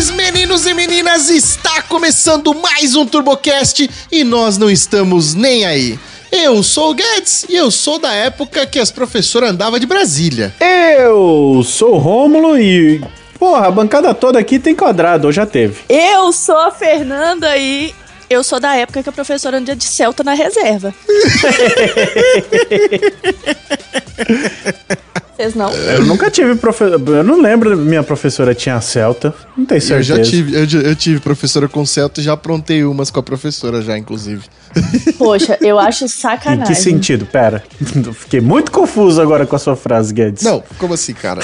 Saudações, meninos e meninas! Está começando mais um TurboCast e nós não estamos nem aí. Eu sou o Guedes e eu sou da época que as professoras andavam de Brasília. Eu sou o Rômulo e. Porra, a bancada toda aqui tem quadrado, ou já teve. Eu sou a Fernanda e eu sou da época que a professora anda de Celta na reserva. Vocês não? Eu nunca tive professor. Eu não lembro minha professora tinha Celta. Não tenho Eu certeza. já tive, eu, já- eu tive professora com Celta e já aprontei umas com a professora já, inclusive. Poxa, eu acho Em sacanagem. que sentido? Pera. Fiquei muito confuso agora com a sua frase, Guedes. Não, como assim, cara?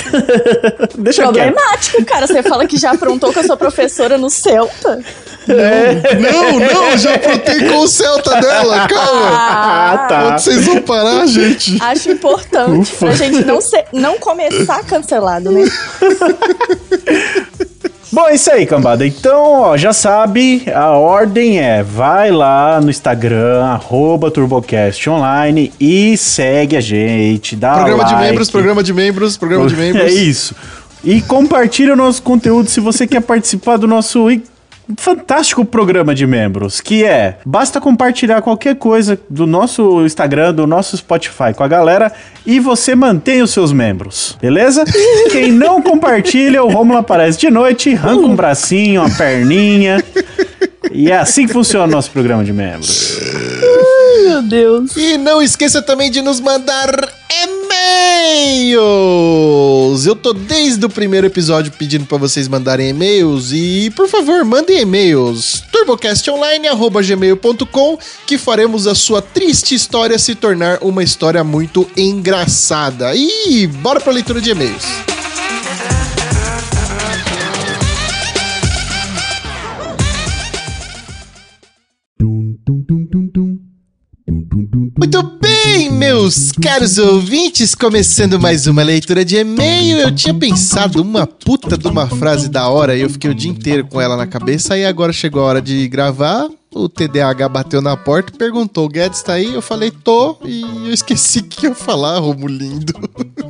Deixa quieto. Problemático, cara. Você fala que já aprontou com a sua professora no Celta? não, não, já aprontei com o Celta dela, calma. Ah, tá. Onde vocês vão parar, gente? Acho importante Ufa. pra gente não, ser, não começar cancelado, né? Bom, é isso aí, cambada. Então, ó, já sabe, a ordem é vai lá no Instagram, arroba TurboCast Online e segue a gente, dá Programa de like. membros, programa de membros, programa de membros. É isso. E compartilha o nosso conteúdo se você quer participar do nosso fantástico programa de membros, que é, basta compartilhar qualquer coisa do nosso Instagram, do nosso Spotify com a galera e você mantém os seus membros, beleza? Quem não compartilha, o Romulo aparece de noite, arranca um bracinho, uma perninha. E é assim que funciona o nosso programa de membros. Meu Deus. E não esqueça também de nos mandar e-mails. Eu tô desde o primeiro episódio pedindo pra vocês mandarem e-mails e, por favor, mandem e-mails. turbocastonline@gmail.com que faremos a sua triste história se tornar uma história muito engraçada. E bora pra leitura de e-mails. Muito bem, meus caros ouvintes, começando mais uma leitura de e-mail. Eu tinha pensado uma puta de uma frase da hora e eu fiquei o dia inteiro com ela na cabeça. E agora chegou a hora de gravar. O TDAH bateu na porta e perguntou: Guedes tá aí? Eu falei: tô. E eu esqueci o que eu ia falar, Romulindo.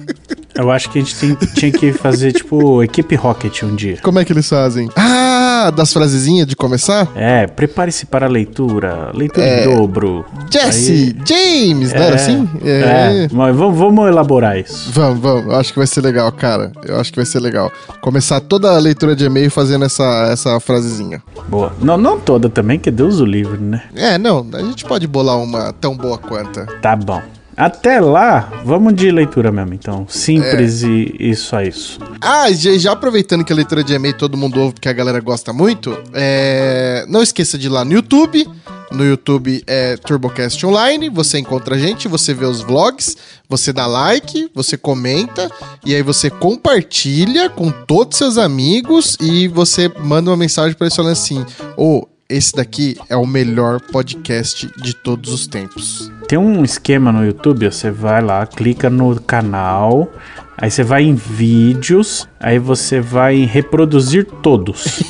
Eu acho que a gente tem- tinha que fazer, tipo, equipe Rocket um dia. Como é que eles fazem? Ah, das frasezinhas de começar? É, prepare-se para a leitura. Leitura É. em dobro. Jesse, James, não era assim? É. Mas vamos, vamos elaborar isso. Vamos, vamos. Eu acho que vai ser legal, cara. Eu acho que vai ser legal. Começar toda a leitura de e-mail fazendo essa, essa frasezinha. Boa. Não, não toda também, que Deus o livre, né? É, não, a gente pode bolar uma tão boa quanto. Tá bom. Até lá, vamos de leitura mesmo, então. Simples e, e só isso. Ah, já, já aproveitando que a leitura de e-mail todo mundo ouve porque a galera gosta muito, é, não esqueça de ir lá no YouTube. No YouTube é TurboCast Online, você encontra a gente, você vê os vlogs, você dá like, você comenta, e aí você compartilha com todos seus amigos e você manda uma mensagem para eles falando assim: Ô, esse daqui é o melhor podcast de todos os tempos. Tem um esquema no YouTube, você vai lá, clica no canal, aí você vai em vídeos, aí você vai em reproduzir todos.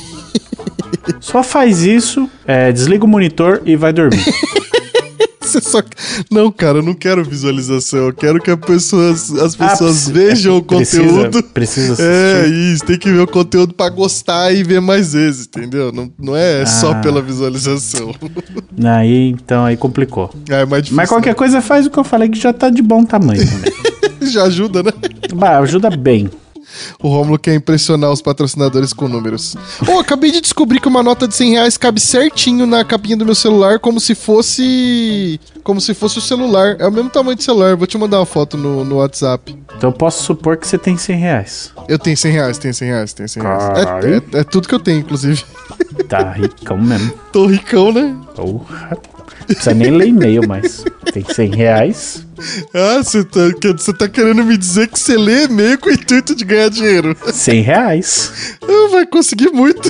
Só faz isso, é, desliga o monitor e vai dormir. Você só... Não, cara, eu não quero visualização. Eu quero que pessoas, as pessoas Ah, vejam o precisa- conteúdo. Precisa assistir. É isso, tem que ver o conteúdo pra gostar e ver mais vezes, entendeu? Não, não é só Ah. pela visualização. Aí, então, aí complicou. É mais difícil. Mas qualquer coisa faz o que eu falei que já tá de bom tamanho também. né? Já ajuda, né? Bah, ajuda bem. O Romulo quer impressionar os patrocinadores com números. Oh, acabei de descobrir que uma nota de 100 reais cabe certinho na capinha do meu celular, como se fosse. Como se fosse o celular. É o mesmo tamanho de celular. Vou te mandar uma foto no, no WhatsApp. Então eu posso supor que você tem 100 reais. Eu tenho 100 reais, tenho 100 reais, tenho 100 reais. É, é- é tudo que eu tenho, inclusive. Tá ricão mesmo. Tô ricão, né? Porra. Não precisa nem ler e-mail, mas tem 100 reais. Ah, você tá, você tá querendo me dizer que você lê e-mail com o intuito de ganhar dinheiro. 100 reais. Ah, Vai conseguir muito.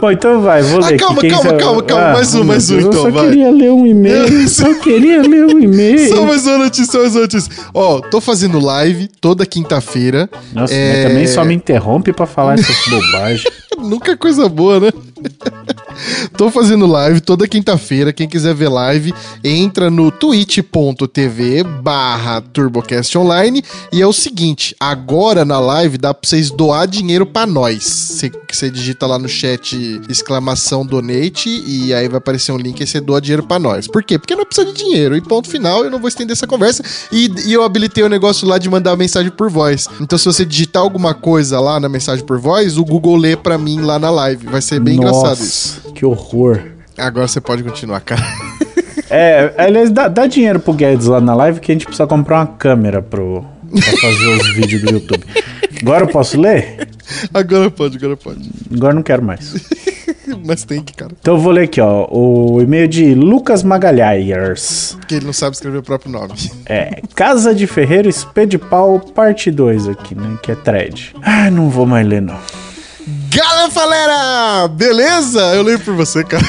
Bom, então vai, vou Ah, ler. calma, aqui. Quem calma, sa- calma, calma, mais um, mais um, então, Eu só vai. queria ler um e-mail. Só queria ler um e-mail. Só mais uma notícia, só mais uma notícia. Ó, tô fazendo live toda quinta-feira. Nossa, É, mas também só me interrompe pra falar essas bobagens. Nunca é coisa boa, né? Tô fazendo live toda quinta-feira. Quem quiser ver live, entra no twitch.tv barra TurboCast Online. E é o seguinte, agora na live dá pra vocês doar dinheiro pra nós. Você, digita lá no chat exclamação donate e aí vai aparecer um link e você doa dinheiro pra nós. Por quê? Porque não precisa de dinheiro. E ponto final, eu não vou estender essa conversa. E, e eu habilitei o negócio lá de mandar mensagem por voz. Então se você digitar alguma coisa lá na mensagem por voz, o Google lê pra mim lá na live. Vai ser bem engraçado isso. Que horror. Agora você pode continuar, cara. É, aliás, dá, dá dinheiro pro Guedes lá na live que a gente precisa comprar uma câmera pro, pra fazer os vídeos do YouTube. Agora eu posso ler? Agora pode, agora pode. Agora não quero mais. Mas tem que, cara. Então eu vou ler aqui, ó, o e-mail de Lucas Magalhães. Porque ele não sabe escrever o próprio nome. É, Casa de Ferreiro Expedipau, parte 2 aqui, né, que é thread. Ah, não vou mais ler, não. Gala, galera! Beleza? Eu leio por você, cara.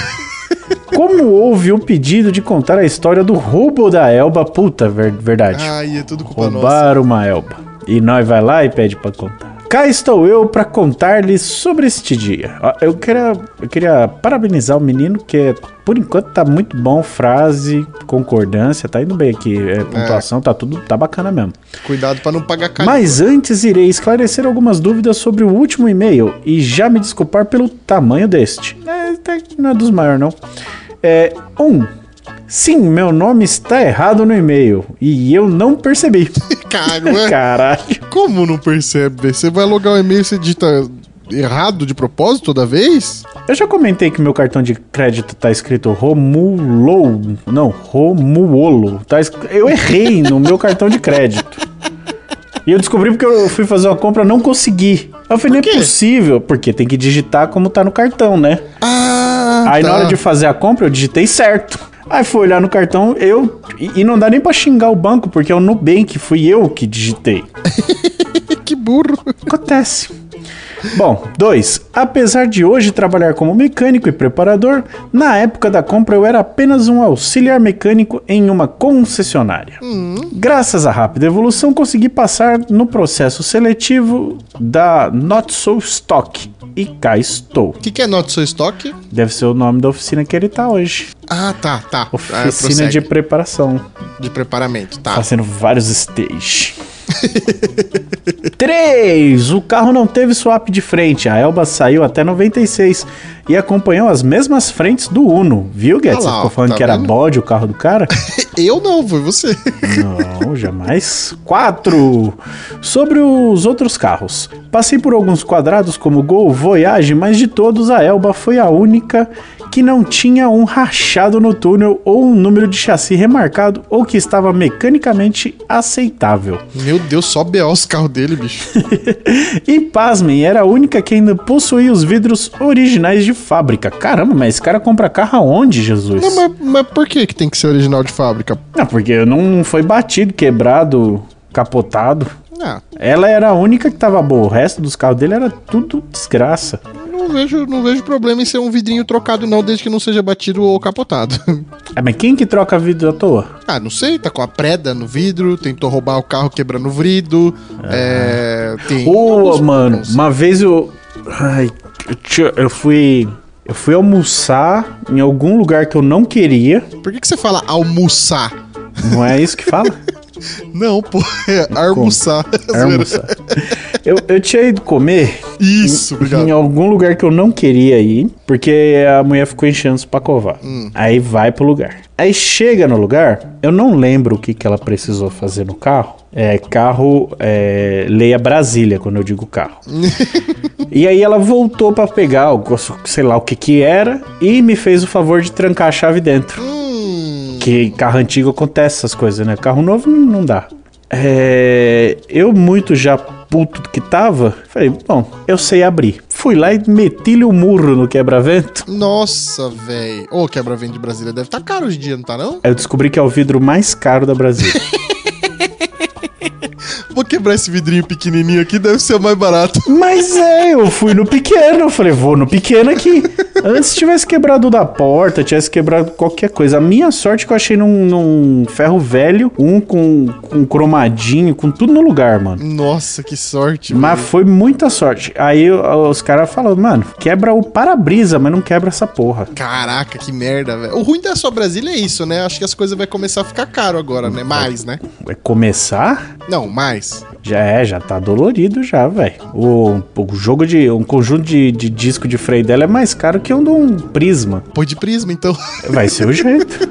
Como houve o pedido de contar a história do roubo da Elba? Puta, ver- verdade. Ai, é tudo culpa nossa. Roubaram uma Elba. E nós vai lá e pede pra contar. Cá estou eu pra contar-lhes sobre este dia. Eu queria, eu queria parabenizar o menino, que por enquanto tá muito bom. Frase, concordância, tá indo bem aqui. É, pontuação, tá tudo, tá bacana mesmo. Cuidado pra não pagar caro. Mas antes irei esclarecer algumas dúvidas sobre o último e-mail e já me desculpar pelo tamanho deste. É, até que não é dos maiores, não. É. Um. Sim, meu nome está errado no e-mail e eu não percebi. Cara, ué, Caralho. como não percebe? Você vai logar o e-mail e você digita errado de propósito toda vez? Eu já comentei que meu cartão de crédito tá escrito Romulo. Não, Romuolo. Tá es- Eu errei no meu cartão de crédito. E eu descobri porque eu fui fazer uma compra e não consegui. Eu falei, não é possível, porque tem que digitar como tá no cartão, né? Ah, Aí tá. na hora de fazer a compra eu digitei certo. Aí fui olhar no cartão, eu. E e não dá nem pra xingar o banco, porque é o Nubank, fui eu que digitei. Que burro. Acontece. Bom, dois. Apesar de hoje trabalhar como mecânico e preparador, na época da compra eu era apenas um auxiliar mecânico em uma concessionária. Graças à rápida evolução, consegui passar no processo seletivo da Not So Stock. E cá estou. O que, que é Not So Stock? Deve ser o nome da oficina que ele tá hoje. Ah, tá, tá. Oficina Ah, de preparação. de preparamento, tá. Fazendo vários stage. 3. O carro não teve swap de frente. A Elba saiu até 96 e acompanhou as mesmas frentes do Uno. Viu, Guedes? Ah lá, Você ficou falando tá que era vendo? bode o carro do cara? Eu não, foi você. Não, jamais. 4. Sobre os outros carros. Passei por alguns quadrados como Gol, Voyage, mas de todos a Elba foi a única que não tinha um rachado no túnel ou um número de chassi remarcado ou que estava mecanicamente aceitável. Meu Deus, só B.O. os carros dele, bicho. E pasmem, era a única que ainda possuía os vidros originais de fábrica. Caramba, mas esse cara compra carro aonde, Jesus? Não, mas, mas por que, que tem que ser original de fábrica? Não, porque não foi batido, quebrado, capotado. Ah, Ela era a única que tava boa. O resto dos carros dele era tudo desgraça. Não vejo, não vejo problema em ser um vidrinho trocado, não, desde que não seja batido ou capotado. É, mas quem que troca vidro à toa? ah, não sei, tá com a preda no vidro, tentou roubar o carro quebrando o vidro. É. Tem. Ô, alguns mano, problemas. uma vez eu. Ai, eu fui. Eu fui almoçar em algum lugar que eu não queria. Por que, que você fala almoçar? Não é isso que fala? Não, pô, é almoçar. É. Eu, eu tinha ido comer Isso, em obrigado. algum lugar que eu não queria ir, porque a mulher ficou enchendo pra covar. Aí vai pro lugar. Aí chega no lugar, eu não lembro o que, que ela precisou fazer no carro. É carro, é, leia Brasília, quando eu digo carro. e aí ela voltou pra pegar, o- sei lá o que que era, e me fez o favor de trancar a chave dentro. Hum, Que carro antigo acontece essas coisas, né? Carro novo não, dá. É, eu muito já puto que tava, falei, bom, eu sei abrir. Fui lá e meti-lhe o murro no quebra-vento. nossa, velho. Ô, quebra-vento de Brasília deve estar caro hoje em dia, não tá não? Aí eu descobri que é o vidro mais caro da Brasília. vou quebrar esse vidrinho pequenininho aqui, deve ser o mais barato. Mas é, eu fui no pequeno. Eu falei, vou no pequeno aqui. Antes tivesse quebrado o da porta, tivesse quebrado qualquer coisa. A minha sorte é que eu achei num, num ferro velho, um com, com cromadinho, com tudo no lugar, mano. Nossa, que sorte. Mas foi muita sorte. Aí os caras falaram, mano, quebra o para-brisa, mas não quebra essa porra. Caraca, que merda, velho. O ruim da sua Brasília é isso, né? Acho que as coisas vai começar a ficar caro agora, né? Mais, né? Vai começar? Não, mais. Já é, já tá dolorido já, velho. O, o jogo de. Um conjunto de, de disco de freio dela é mais caro que um de um prisma. Põe de prisma, então. Vai ser o jeito.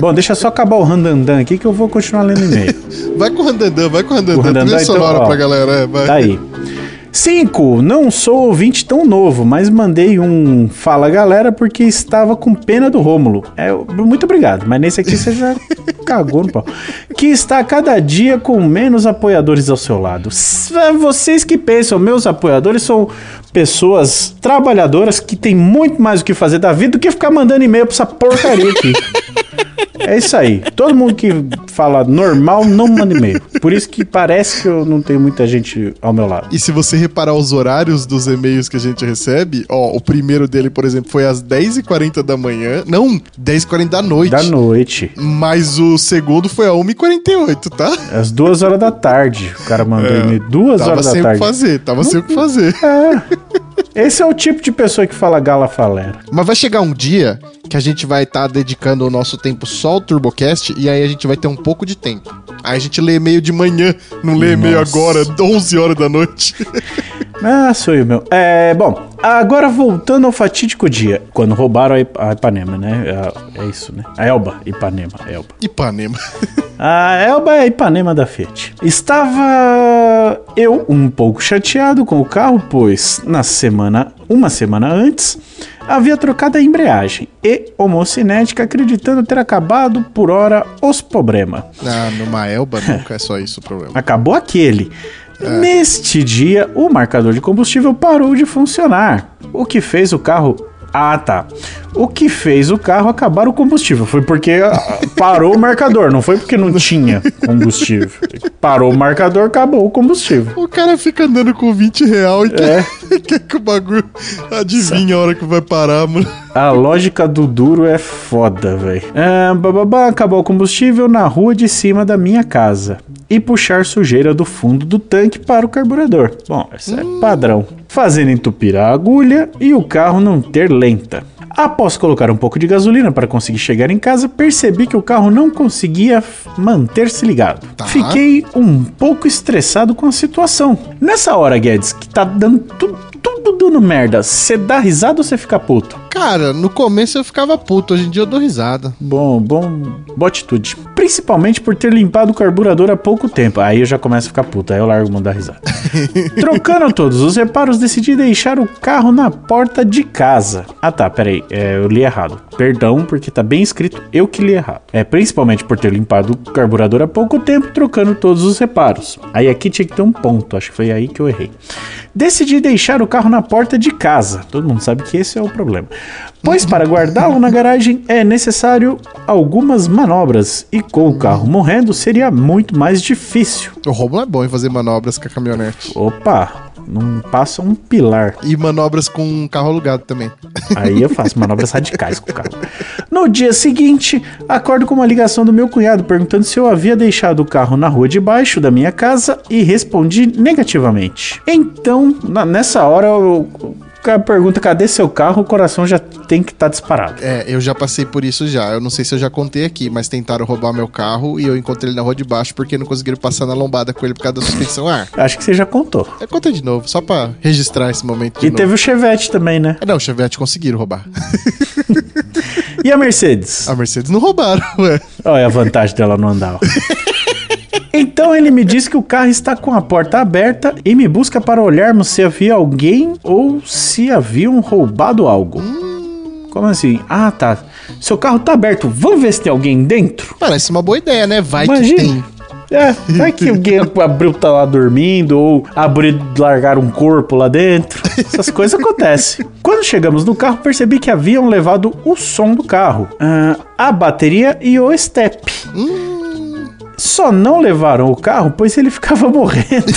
Bom, deixa só acabar o randandan aqui que eu vou continuar lendo e-mail. Vai com o randandan, vai com o randandan. O randandan, Trilha então, sonora ó, pra galera, é, vai. Tá aí. 5. Não sou ouvinte tão novo, mas mandei um fala galera porque estava com pena do Rômulo. É, muito obrigado, mas nesse aqui você já cagou no pau. Que está cada dia com menos apoiadores ao seu lado. Vocês que pensam, meus apoiadores são pessoas trabalhadoras que têm muito mais o que fazer da vida do que ficar mandando e-mail pra essa porcaria aqui. É isso aí. Todo mundo que fala normal não manda e-mail. Por isso que parece que eu não tenho muita gente ao meu lado. E se você reparar os horários dos e-mails que a gente recebe, ó, o primeiro dele, por exemplo, foi às 10h40 da manhã. Não, 10h40 da noite. Da noite, Mas o segundo foi a 1h48, tá? às duas horas da tarde. O cara mandou e-mail duas Tava horas da sem o que tarde. fazer, tava sem o que fazer. Esse é o tipo de pessoa que fala gala falera. Mas vai chegar um dia que a gente vai estar dedicando o nosso tempo só ao TurboCast e aí a gente vai ter um pouco de tempo. Aí a gente lê e-mail de manhã, não lê e-mail agora, 11 horas da noite. Ah, sou eu, meu. É, bom, agora voltando ao fatídico dia, quando roubaram a, Ip- a Ipanema, né? É, é isso, né? A Elba, Ipanema, Elba. Ipanema. A Elba é a Ipanema da Fiat. Estava eu um pouco chateado com o carro, pois na semana, uma semana antes, havia trocado a embreagem e homocinética acreditando ter acabado por hora os problemas. Ah, numa Elba nunca é só isso o problema. Acabou aquele. Neste dia, o marcador de combustível parou de funcionar, o que fez o carro. Ah, tá. O que fez o carro acabar o combustível foi porque ah, parou o marcador, não foi porque não tinha combustível. Parou o marcador, acabou o combustível. O cara fica andando com 20 real e É. quer, quer que o bagulho adivinhe a hora que vai parar, mano. A lógica do duro é foda, velho. Ah, bababá, acabou o combustível na rua de cima da minha casa. E puxar sujeira do fundo do tanque para o carburador. Bom, isso é padrão. Fazendo entupir a agulha e o carro não ter lenta. Após colocar um pouco de gasolina para conseguir chegar em casa, percebi que o carro não conseguia manter-se ligado. Tá. Fiquei um pouco estressado com a situação. Nessa hora, Guedes, que tá dando tudo, tudo dando merda, você dá risada ou você fica puto? Cara, no começo eu ficava puto, hoje em dia eu dou risada. Bom, bom, boa atitude. Principalmente por ter limpado o carburador há pouco tempo. Aí eu já começo a ficar puto, aí eu largo mão da risada. Trocando todos os reparos, decidi deixar o carro na porta de casa. Ah tá, peraí, é, eu li errado. Perdão, porque tá bem escrito, eu que li errado. É, principalmente por ter limpado o carburador há pouco tempo, trocando todos os reparos. Aí aqui tinha que ter um ponto, acho que foi aí que eu errei. Decidi deixar o carro na porta de casa. Todo mundo sabe que esse é o problema. Pois para guardá-lo na garagem é necessário algumas manobras e com o carro morrendo seria muito mais difícil. O Romulo é bom em fazer manobras com a caminhonete. Opa, não passa um pilar. E manobras com um carro alugado também. Aí eu faço manobras radicais com o carro. No dia seguinte, acordo com uma ligação do meu cunhado perguntando se eu havia deixado o carro na rua de baixo da minha casa e respondi negativamente. Então, na- nessa hora, eu- cara pergunta: cadê seu carro? O coração já tem que estar disparado. É, eu já passei por isso já. Eu não sei se eu já contei aqui, mas tentaram roubar meu carro e eu encontrei ele na rua de baixo porque não conseguiram passar na lombada com ele por causa da suspensão ar. Acho que você já contou. Eu contei de novo, só pra registrar esse momento E novo. teve o Chevette também, né? Ah, Não, o Chevette conseguiram roubar. E a Mercedes? A Mercedes não roubaram, ué. Olha a vantagem dela não andar. Então ele me diz que o carro está com a porta aberta e me busca para olharmos se havia alguém ou se haviam roubado algo. Como assim? Ah, tá. Seu carro tá aberto. Vamos ver se tem alguém dentro? Parece uma boa ideia, né? Vai Imagina. que tem. É, vai que alguém abriu, tá lá dormindo, ou abriu, largaram um corpo lá dentro. Essas coisas acontecem. Quando chegamos no carro, percebi que haviam levado o som do carro, ah, a bateria e o step. Só não levaram o carro, pois ele ficava morrendo.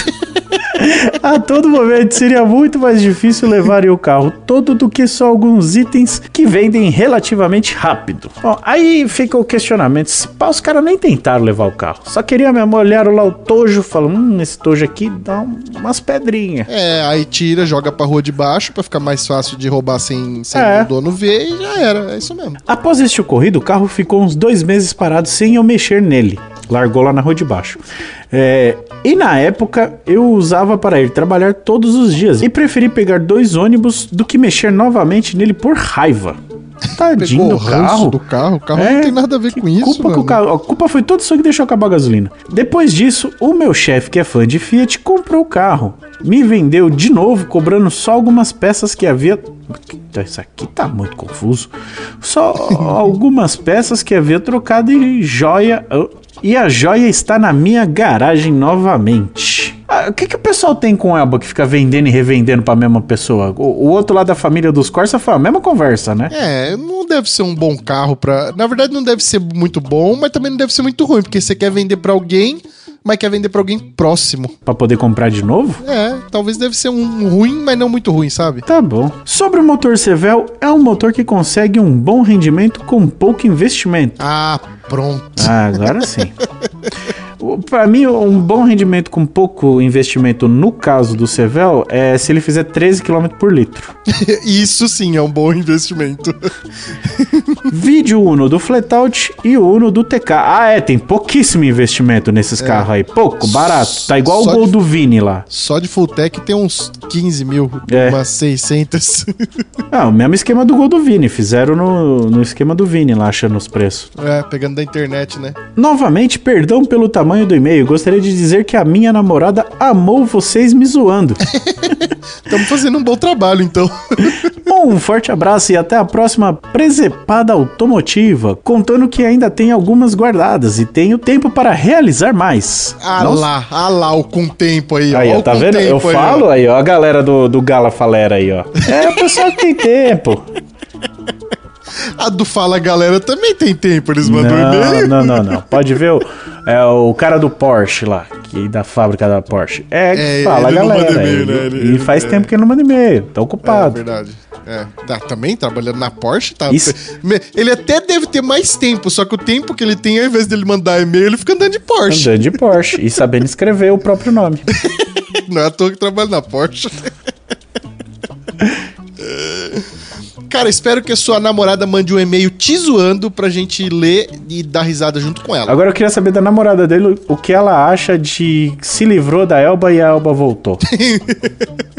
A todo momento seria muito mais difícil levarem o carro todo do que só alguns itens que vendem relativamente rápido. Bom, aí fica o questionamento: se pá, os caras nem tentaram levar o carro, só queria mesmo olhar lá o tojo e falaram: hum, esse tojo aqui dá um- umas pedrinhas. É, aí tira, joga pra rua de baixo pra ficar mais fácil de roubar sem, sem É. o dono ver e já era. É isso mesmo. Após este ocorrido, o carro ficou uns dois meses parado sem eu mexer nele. Largou lá na rua de baixo. É, e na época eu usava para ir trabalhar todos os dias e preferi pegar dois ônibus do que mexer novamente nele por raiva. Tadinho do carro. do carro. O carro É, não tem nada a ver com isso, culpa carro- a culpa foi todo só que deixou acabar a gasolina. Depois disso, o meu chefe, que é fã de Fiat, comprou o carro. Me vendeu de novo, cobrando só algumas peças que havia. Isso aqui tá muito confuso. Só algumas peças que havia trocado e joia. E a joia está na minha garagem novamente. Ah, O que, que o pessoal tem com Elba que fica vendendo e revendendo pra mesma pessoa? O, o outro lá da família dos Corsa foi a mesma conversa, né? É, não deve ser um bom carro pra. Na verdade, não deve ser muito bom, mas também não deve ser muito ruim, porque você quer vender pra alguém, mas quer vender pra alguém próximo. Pra poder comprar de novo? É, talvez deve ser um ruim, mas não muito ruim, sabe? Tá bom. Sobre o motor Sevel, é um motor que consegue um bom rendimento com pouco investimento. Ah, pronto. Ah, agora sim. O- Pra mim, um bom rendimento com pouco investimento no caso do Sevel é se ele fizer 13 km por litro. Isso sim é um bom investimento. Vídeo Uno do Flatout e o Uno do TK. Ah, é, tem pouquíssimo investimento nesses carros aí. Pouco, barato. Tá igual o Só Gol de- do Vini lá. Só de full tech tem uns 15 mil, É. umas 600. Ah, o mesmo esquema do Gol do Vini. Fizeram no, no esquema do Vini lá, achando os preços. é, pegando da internet, né? Novamente, perdão pelo tamanho do e-mail. Gostaria de dizer que a minha namorada amou vocês me zoando. Estamos fazendo um bom trabalho, então. Um forte abraço e até a próxima presepada automotiva. Contando que ainda tem algumas guardadas e tenho tempo para realizar mais. Ah lá, ah lá, o com tempo aí, ó. Aí, Ó ó, tá vendo? Eu aí, ó. falo aí, ó, a galera do, do Gala Falera aí, ó. É o pessoal que tem tempo. A do Fala Galera também tem tempo, eles mandam Não, e-mail. não, não, não. Pode ver o, é, o cara do Porsche lá, que da fábrica da Porsche. É, que É, fala, ele não galera. manda e-mail, né? Ele- e faz é. tempo que ele não manda e-mail. Tá É ocupado. verdade. É. Tá, também trabalhando na Porsche, tá? Isso. Ele até deve ter mais tempo, só que o tempo que ele tem, ao invés dele mandar e-mail, ele fica andando de Porsche. Andando de Porsche e sabendo escrever o próprio nome. Não é à toa que trabalha na Porsche. Cara, espero que a sua namorada mande um e-mail te zoando pra gente ler e dar risada junto com ela. Agora eu queria saber da namorada dele o que ela acha de se livrou da Elba e a Elba voltou.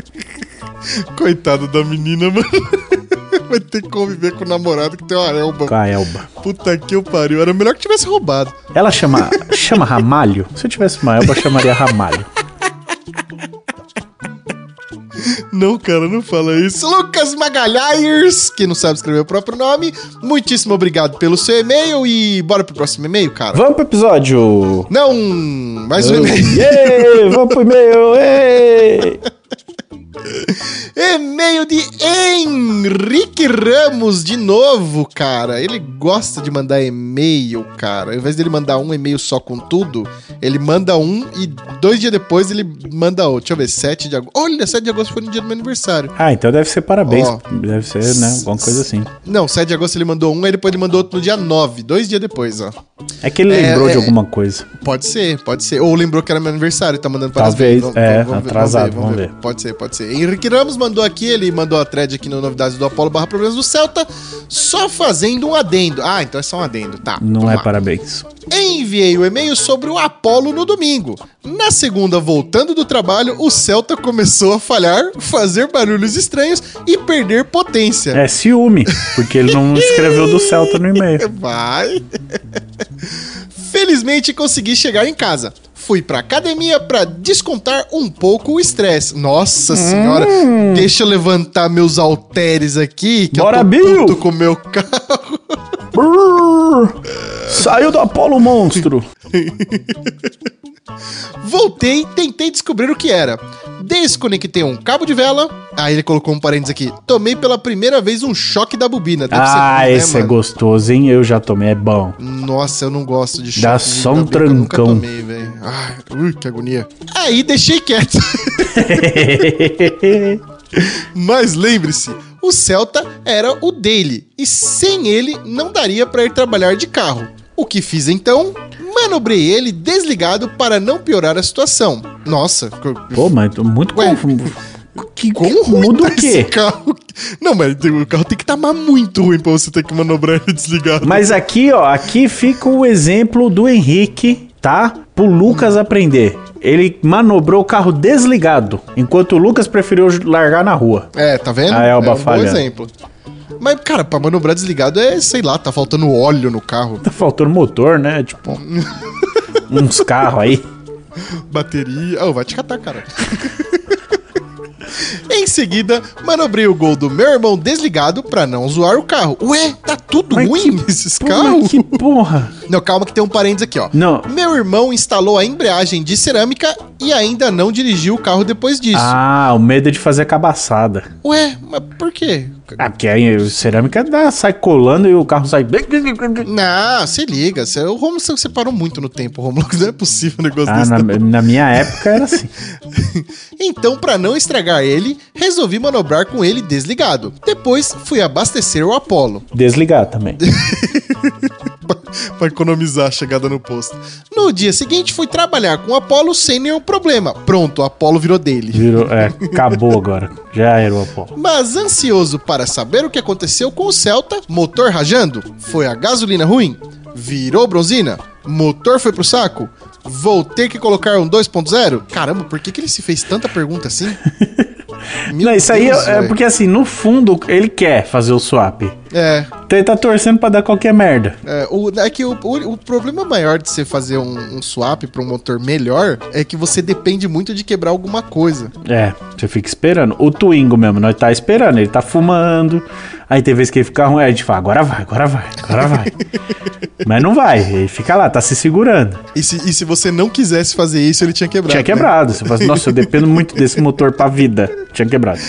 Coitado da menina, mano. Vai ter que conviver com o namorado que tem uma elba. Com a Elba. Puta que eu pariu. Era melhor que tivesse roubado. Ela chama, chama Ramalho? Se eu tivesse uma Elba, eu chamaria Ramalho. Não, cara, não fala isso. Lucas Magalhães, que não sabe escrever o próprio nome, muitíssimo obrigado pelo seu e-mail e bora pro próximo e-mail, cara. Vamos pro episódio! Não, mais um e-mail. Ei, vamos pro e-mail! ei! E-mail de Henrique Ramos de novo, cara. Ele gosta de mandar e-mail, cara. Ao invés dele mandar um e-mail só com tudo, ele manda um e dois dias depois ele manda outro. Deixa eu ver, 7 de agosto. Olha, 7 de agosto foi no dia do meu aniversário. Ah, então deve ser parabéns. Ó. Deve ser, né? Alguma coisa assim. Não, 7 de agosto ele mandou um, aí depois ele mandou outro no dia 9, dois dias depois, ó. É que ele É, lembrou de é. alguma coisa. Pode ser, pode ser. Ou lembrou que era meu aniversário e tá mandando para Talvez, é, atrasado, vamos ver. Pode ser, pode ser. Henrique Ramos mandou aqui, ele mandou a thread aqui no Novidades do Apolo barra Problemas do Celta, só fazendo um adendo. Ah, então é só um adendo, tá. Não é lá. parabéns. Enviei o e-mail sobre o Apolo no domingo. Na segunda, voltando do trabalho, o Celta começou a falhar, fazer barulhos estranhos e perder potência. É ciúme, porque ele não escreveu do Celta no e-mail. Vai. Felizmente consegui chegar em casa. Fui pra academia pra descontar um pouco o estresse. Nossa senhora, deixa eu levantar meus halteres aqui, que Bora, eu tô Bill! puto com o meu carro. Brrr, Saiu do Apolo Monstro. Voltei, tentei descobrir o que era. desconectei um cabo de vela. Aí ele colocou um parênteses aqui. Tomei pela primeira vez um choque da bobina. Deve Ah, né, esse é gostoso, hein? Eu já tomei, é bom. Nossa, eu não gosto de choque. Dá só um eu nunca trancão. tomei. Ai, ui, que agonia. Aí deixei quieto. Mas lembre-se, o Celta era o dele e sem ele não daria pra ir trabalhar de carro. O que fiz então? Manobrei ele desligado para não piorar a situação. Nossa, Pô, mas tô muito Ué, confuso. Que, como que ruim tá o quê? esse carro? Não, mas o carro tem que estar muito ruim pra você ter que manobrar ele desligado. Mas aqui, ó, aqui fica o exemplo do Henrique, tá? Pro Lucas aprender. Ele manobrou o carro desligado, enquanto o Lucas preferiu largar na rua. É, tá vendo? A Elba é um bom falhando. exemplo. Mas, cara, pra manobrar desligado é, sei lá, tá faltando óleo no carro, Tá faltando motor, né? Tipo, uns carros aí. bateria. Oh, vai te catar, cara. em seguida, manobrei o gol do meu irmão desligado pra não zoar o carro. Ué, tá tudo Mas ruim que- nesses carros? que porra. Não, calma que tem um parênteses aqui, ó. Não. Meu irmão instalou a embreagem de cerâmica e ainda não dirigiu o carro depois disso. Ah, o medo de fazer cabaçada. Ué, mas por quê? Ah, porque aí a cerâmica dá, sai colando e o carro sai. Não, se liga. O Romulo você separou muito no tempo, Romulo. Não é possível um negócio Ah, desse. na, na minha época era assim. Então, pra não estragar ele, resolvi manobrar com ele desligado. Depois, fui abastecer o Apollo. Desligar também. pra economizar a chegada no posto. No dia seguinte, fui trabalhar com o Apollo sem nenhum problema. Pronto, o Apollo virou dele. Virou, é, acabou agora. Já era o Apollo. Mas ansioso para saber o que aconteceu com o Celta, motor rajando, foi a gasolina ruim, virou bronzina, motor foi pro saco, vou ter que colocar um 2.0? Caramba, por que, que ele se fez tanta pergunta assim? Meu Não, isso aí Deus, é, é porque assim, no fundo, ele quer fazer o swap. É, Então ele tá torcendo pra dar qualquer merda. é, o, é que o, o, o problema maior de você fazer um, um swap para um motor melhor é que você depende muito de quebrar alguma coisa. É, você fica esperando. O Twingo mesmo, nós tá esperando, ele tá fumando. Aí tem vezes que ele fica ruim, aí a gente fala, agora vai, agora vai, agora vai. Mas não vai, ele fica lá, tá se segurando. E se, e se você não quisesse fazer isso, ele tinha quebrado. Tinha né? quebrado. Você fala assim, nossa, eu dependo muito desse motor pra vida. Tinha quebrado.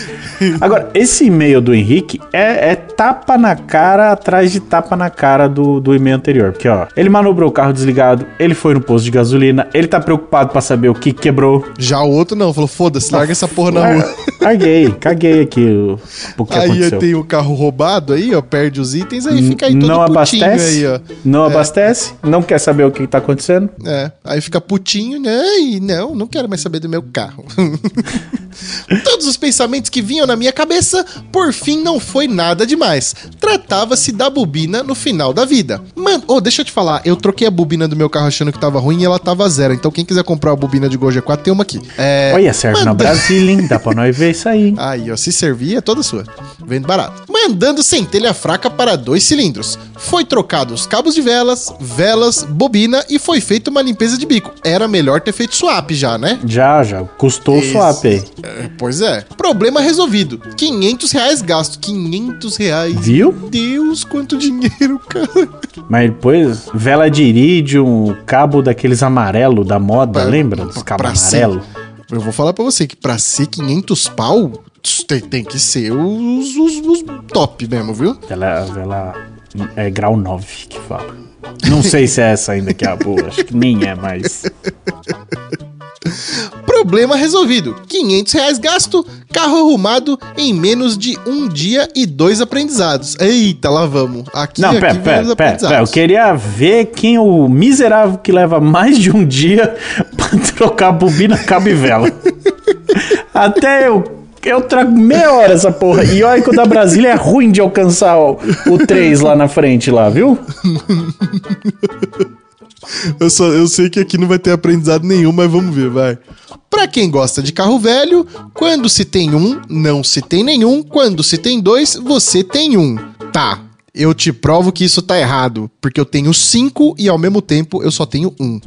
Agora, esse e-mail do Henrique é, é tapa na cara atrás de tapa na cara do, do e-mail anterior. Porque, ó, ele manobrou o carro desligado, ele foi no posto de gasolina, ele tá preocupado pra saber o que quebrou. Já o outro não, falou: foda-se, larga essa porra na rua. Larguei, caguei aqui o, o que Aí aconteceu. tem o carro roubado aí, ó, perde os itens, aí fica aí todo não abastece, aí, ó. não abastece, não quer saber o que tá acontecendo. É, aí fica putinho, né? E não, não quero mais saber do meu carro. Todos os pensamentos que vinham na minha cabeça, por fim, não foi nada demais. Tratava-se da bobina no final da vida. Mano, oh, deixa eu te falar, eu troquei a bobina do meu carro achando que tava ruim e ela tava zero. Então, quem quiser comprar a bobina de Gol G4, tem uma aqui. É, Olha, serve na manda- Brasília, hein? Dá pra nós ver isso aí. Aí, ó, se servir é toda sua. Vendo barato. Mandando centelha fraca para dois cilindros. Foi trocado os cabos de velas, velas, bobina e foi feita uma limpeza de bico. Era melhor ter feito swap já, né? Já, já. Custou o swap aí. É, pois é. Problema resolvido. 500 reais gasto. 500 reais. Viu? Deus, quanto dinheiro, cara. Mas depois, vela de irídio, cabo daqueles amarelo da moda, Pra- lembra? Dos cabos pra ser- amarelo. Eu vou falar pra você que pra ser 500 pau, tem, tem que ser os, os- os top mesmo, viu? Vela, vela é grau 9 que fala. Não sei se é essa ainda que é a boa, acho que nem é mais. Problema resolvido. 500 reais gasto, carro arrumado em menos de um dia e dois aprendizados. Eita, lá vamos. Aqui, Não, aqui pera, os pera, pera, pera. Eu queria ver quem é o miserável que leva mais de um dia pra trocar bobina, cabo e vela. Até eu. Eu trago meia hora essa porra. E olha que o da Brasília é ruim de alcançar o, o 3 lá na frente, lá, viu? Eu, só, eu sei que aqui não vai ter aprendizado nenhum, mas vamos ver, vai. Pra quem gosta de carro velho, quando se tem um, não se tem nenhum. Quando se tem dois, você tem um. Tá, eu te provo que isso tá errado, porque eu tenho cinco e ao mesmo tempo eu só tenho um.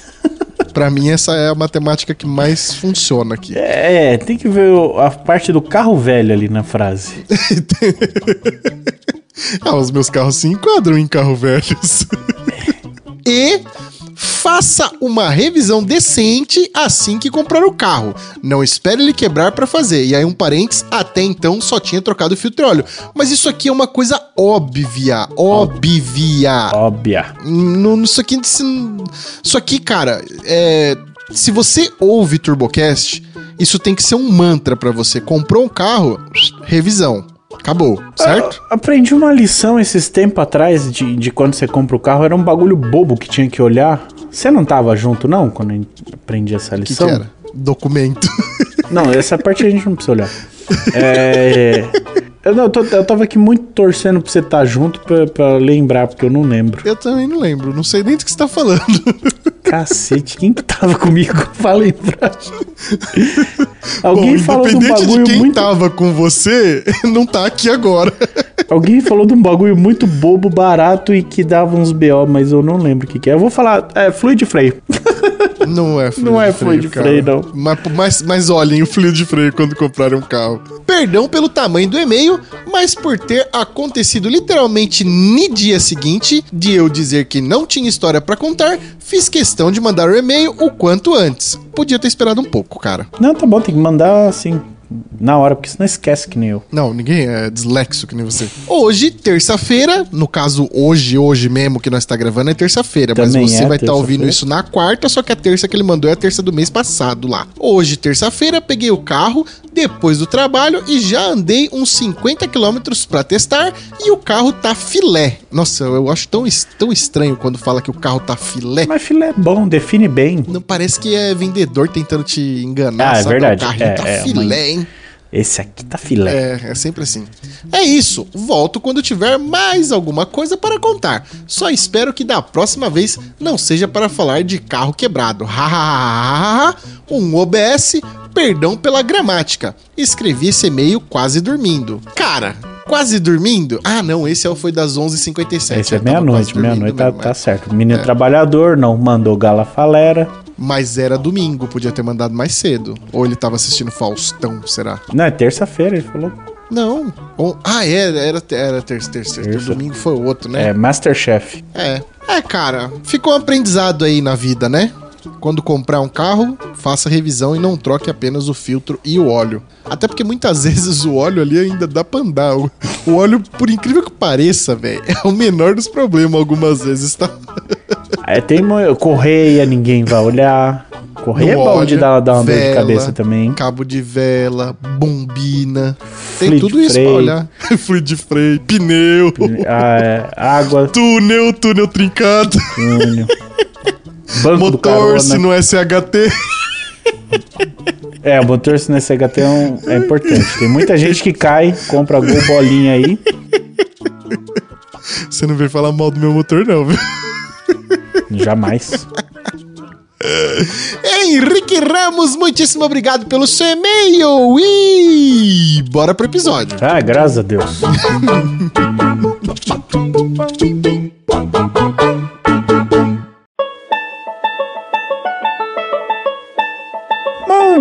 pra mim, essa é a matemática que mais funciona aqui. É, tem que ver a parte do carro velho ali na frase. Ah, os meus carros se enquadram em carro velhos. e Faça uma revisão decente assim que comprar o carro. Não espere ele quebrar para fazer. E aí um parênteses, até então só tinha trocado o filtro de óleo. Mas isso aqui é uma coisa óbvia, óbvia. Óbvia. No, isso aqui, isso aqui, cara, é, se você ouve TurboCast, isso tem que ser um mantra para você. Comprou um carro, revisão. Acabou, certo? Eu aprendi uma lição esses tempos atrás de, de quando você compra o carro. Era um bagulho bobo que tinha que olhar. Você não tava junto, não, quando eu aprendi essa lição? que, que era? Documento. Não, essa parte a gente não precisa olhar. É. Eu, não, eu, tô, eu tava aqui muito torcendo pra você estar tá junto pra, pra, lembrar, porque eu não lembro. Eu também não lembro, não sei nem do que você tá falando. Cacete, quem que tava comigo pra lembrar? Alguém Bom, falou de um bagulho de quem muito... tava com você, não tá aqui agora. Alguém falou de um bagulho muito bobo, barato e que dava uns BO, mas eu não lembro o que, que é. Eu vou falar, é fluid freio. Não é fluido Não é fluido de freio, não. Mas, mas, mas olhem o fluido de freio quando comprarem um carro. Perdão pelo tamanho do e-mail, mas por ter acontecido literalmente no dia seguinte de eu dizer que não tinha história para contar, fiz questão de mandar o e-mail o quanto antes. Podia ter esperado um pouco, cara. Não, tá bom, tem que mandar assim na hora, porque senão esquece que nem eu. Não, ninguém é dislexo que nem você. Hoje, terça-feira, no caso, hoje, hoje mesmo que nós está gravando é terça-feira, mas você é vai estar tá ouvindo isso na quarta, só que a terça que ele mandou é a terça do mês passado lá. Hoje, terça-feira, peguei o carro depois do trabalho e já andei uns 50 quilômetros para testar e o carro tá filé. Nossa, eu acho tão, tão estranho quando fala que o carro tá filé. Mas filé é bom, define bem. Não parece que é vendedor tentando te enganar, ah, é sabe? É verdade. O carrinho é, tá é, filé, hein? Esse aqui tá filé. É, é sempre assim. É isso. Volto quando tiver mais alguma coisa para contar. Só espero que da próxima vez não seja para falar de carro quebrado. Hahaha. um OBS, perdão pela gramática. Escrevi esse e-mail quase dormindo. Cara, quase dormindo? Ah, não, esse é foi das 11h57. Esse é meia-noite, meia-noite tá, tá certo. Menino é. trabalhador, não mandou gala falera. Mas era domingo, podia ter mandado mais cedo. Ou ele tava assistindo Faustão, será? Não, é terça-feira, ele falou. Não. Ah, é, era, era terça, terça, terça. Domingo foi o outro, né? É, Masterchef. É. É, cara, ficou um aprendizado aí na vida, né? Quando comprar um carro, faça revisão e não troque apenas o filtro e o óleo. Até porque muitas vezes o óleo ali ainda dá pra andar. O óleo, por incrível que pareça, velho, é o menor dos problemas algumas vezes, tá? É, tem correia, ninguém vai olhar. Correia é bom de dar, dar uma vela, dor de cabeça também. Cabo de vela, bombina. Tem tudo isso freio. pra olhar. Fluido de freio, pneu. Ah, é, água. Túnel, túnel trincado. Túnel. Banco Motor, se no SHT. É, o motor se no SHT é, um, é importante. Tem muita gente que cai, compra gol bolinha aí. Você não veio falar mal do meu motor, não, viu? Jamais. Henrique Ramos, muitíssimo obrigado pelo seu e-mail e bora pro episódio. Ah, graças a Deus.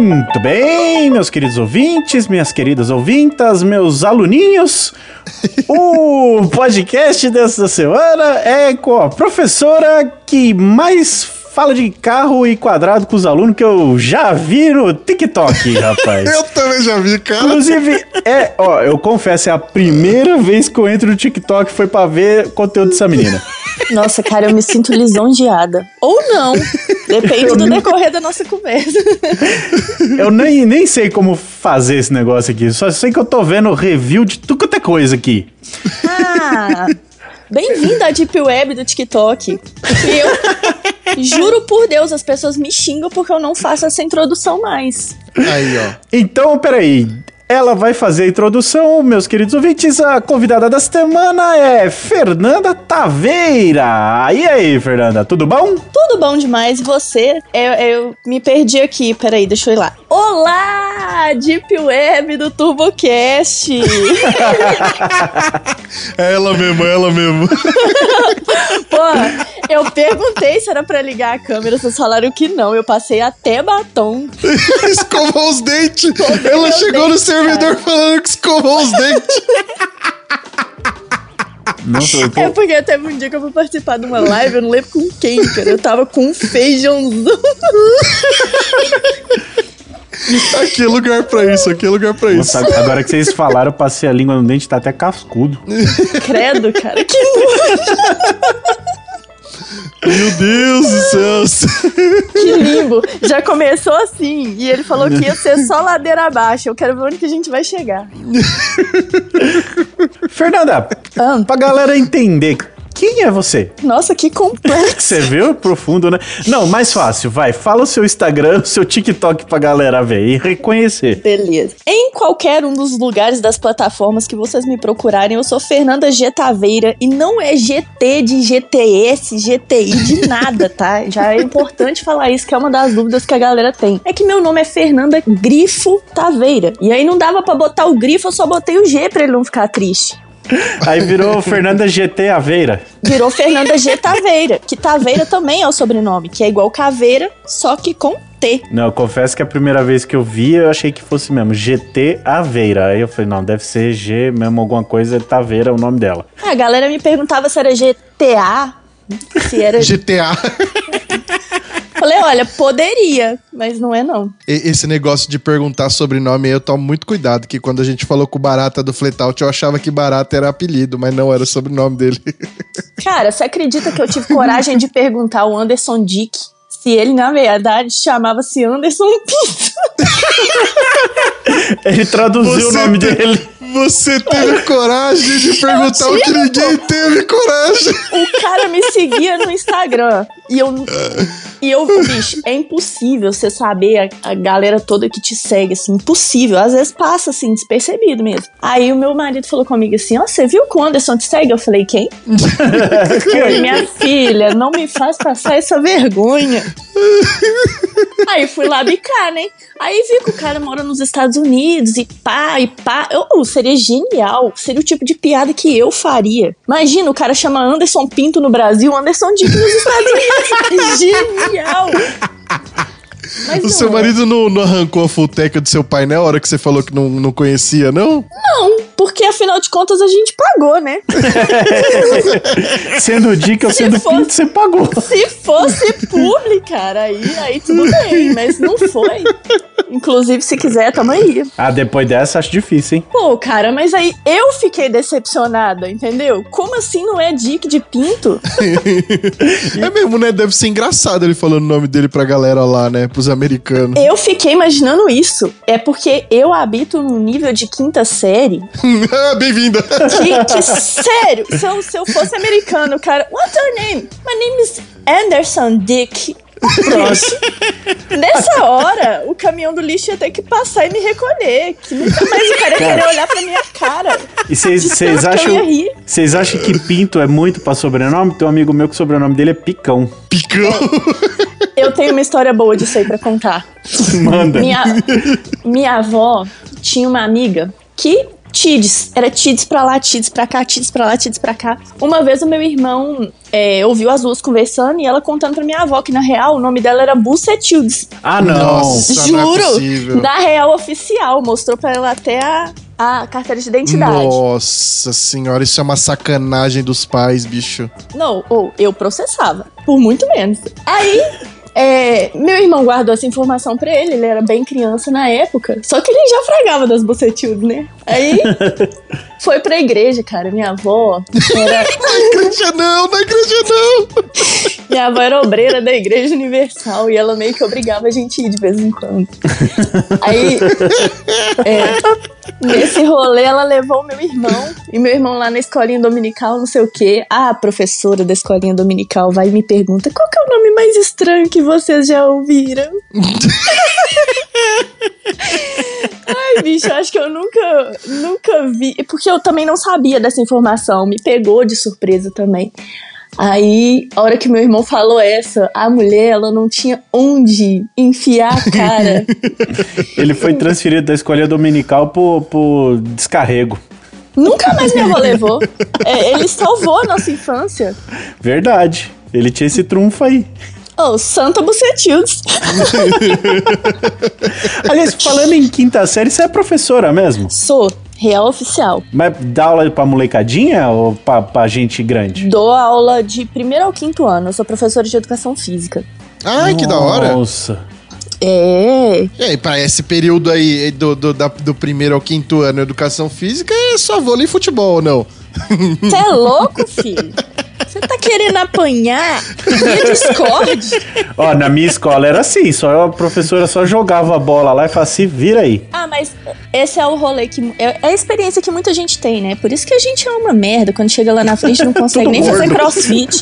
Muito bem, meus queridos ouvintes, minhas queridas ouvintas, meus aluninhos. o podcast dessa semana é com a professora que mais fala de carro e quadrado com os alunos que eu já vi no TikTok, rapaz. eu também já vi, cara. Inclusive, é, ó, eu confesso, é a primeira vez que eu entro no TikTok foi para ver conteúdo dessa menina. Nossa, cara, eu me sinto lisonjeada. Ou não. Depende do decorrer da nossa conversa. Eu nem, nem sei como fazer esse negócio aqui. Só sei que eu tô vendo review de tudo quanto é coisa aqui. Ah, bem-vindo à Deep Web do TikTok. E eu juro por Deus, as pessoas me xingam porque eu não faço essa introdução mais. Aí, ó. Então, peraí. Ela vai fazer a introdução, meus queridos ouvintes. A convidada da semana é Fernanda Taveira. E aí, Fernanda, tudo bom? Tudo bom demais. E você? Eu, eu me perdi aqui. Peraí, deixa eu ir lá. Olá, Deep Web do TurboCast. é ela mesmo, é ela mesmo. Pô, eu perguntei se era pra ligar a câmera, vocês falaram que não. Eu passei até batom. Escovou os dentes. ela chegou no servidor falando que escovou os dentes. Não sou É porque teve um dia que eu fui participar de uma live, eu não lembro com quem, cara. Eu tava com um feijãozão. Aqui é lugar pra isso, aqui é lugar pra isso. Nossa, agora que vocês falaram, eu passei a língua no dente, tá até cascudo. Credo, cara. Que. Meu Deus do céu. Que limbo. Já começou assim. E ele falou que ia ser só ladeira abaixo. Eu quero ver onde que a gente vai chegar. Fernanda, Ah. pra galera entender, quem é você? Nossa, que complexo. Você viu? Profundo, né? Não, mais fácil, vai. Fala o seu Instagram, o seu TikTok pra galera ver e reconhecer. Beleza. Em qualquer um dos lugares das plataformas que vocês me procurarem, eu sou Fernanda G Taveira e não é GT de GTS, GTI de nada, tá? Já é importante falar isso, que é uma das dúvidas que a galera tem. É que meu nome é Fernanda Grifo Taveira. E aí não dava pra botar o grifo, eu só botei o G pra ele não ficar triste. Aí virou Fernanda GT Aveira. Virou Fernanda G Taveira, que Taveira também é o sobrenome, que é igual Caveira, só que com T. Não, eu confesso que a primeira vez que eu vi, eu achei que fosse mesmo GT Aveira. Aí eu falei, não, deve ser G mesmo, alguma coisa, Taveira é o nome dela. A galera me perguntava se era GTA, se era GTA. Falei, olha, poderia, mas não é não. Esse negócio de perguntar sobrenome, eu tomo muito cuidado, que quando a gente falou com o Barata do Fletout, eu achava que Barata era apelido, mas não era o sobrenome dele. Cara, você acredita que eu tive coragem de perguntar ao Anderson Dick se ele, na verdade, chamava-se Anderson Pinto? Ele traduziu Você o nome tem- dele. Você teve coragem de perguntar o que ninguém teve coragem. O cara me seguia no Instagram. E eu. E eu, bicho, é impossível você saber a, a galera toda que te segue, assim, impossível. Às vezes passa, assim, despercebido mesmo. Aí o meu marido falou comigo assim: Ó, você viu que o Anderson te segue? Eu falei: Quem? Ele, minha filha, não me faz passar essa vergonha. Aí fui lá bicar, né? Aí vi que o cara mora nos Estados Unidos e pá, e pá. Eu, seria genial. Seria o tipo de piada que eu faria. Imagina, o cara chama Anderson Pinto no Brasil, Anderson Dick nos Estados Unidos. genial! Mas O seu é. marido não, não arrancou a futeca do seu pai na hora que você falou que não, não conhecia, não? Não, porque afinal de contas a gente pagou, né? Sendo dica ou Se sendo fosse- pinto, você pagou. Se fosse publi, cara, aí, aí tudo bem, mas não foi. Inclusive, se quiser, tamo aí. Ah, depois dessa, acho difícil, hein? Pô, cara, mas aí eu fiquei decepcionada, entendeu? Como assim não é Dick de Pinto? É mesmo, né? Deve ser engraçado ele falando o nome dele pra galera lá, né? Pros americanos. Eu fiquei imaginando isso. É porque eu habito num nível de quinta série Ah, Bem-vinda. que, sério, se eu, se eu fosse americano, cara, what's your name? My name is Anderson Dick. Pronto. Nessa hora, o caminhão do lixo ia ter que passar e me recolher. Que nunca mais o cara ia querer olhar pra minha cara. E vocês acham. Vocês acham que pinto é muito pra sobrenome? Tem um amigo meu que o sobrenome dele é Picão. Picão. Eu tenho uma história boa disso aí pra contar. Manda. Minha, minha avó tinha uma amiga que Tides, era Tides pra lá, Tides pra cá, Tides pra lá, Tides pra cá. Uma vez o meu irmão é, ouviu as duas conversando e ela contando pra minha avó que na real o nome dela era Bucetildes. Ah, não. Nossa. não é Juro! possível. na real oficial, mostrou pra ela até a, a carteira de identidade. Nossa senhora, isso é uma sacanagem dos pais, bicho. Não, ou eu processava, por muito menos. Aí, é, meu irmão guardou essa informação pra ele, ele era bem criança na época, só que ele já fragava das bucetildes, né? Aí, foi pra igreja, cara, minha avó era, Na igreja não, na igreja não. minha avó era obreira da Igreja Universal e ela meio que obrigava a gente a ir de vez em quando. Aí, é, nesse rolê, ela levou o meu irmão e meu irmão lá na escolinha dominical, não sei o quê. Ah, a professora da escolinha dominical vai e me pergunta qual que é o nome mais estranho que vocês já ouviram? Ai, bicho, acho que eu nunca, nunca vi. Porque eu também não sabia dessa informação. Me pegou de surpresa também. Aí, a hora que meu irmão falou essa, a mulher, ela não tinha onde enfiar a cara. Ele foi transferido da escola dominical pro, pro descarrego. Nunca mais minha avó levou. É, ele salvou a nossa infância. Verdade. Ele tinha esse trunfo aí. Oh, Santa Bucetildes. Aliás, falando em quinta série, você é professora mesmo? Sou. Real oficial. Mas dá aula pra molecadinha ou pra, pra gente grande? Dou aula de primeiro ao quinto ano. Eu sou professora de educação física. Ai, que da hora. Nossa. É. E aí, pra esse período aí do, do, da- do primeiro ao quinto ano, educação física, é só vôlei e futebol, não? Você é louco, filho? Você tá querendo apanhar via Discord? Ó, na minha escola era assim, só a professora só jogava a bola lá e falava assim, vira aí. Ah, mas esse é o rolê que. É é a experiência que muita gente tem, né? Por isso que a gente é uma merda. Quando chega lá na frente, não consegue nem fazer crossfit.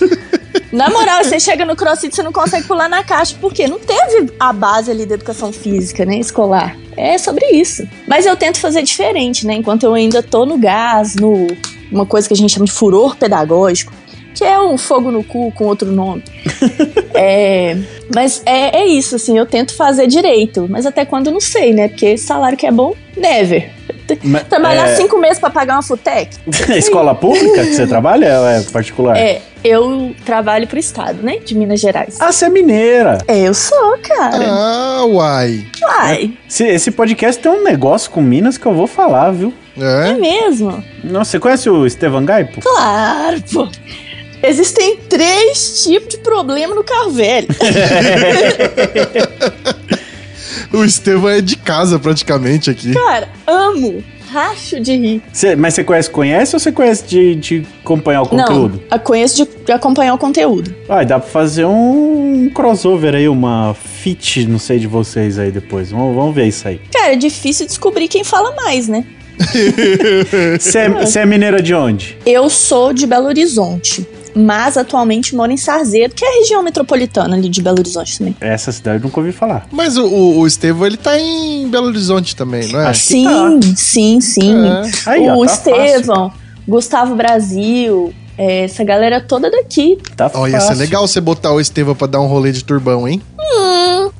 Na moral, você chega no crossfit, você não consegue pular na caixa, porque não teve a base ali da educação física, né? Escolar. É sobre isso. Mas eu tento fazer diferente, né? Enquanto eu ainda tô no gás, no. Uma coisa que a gente chama de furor pedagógico, que é um fogo no cu com outro nome. É, mas é, é isso, assim, eu tento fazer direito, mas até quando eu não sei, né? Porque salário que é bom, never. Mas, Trabalhar é, cinco meses pra pagar uma futec? Escola pública que você trabalha ou é particular? É, eu trabalho pro estado, né? De Minas Gerais. Ah, você é mineira. É, eu sou, cara. Ah, uai. Ai, Esse, esse podcast tem um negócio com Minas que eu vou falar, viu? É É? mesmo? Nossa, você conhece o Estevan Gaipo? Claro, pô. Existem três tipos de problema no carro velho. O Estevão é de casa praticamente aqui. Cara, amo. Racho de rir. Você- mas você conhece, conhece ou você conhece de, de acompanhar o conteúdo? Não, conheço de, de acompanhar o conteúdo. Ah, dá pra fazer um crossover aí, uma fit, não sei de vocês aí depois. Vamos, vamos ver isso aí. Cara, é difícil descobrir quem fala mais, né? Você é, você é mineira de onde? Eu sou de Belo Horizonte, mas atualmente moro em Sarzedo, que é a região metropolitana ali de Belo Horizonte também. Essa cidade eu nunca ouvi falar. Mas o, o, Estevão, ele tá em Belo Horizonte também, não é? Acho que Sim, sim, sim. É. Aí, ó, o tá Estevão, Gustavo Brasil, é, essa galera toda daqui. Tá Ó, ia ser fácil. legal você botar o Estevão pra dar um rolê de turbão, hein?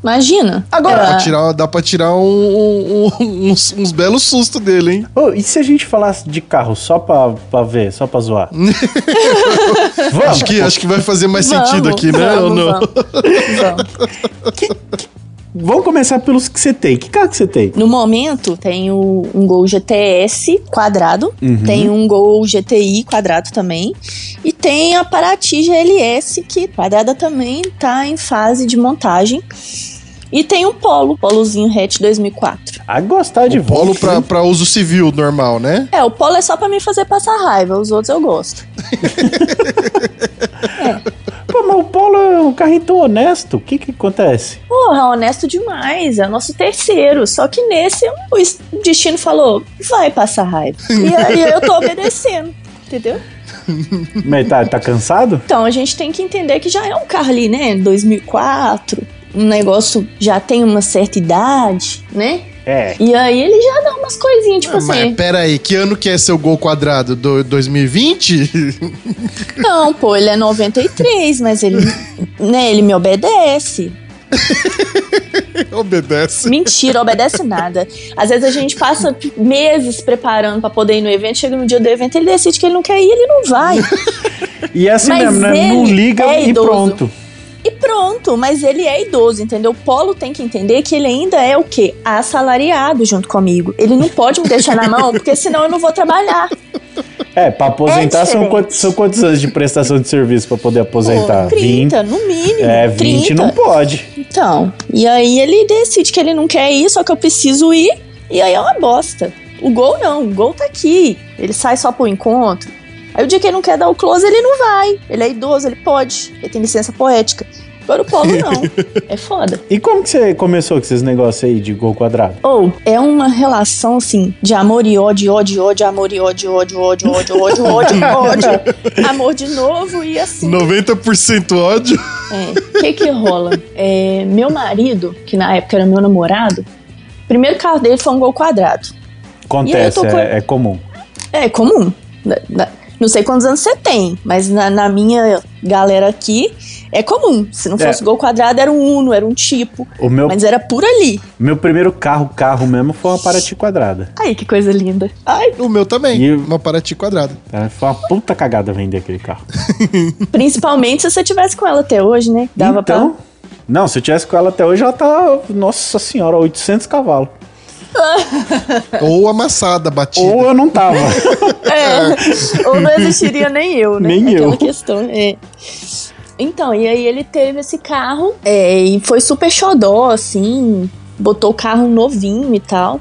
Imagina. Agora, Dá pra tirar, dá pra tirar um- um- um- uns, uns belos sustos dele, hein? Ô, e se a gente falasse de carro só pra, pra ver, só pra zoar? vamos, Acho que, acho que vai fazer mais vamos, sentido aqui, né? vamos, Ou não? vamos, vamos. Vamos começar pelos que você tem. Que carro que você tem? No momento, tenho um Gol GTS quadrado, Uhum. tem um Gol GTI quadrado também, e tem a Paraty GLS, que quadrada também tá em fase de montagem. E tem um Polo, Polozinho hatch 2004. A gostar de O polo pra, pra uso civil normal, né? É, o Polo é só pra me fazer passar raiva, os outros eu gosto. Pô, mas o Polo é um carrinho tão honesto. O que que acontece? Porra, honesto demais, é o nosso terceiro. Só que nesse o es- o destino falou, vai passar raiva. E aí eu tô obedecendo, entendeu? Mas tá, tá cansado? Então a gente tem que entender que já é um carro ali, né? 2004, um negócio já tem uma certa idade, né? É. E aí ele já dá umas coisinhas, tipo Ah, Mas assim. pera aí, que ano que é seu gol quadrado? Do 2020? Não, pô, ele é 93, mas ele, né, ele me obedece. Obedece. Mentira, obedece nada. Às vezes a gente passa meses preparando pra poder ir no evento, chega no dia do evento, ele decide que ele não quer ir, ele não vai. E é assim Mas mesmo, né? Não liga é e idoso. pronto. E pronto, mas ele é idoso, entendeu? O Polo tem que entender que ele ainda é o quê? Assalariado junto comigo. Ele não pode me deixar na mão, porque senão eu não vou trabalhar. É, pra aposentar É são, quantos, são quantos anos de prestação de serviço pra poder aposentar? Pô, 30, no mínimo. É, 20 30. não pode. Então, e aí ele decide que ele não quer ir, só que eu preciso ir, e aí é uma bosta. O gol não, o gol tá aqui. Ele sai só pro encontro. Aí o dia que ele não quer dar o close, ele não vai. Ele é idoso, ele pode. Ele tem licença poética. Agora o Polo não. é foda. E como que você começou com esses negócios aí de gol quadrado? Ou é uma relação assim de amor e ódio, ódio, ódio, amor e ódio, ódio, ódio, ódio, ódio, ódio, ódio. Amor de novo e assim. 90% ódio. É, o que que rola? É, meu marido, que na época era meu namorado, o primeiro carro dele foi um gol quadrado. Acontece, com- é, é comum. É comum. Na- na- não sei quantos anos você tem, mas na, na minha galera aqui é comum. Se não É. fosse gol quadrado, era um Uno, era um tipo. O meu, Mas era por ali. meu primeiro carro, carro mesmo, foi uma Paraty quadrada. Ai, que coisa linda. Ai, O meu também. E- Uma Paraty quadrada. Foi uma puta cagada vender aquele carro. principalmente se você tivesse com ela até hoje, né? Dava então, não, se eu tivesse com ela até hoje, ela tá, nossa senhora, 800 cavalos. Ou amassada, batida. Ou eu não tava. É, ou não existiria nem eu, né? Nem Aquela eu. questão, é. Então, e aí ele teve esse carro é, e foi super xodó, assim, botou o carro novinho e tal.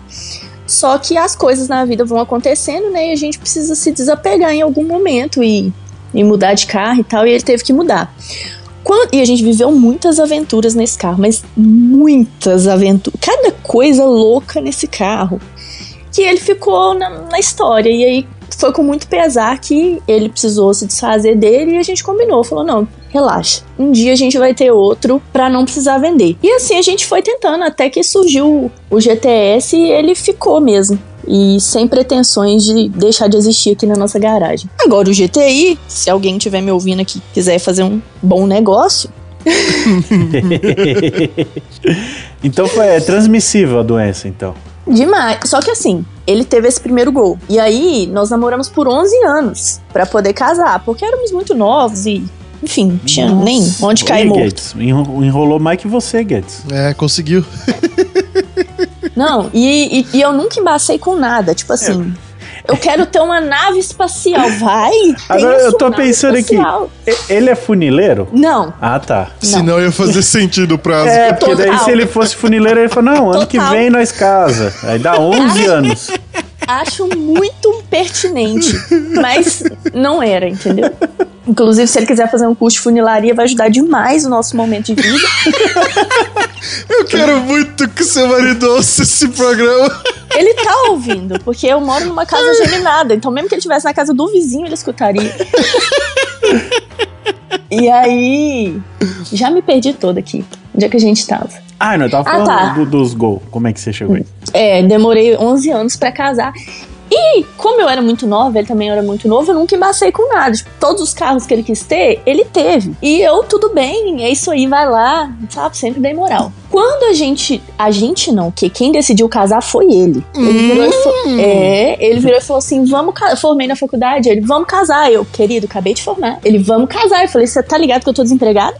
Só que as coisas na vida vão acontecendo, né? E a gente precisa se desapegar em algum momento e, e mudar de carro e tal. E ele teve que mudar. Quando- e a gente viveu muitas aventuras nesse carro, mas muitas aventuras. Cada coisa louca nesse carro. Que ele ficou na, na história. E aí foi com muito pesar que ele precisou se desfazer dele e a gente combinou. Falou: não, relaxa. Um dia a gente vai ter outro pra não precisar vender. E assim a gente foi tentando até que surgiu o GTS e ele ficou mesmo. E sem pretensões de deixar de existir aqui na nossa garagem. Agora o GTI, se alguém estiver me ouvindo aqui quiser fazer um bom negócio, então foi é transmissível a doença, então. Demais. Só que assim, ele teve esse primeiro gol. E aí, nós namoramos por 11 anos pra poder casar, porque éramos muito novos e, enfim, tinha Nossa. nem onde cair morto. Guedes, enro- enrolou mais que você, Guedes. É, conseguiu. Não, e, e, e eu nunca embacei com nada. Tipo assim, eu quero ter uma nave espacial. Vai! Agora eu tô pensando aqui. espacial. Ele é funileiro? Não, Ah, tá. Senão ia fazer sentido o prazo. É, porque daí Total. se ele fosse funileiro, ele falou, não, ano que Total. vem nós casa. Aí dá 11 anos. acho muito pertinente. Mas não era, entendeu? Inclusive, se ele quiser fazer um curso de funilaria, vai ajudar demais o nosso momento de vida. Eu quero muito que seu marido ouça esse programa. Ele tá ouvindo, porque eu moro numa casa geminada, então mesmo que ele estivesse na casa do vizinho, ele escutaria. E aí, já me perdi toda aqui. Onde é que a gente tava? Ah, não, eu tava Ah, falando tá. do- dos gols. Como é que você chegou aí? É, demorei 11 anos pra casar. E como eu era muito nova, ele também era muito novo, eu nunca embacei com nada. Tipo, todos os carros que ele quis ter, ele teve. E eu, tudo bem, é isso aí, vai lá, sabe? Sempre dei moral. Quando a gente. A gente não, que quem decidiu casar foi ele. Ele virou e falou. É, ele virou e falou assim: vamos casar. Formei na faculdade, ele, vamos casar. Eu, querido, acabei de formar. Ele, vamos casar. Eu falei, você tá ligado que eu tô desempregado?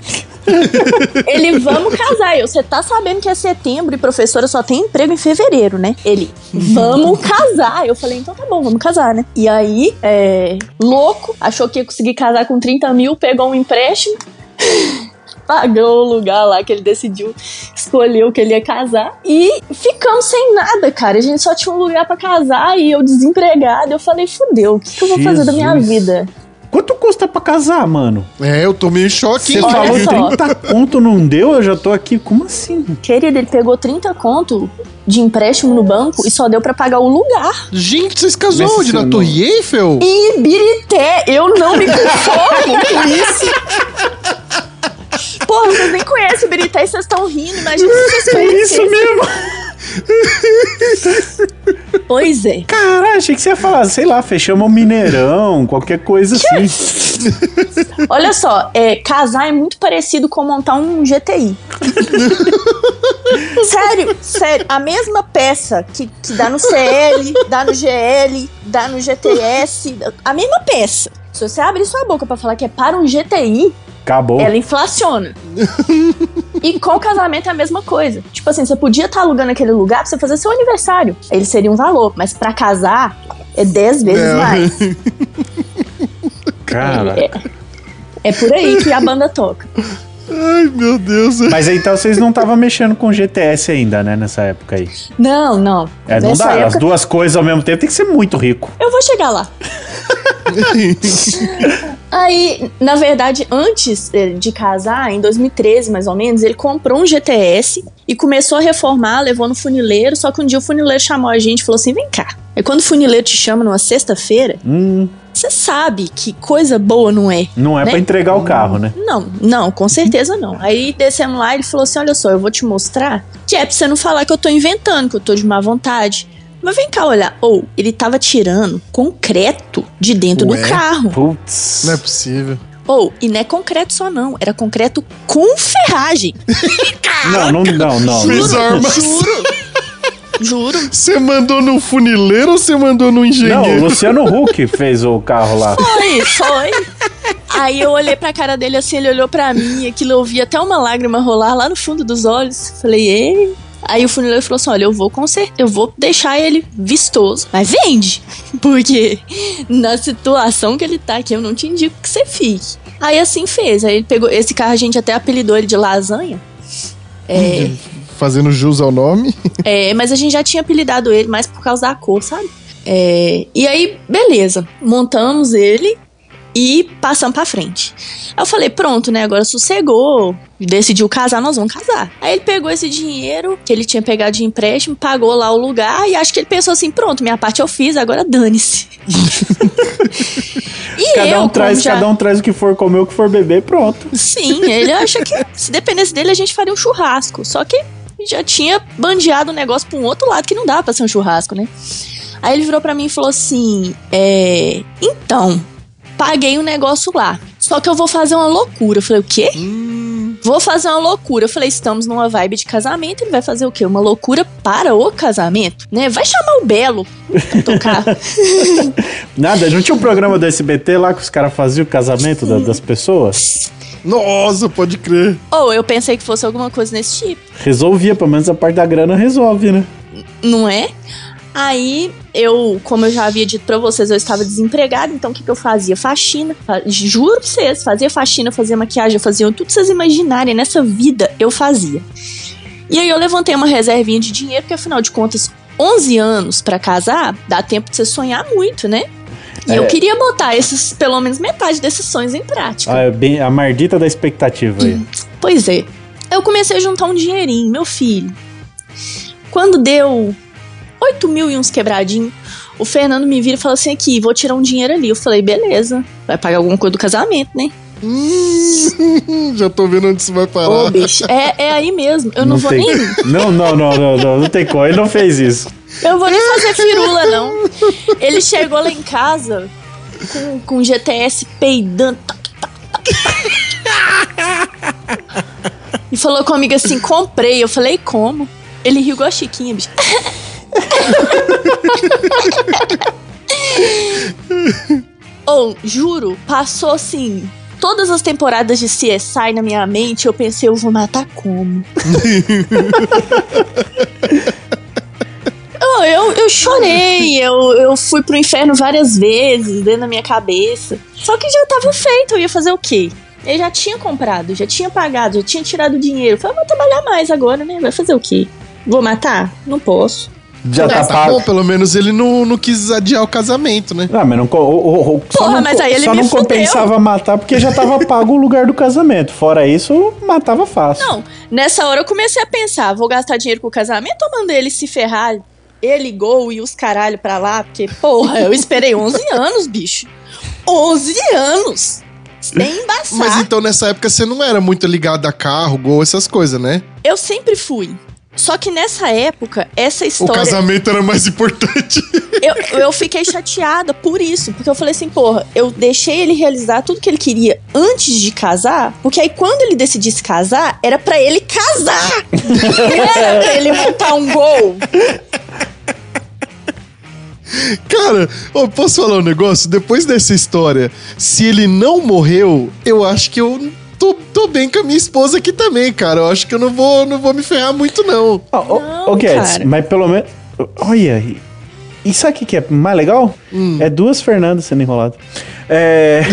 Ele, vamos casar. Eu, você tá sabendo que é setembro e professora só tem emprego em fevereiro, né? Ele, vamos casar. Eu falei, então tá bom, vamos casar, né? E aí, é, louco, achou que ia conseguir casar com 30 mil, pegou um empréstimo. Pagou o lugar lá que ele decidiu escolher o que ele ia casar. E ficamos sem nada, cara. A gente só tinha um lugar pra casar e eu desempregada. Eu falei, fudeu, o que, que eu vou fazer da minha Jesus. vida? Quanto custa pra casar, mano? É, eu tô meio em choque, Você falou só. 30 conto, não deu? Eu já tô aqui. Como assim? Querido, ele pegou 30 conto de empréstimo no banco e só deu pra pagar o lugar. Gente, vocês casou Nesse onde? Na Torre Eiffel? E Birité, eu não me conformo com isso. Porra, vocês nem conhecem Birité e vocês estão rindo, imagina se vocês É isso mesmo. Pois é. Caralho, achei que você ia falar, sei lá, fechamos um Mineirão, qualquer coisa assim. Olha só, é, casar é muito parecido com montar um GTI. sério, sério. A mesma peça que, que dá no CL, dá no GL, dá no GTS, a mesma peça. Se você abrir sua boca pra falar que é para um GTI, Acabou. ela inflaciona. e com o casamento é a mesma coisa. Tipo assim, você podia estar alugando aquele lugar pra você fazer seu aniversário. Ele seria um valor, mas pra casar é 10 vezes É. mais. Caraca. É por aí que a banda toca. Ai, meu Deus. Mas então vocês não estavam mexendo com GTS ainda, né, nessa época aí. Não, não. É, não dá, as época- duas coisas ao mesmo tempo tem que ser muito rico. Eu vou chegar lá. Aí, na verdade, antes eh, de casar, em 2013 mais ou menos, ele comprou um GTS e começou a reformar, levou no funileiro. Só que um dia o funileiro chamou a gente e falou assim: vem cá. É quando o funileiro te chama numa sexta-feira, Hum, você sabe que coisa boa não é. não é Né? pra entregar o carro, né? Não, não, com certeza não. Aí descemos lá e ele falou assim: olha só, eu vou te mostrar que é pra você não falar que eu tô inventando, que eu tô de má vontade. Mas vem cá olhar. Ou ele tava tirando concreto de dentro Ué? do carro. Putz. Não é possível. Ou, e não é concreto só não, era concreto com ferragem. Não, não, não, não. Fez Juro, armas. juro. Juro. Você mandou no funileiro ou você mandou no Não, o engenheiro? Luciano Huck fez o carro lá. Foi, foi. Aí eu olhei pra cara dele assim, ele olhou pra mim, aquilo eu vi até uma lágrima rolar lá no fundo dos olhos. Falei, ei, Aí o funileiro falou assim: olha, eu vou consertar, eu vou deixar ele vistoso, mas vende. Porque na situação que ele tá aqui, eu não te indico que você fique. Aí assim fez. Aí ele pegou. Esse carro a gente até apelidou ele de lasanha. É, Fazendo jus ao nome. é, mas a gente já tinha apelidado ele mais por causa da cor, sabe? É, e aí, beleza. Montamos ele e passamos pra frente. Aí eu falei, pronto, né? Agora sossegou. Decidiu casar, nós vamos casar. Aí ele pegou esse dinheiro que ele tinha pegado de empréstimo, pagou lá o lugar e acho que ele pensou assim: pronto, minha parte eu fiz, agora dane-se. e Cada eu, um, traz, já- cada um traz o que for comer, o que for beber, pronto. Sim, ele acha que se dependesse dele a gente faria um churrasco. Só que já tinha bandeado o negócio pra um outro lado que não dava pra ser um churrasco, né? Aí ele virou pra mim e falou assim: É. Então, paguei o negócio lá. Só que eu vou fazer uma loucura. Eu falei: O quê? Vou fazer uma loucura. Eu falei: Estamos numa vibe de casamento. Ele vai fazer o quê? Uma loucura para o casamento? Né? Vai chamar o Belo pra tocar. Nada, não tinha um programa do SBT lá que os caras faziam o casamento da- das pessoas? Nossa, pode crer. Ou eu pensei que fosse alguma coisa nesse tipo. Resolvia, pelo menos a parte da grana resolve, né? não é? Aí eu, como eu já havia dito pra vocês, eu estava desempregada, então o que, que eu fazia? Faxina. Fa- Juro pra vocês, fazia faxina, fazia maquiagem, eu fazia tudo que vocês imaginarem nessa vida, eu fazia. E aí eu levantei uma reservinha de dinheiro, porque afinal de contas, 11 anos pra casar, dá tempo de você sonhar muito, né? E eu É. queria botar esses, pelo menos metade desses sonhos em prática. Ah, é bem, a mardita da expectativa aí. Pois é. Eu comecei a juntar um dinheirinho, meu filho. Quando deu 8 mil e uns quebradinhos, o Fernando me vira e fala assim: aqui, vou tirar um dinheiro ali. Eu falei, beleza, vai pagar alguma coisa do casamento, né? Já tô vendo onde isso vai parar. Ô, bicho, é, é aí mesmo. Eu não, vou tem... nem. Não, não, não, não, não, não tem como. Ele não fez isso. Eu vou nem fazer firula, não. Ele chegou lá em casa com, com GTS peidando. tac, tac, tac. E falou comigo assim: comprei. Eu falei, como? Ele riu igual a Chiquinha, bicho. Ou, juro, passou assim. Todas as temporadas de CSI na minha mente, eu pensei, eu vou matar como? Eu, eu, eu chorei, eu, eu fui pro inferno várias vezes dentro da minha cabeça. Só que já tava feito, eu ia fazer o quê? Eu já tinha comprado, já tinha pagado, já tinha tirado dinheiro. Eu falei, vou trabalhar mais agora, né? Vai fazer o quê? Vou matar? Não posso. Já tá Mas tá pago. bom, pelo menos ele não, não quis adiar o casamento, né? Ah, mas não, o- o- o- só Porra, não, mas aí ele só me não fudeu. compensava matar porque já tava pago o lugar do casamento. Fora isso, matava fácil. Não, nessa hora eu comecei a pensar, vou gastar dinheiro com o casamento ou mandei ele se ferrar? Ele, gol e os caralho pra lá? Porque, porra, eu esperei 11 anos, bicho. 11 anos! Sem embaçar. Mas então nessa época você não era muito ligado a carro, gol, essas coisas, né? Eu sempre fui. Só que nessa época, essa O história. casamento era mais importante. Eu, eu fiquei chateada por isso. Porque eu falei assim, porra, eu deixei ele realizar tudo que ele queria antes de casar. Porque aí quando ele decidisse casar, era pra ele casar. Não era pra ele montar um gol. Cara, eu posso falar um negócio? Depois dessa história, se ele não morreu, eu acho que eu tô, tô bem com a minha esposa aqui também, cara. Eu acho que eu não vou, não vou me ferrar muito, não. Ó, ó, Não, ô, Guedes, mas pelo menos. Olha, e- e sabe o que, que é mais legal? Hum. É duas Fernandas sendo enroladas. É.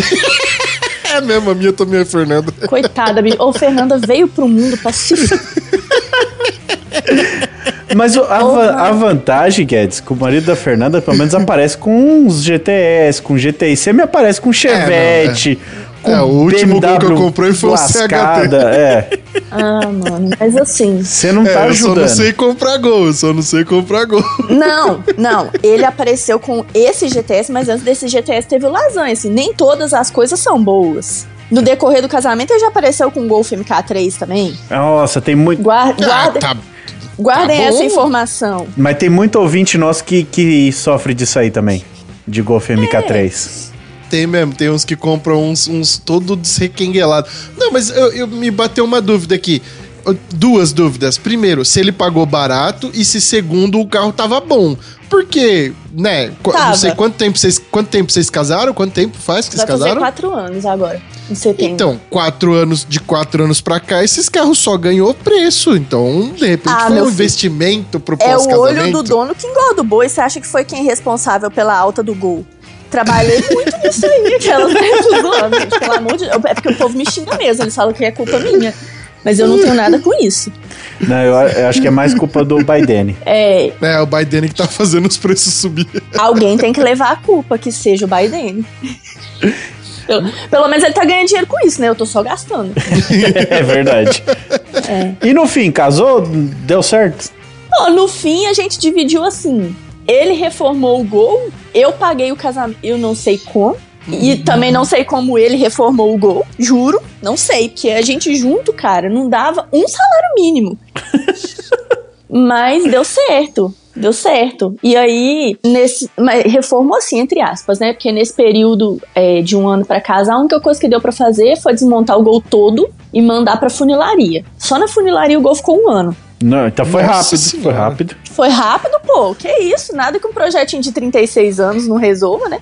É mesmo, a minha também é Fernanda. Coitada, bicho. Ô, Fernanda veio pro mundo pra se. Mas o- a, va- a vantagem, Guedes, que o marido da Fernanda pelo menos aparece com uns GTS, com GTI. Você me aparece com Chevette, com É, o último gol que eu BMW comprei foi lascada, É, Ah, mano, mas assim. você não É, tá eu só ajudando. não sei comprar gol, eu só não sei comprar gol. Não, não. Ele apareceu com esse GTS, mas antes desse GTS teve o lasanha. Assim, nem todas as coisas são boas. No decorrer do casamento, ele já apareceu com o Golf MK3 também. Nossa, tem muito. Guarda, Ah, guarda- tá. guardem tá essa informação. Mas tem muito ouvinte nosso que, que sofre disso aí também. De Golf MK3. Tem mesmo, tem uns que compram uns, uns todo desrequenguelado. Não, mas eu, eu- me bateu uma dúvida aqui. duas dúvidas. Primeiro, se ele pagou barato e se segundo, o carro tava bom. Porque, né? Tava. Não sei quanto tempo vocês, quanto tempo vocês casaram? Quanto tempo faz que vocês Vai casaram? quatro anos agora, em setembro. Então, quatro anos, de quatro anos pra cá, esses carros só ganhou preço. Então, de repente, Ah, foi um filho. investimento pro É o olho pós-casamento. do dono que engorda o boi. Você acha que foi quem é responsável pela alta do gol? Trabalhei muito nisso aí, aquelas tô zoando, gente, pelo amor de Deus. É porque o povo me xinga mesmo, eles falam que é culpa minha. Mas eu não tenho nada com isso. Não, eu, eu acho que é mais culpa do Biden. É, É, o Biden que tá fazendo os preços subir. alguém tem que levar a culpa, que seja o Biden. Pelo, pelo menos ele tá ganhando dinheiro com isso, né? Eu tô só gastando. É verdade. E no fim, casou? Deu certo? Ó, no fim, a gente dividiu assim. Ele reformou o gol, eu paguei o casamento, eu não sei como. E também não sei como ele reformou o gol, juro, não sei, porque a gente junto, cara, não dava um salário mínimo. Mas deu certo, deu certo. E aí, nesse. Mas reformou assim, entre aspas, né? Porque nesse período é, de um ano pra casa, a única coisa que deu pra fazer foi desmontar o gol todo e mandar pra funilaria. Só na funilaria o gol ficou um ano. Não, então foi Nossa rápido, foi Senhora. rápido. Foi rápido, pô. Que isso? Nada que um projetinho de 36 anos não resolva, né?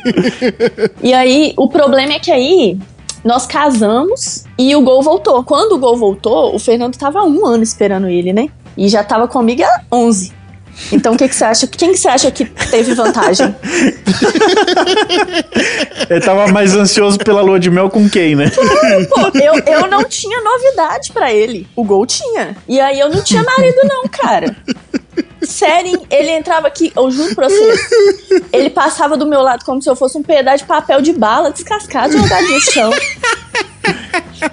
e aí, o problema é que aí nós casamos e o gol voltou. Quando o gol voltou, o Fernando tava há um ano esperando ele, né? E já tava comigo há 11. Então, o que, que você acha? Quem que você acha que teve vantagem? Ele tava mais ansioso pela lua de mel com quem, né? Pô, eu, eu não tinha novidade pra ele. O gol tinha. E aí eu não tinha marido, não, cara. Sério, ele entrava aqui, eu juro pra você. Ele passava do meu lado como se eu fosse um pedaço de papel de bala descascado jogado no chão.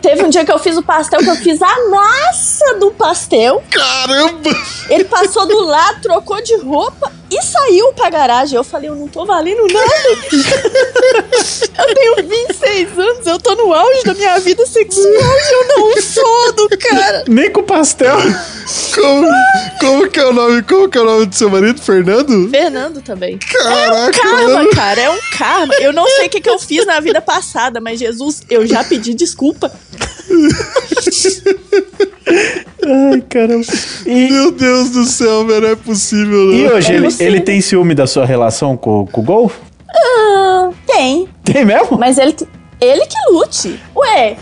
Teve um dia que eu fiz o pastel, que eu fiz a massa do pastel. Caramba! Ele passou do lado, trocou de roupa e saiu pra garagem. Eu falei, eu não tô valendo nada. eu tenho 26 anos, eu tô no auge da minha vida sexual e eu não sou do cara. Nem com pastel. Como, como que é o nome? Como que é o nome do seu marido, Fernando? Fernando também. Caraca, Karma, mano. cara, é um karma. Eu não sei o que, que eu fiz na vida passada, mas Jesus, eu já pedi desculpa. Ai, caramba. E, Meu Deus do céu, velho, não é possível, não. e hoje, É ele, ele tem ciúme da sua relação com, com o Gol? Ah, tem, Tem mesmo? mas ele, ele que lute. Ué,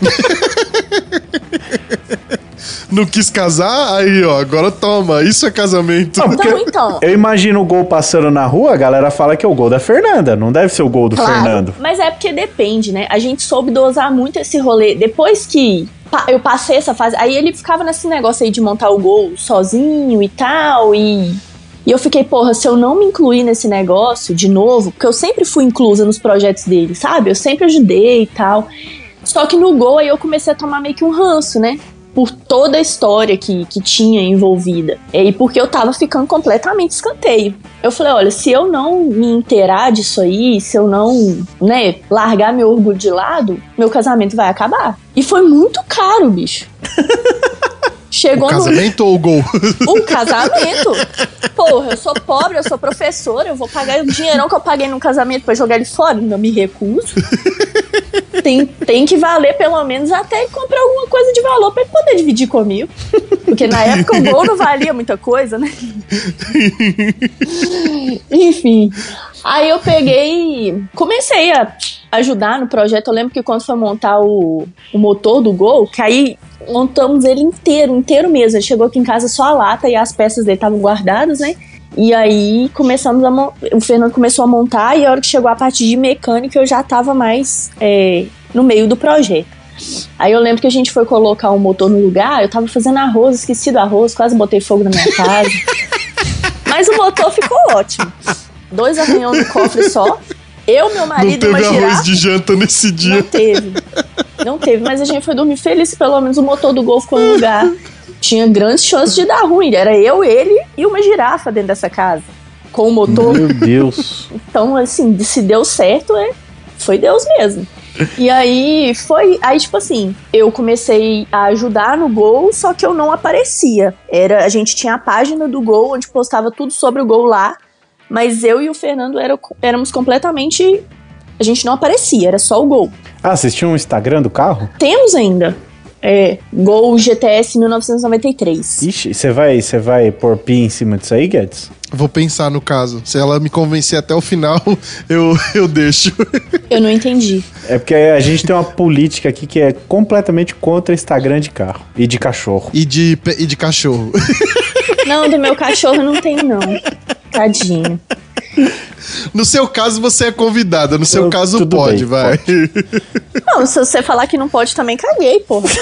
Não quis casar? Aí, ó, agora toma. Isso é casamento. Não, porque Não, então. Eu imagino o Gol passando na rua, a galera fala que é o gol da Fernanda. Não deve ser o gol do Claro, Fernando. mas é porque depende, né? A gente soube dosar muito esse rolê. Depois que eu passei essa fase, aí ele ficava nesse negócio aí de montar o gol sozinho e tal, e, e eu fiquei, porra, se eu não me incluir nesse negócio de novo, porque eu sempre fui inclusa nos projetos dele, sabe? Eu sempre ajudei e tal. Só que no gol aí eu comecei a tomar meio que um ranço, né? Por toda a história que, que tinha envolvida. E porque eu tava ficando completamente escanteio. Eu falei, olha, se eu não me inteirar disso aí, se eu não, né, largar meu orgulho de lado, meu casamento vai acabar. E foi muito caro, bicho. Chegou O no casamento ou o gol? um casamento. Porra, eu sou pobre, eu sou professora, eu vou pagar o dinheirão que eu paguei num casamento pra jogar ele fora? Não me recuso. Tem, tem que valer pelo menos até comprar alguma coisa de valor ele poder dividir comigo. Porque na época o gol não valia muita coisa, né? Enfim. Aí eu peguei comecei a ajudar no projeto. Eu lembro que quando foi montar o, o motor do Gol, que aí montamos ele inteiro, inteiro mesmo. Ele chegou aqui em casa só a lata e as peças dele estavam guardadas, né? E aí começamos a o Fernando começou a montar e a hora que chegou a parte de mecânica eu já tava mais é, no meio do projeto. Aí eu lembro que a gente foi colocar o motor no lugar, eu tava fazendo arroz, esqueci do arroz, quase botei fogo na minha casa. Mas o motor ficou ótimo. Dois arranhão no cofre só. Eu, meu Não marido e teve uma arroz girafa. de janta nesse dia. Não teve. Não teve, mas a gente foi dormir feliz, pelo menos o motor do gol ficou no lugar. Tinha grandes chances de dar ruim. Era eu, ele e uma girafa dentro dessa casa. Com o motor. Meu Deus. Então, assim, se deu certo, é, foi Deus mesmo. E aí foi. Aí, tipo assim, eu comecei a ajudar no gol, só que eu não aparecia. Era, a gente tinha a página do gol, onde postava tudo sobre o gol lá. Mas eu e o Fernando era, éramos completamente. A gente não aparecia, era só o gol. Ah, vocês tinham um Instagram do carro? Temos ainda. É, Gol GTS 1993. Ixi, você vai, você vai pôr pi em cima disso aí, Guedes? Vou pensar no caso. Se ela me convencer até o final, eu, eu deixo. Eu não entendi. É porque a gente tem uma política aqui que é completamente contra Instagram de carro e de cachorro. E de, e de cachorro. Não, do meu cachorro não tem, não. Tadinho. No seu caso, você é convidada. No seu Eu- caso, pode, bem, vai. Não, se você falar que não pode, também caguei, porra.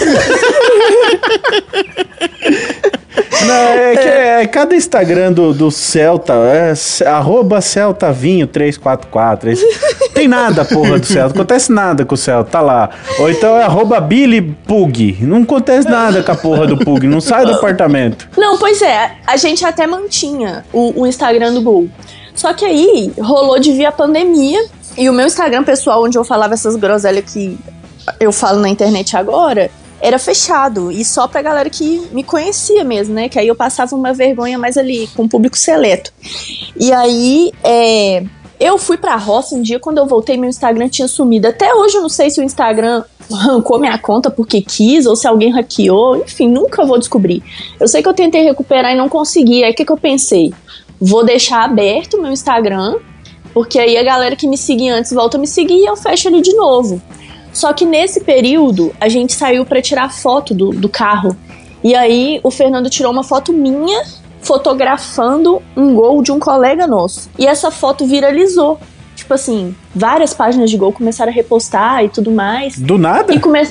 Não, é que é, cada Instagram do, do Celta é arroba Celta Vinho 344. Esse- Tem nada, porra, do Celta. Não acontece nada com o Celta, tá lá. Ou então é arroba Billy Pug. Não acontece nada com a porra do Pug. Não sai do apartamento. Não, pois é, a gente até mantinha o, o Instagram do Gol. Só que aí rolou de vir a pandemia e o meu Instagram pessoal, onde eu falava essas groselhas que eu falo na internet agora, era fechado. E só pra galera que me conhecia mesmo, né? Que aí eu passava uma vergonha mais ali, com o público seleto. E aí, é, eu fui pra roça um dia, quando eu voltei, meu Instagram tinha sumido. Até hoje eu não sei se o Instagram arrancou minha conta porque quis, ou se alguém hackeou, enfim, nunca vou descobrir. Eu sei que eu tentei recuperar e não consegui. Aí o que, que eu pensei? Vou deixar aberto o meu Instagram, porque aí a galera que me seguia antes volta a me seguir e eu fecho ele de novo. Só que nesse período, a gente saiu pra tirar foto do, do carro. E aí o Fernando tirou uma foto minha fotografando um gol de um colega nosso. E essa foto viralizou. Tipo assim, várias páginas de gol começaram a repostar e tudo mais. Do nada? E come...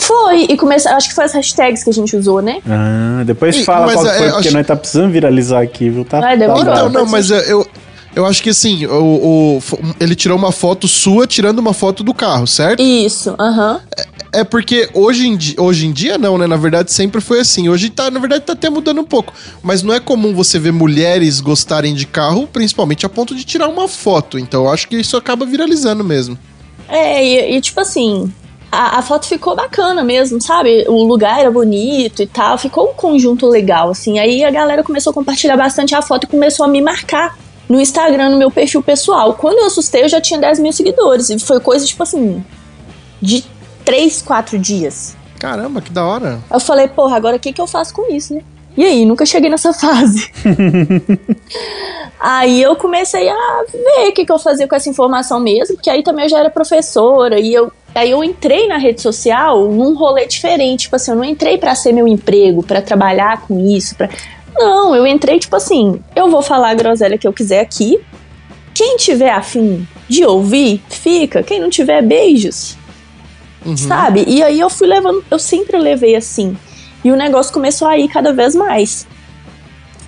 Foi, e começou. Acho que foi as hashtags que a gente usou, né? Ah, depois Ih, fala qual é, foi, porque acho- nós tá precisando viralizar aqui, viu? Tá, Vai, demorou. tá Então, não, mas eu, eu, eu acho que assim, o, o- ele tirou uma foto sua tirando uma foto do carro, certo? Isso, aham. É porque hoje em, di- hoje em dia não, né? Na verdade sempre foi assim. Hoje tá, na verdade tá até mudando um pouco. Mas não é comum você ver mulheres gostarem de carro, principalmente a ponto de tirar uma foto. Então eu acho que isso acaba viralizando mesmo. É, e, e, tipo assim, a, a foto ficou bacana mesmo, sabe? O lugar era bonito e tal, ficou um conjunto legal, assim. Aí a galera começou a compartilhar bastante a foto e começou a me marcar no Instagram, no meu perfil pessoal. Quando eu assustei, eu já tinha 10 mil seguidores. E foi coisa, tipo assim, de 3, 4 dias. Caramba, que da hora. Eu falei, porra, agora o que, que eu faço com isso, né? E aí, nunca cheguei nessa fase. aí eu comecei a ver o que, que eu fazia com essa informação mesmo, porque aí também eu já era professora e eu. Aí eu entrei na rede social num rolê diferente, tipo assim, eu não entrei pra ser meu emprego, pra trabalhar com isso, pra... Não, eu entrei tipo assim, eu vou falar a groselha que eu quiser aqui. Quem tiver afim de ouvir, fica. Quem não tiver, beijos Uhum. sabe? E aí eu fui levando, eu sempre levei assim. E o negócio começou a ir cada vez mais.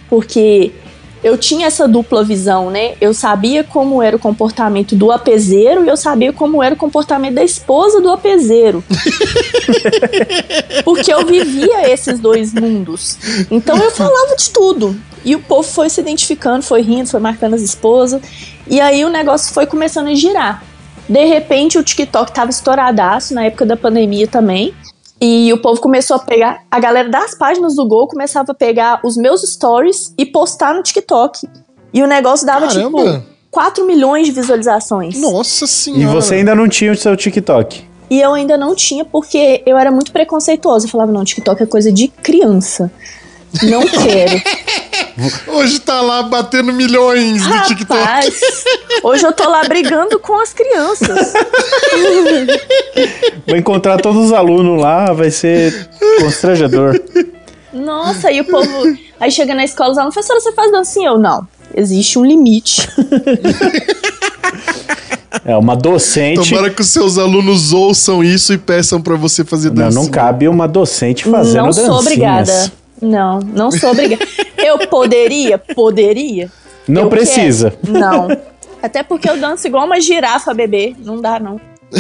Porque eu tinha essa dupla visão, né? Eu sabia como era o comportamento do apezeiro e eu sabia como era o comportamento da esposa do apezeiro. Porque eu vivia esses dois mundos. Então eu falava de tudo. E o povo foi se identificando, foi rindo, foi marcando as esposas. E aí o negócio foi começando a girar. De repente o TikTok tava estouradaço na época da pandemia também. E o povo começou a pegar. A galera das páginas do Gol começava a pegar os meus stories e postar no TikTok. E o negócio dava Caramba. tipo 4 milhões de visualizações. Nossa E senhora. você ainda não tinha o seu TikTok. E eu ainda não tinha porque eu era muito preconceituosa. Eu falava, não, TikTok é coisa de criança. Não quero. Hoje tá lá batendo milhões no TikTok. Rapaz, hoje eu tô lá brigando com as crianças. Vou encontrar todos os alunos lá, vai ser constrangedor. Nossa, aí o povo. Aí chega na escola, os alunos, professora, você faz dancinha? Eu, não. Existe um limite. É uma docente. Tomara que os seus alunos ouçam isso e peçam pra você fazer Não, dança. não cabe uma docente fazendo não sou dancinhas. obrigada. Não, não sou obrigada. Eu poderia? Poderia. Não Eu precisa. quero. Não. Até porque eu danço igual uma girafa, bebê. Não dá, não.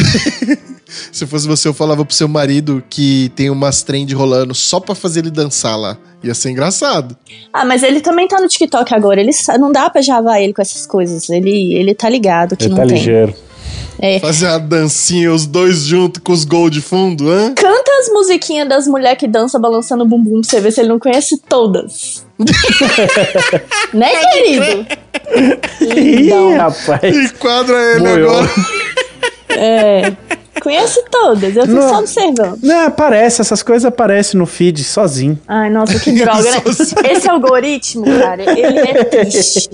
Se fosse você, eu falava pro seu marido que tem umas trend rolando só pra fazer ele dançar lá. Ia ser engraçado. Ah, mas ele também tá no TikTok agora. Ele não dá pra javar ele com essas coisas. Ele, ele tá ligado que Ele não tá tem. ligeiro. É. Fazer uma dancinha, os dois juntos com os gols de fundo, hã? Canta as musiquinhas das mulheres que dançam balançando o bumbum pra você ver se ele não conhece todas. né, querido? Ih, Lindão. rapaz. Enquadra ele Moiou. agora. É. Conhece todas, eu fico Não. só observando. Não, aparece, essas coisas aparecem no feed sozinho. Ai, nossa, que droga, né? Esse algoritmo, cara, ele é triste.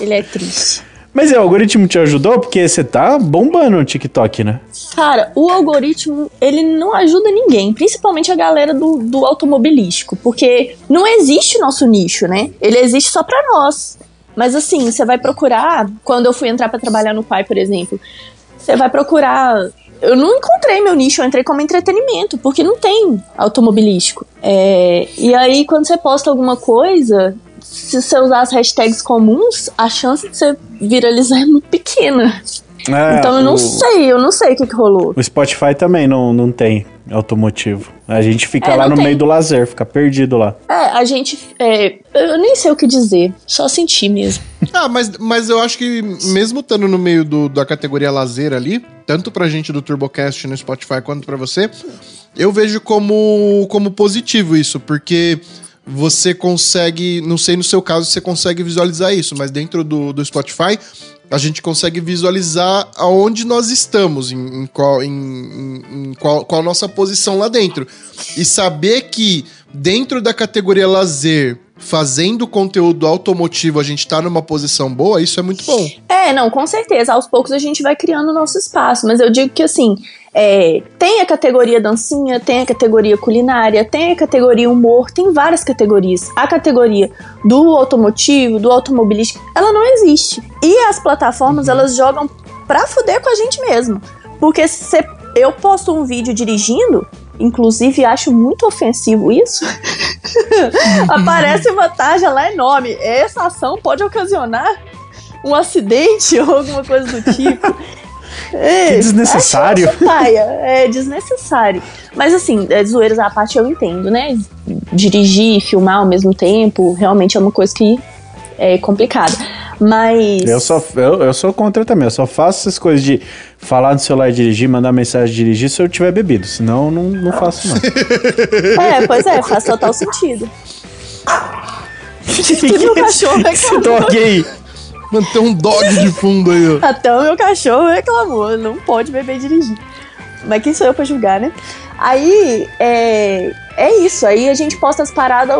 Ele é triste. Mas o algoritmo te ajudou porque você tá bombando no TikTok, né? Cara, o algoritmo, ele não ajuda ninguém, principalmente a galera do, do automobilístico, porque não existe nosso nicho, né? Ele existe só pra nós. Mas assim, você vai procurar, quando eu fui entrar pra trabalhar no pai, por exemplo, você vai procurar. Eu não encontrei meu nicho, eu entrei como entretenimento, porque não tem automobilístico. É, e aí, quando você posta alguma coisa, se você usar as hashtags comuns, a chance de você viralizar é muito pequena. É, então eu não o- sei, eu não sei o que, que rolou. O Spotify também não, não tem automotivo. A gente fica É, lá no tem. meio do lazer, fica perdido lá. É, a gente. é, eu nem sei o que dizer, só senti mesmo. Ah, mas, mas eu acho que mesmo estando no meio do- da categoria lazer ali, tanto pra gente do TurboCast no Spotify quanto pra você, eu vejo como, como positivo isso, porque você consegue, não sei no seu caso, você consegue visualizar isso, mas dentro do, do Spotify a gente consegue visualizar aonde nós estamos, em, em qual, em, em- qual, qual a nossa posição lá dentro. E saber que dentro da categoria lazer, fazendo conteúdo automotivo, a gente tá numa posição boa, isso é muito bom. É, não, com certeza. Aos poucos a gente vai criando o nosso espaço. Mas eu digo que assim, é, tem a categoria dancinha, tem a categoria culinária, tem a categoria humor, tem várias categorias. A categoria do automotivo, do automobilístico, ela não existe. E as plataformas, elas jogam pra fuder com a gente mesmo. Porque se eu posto um vídeo dirigindo, inclusive acho muito ofensivo isso. Aparece uma tarja lá enorme. Essa ação pode ocasionar um acidente ou alguma coisa do tipo. É, Que desnecessário. paia, É desnecessário. Mas assim, é, zoeiras à parte eu entendo, né? Dirigir e filmar ao mesmo tempo realmente é uma coisa que é complicada. Mas. Eu sou, eu, eu sou contra também. Eu só faço essas coisas de falar no celular e dirigir, mandar mensagem e dirigir se eu tiver bebido. Senão, eu não, não faço, não. É, pois é, faz total sentido. Até meu cachorro Esse dog aí. Mano, tem um dog de fundo aí, ó. Até o meu cachorro reclamou, não pode beber e dirigir. Mas quem sou eu pra julgar, né? Aí, é, é isso. Aí a gente posta as paradas,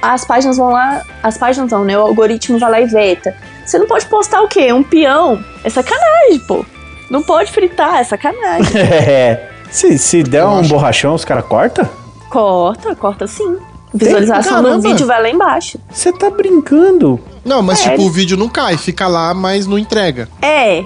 as páginas vão lá, as páginas vão, né? O algoritmo vai lá e veta. Você não pode postar o quê? Um peão? É sacanagem, pô. Não pode fritar, é sacanagem. É. Se, se der um borrachão, os caras cortam? corta, corta sim. Visualização do vídeo vai lá embaixo. Você tá brincando. Não, mas É, tipo, o vídeo não cai, fica lá, mas não entrega. É.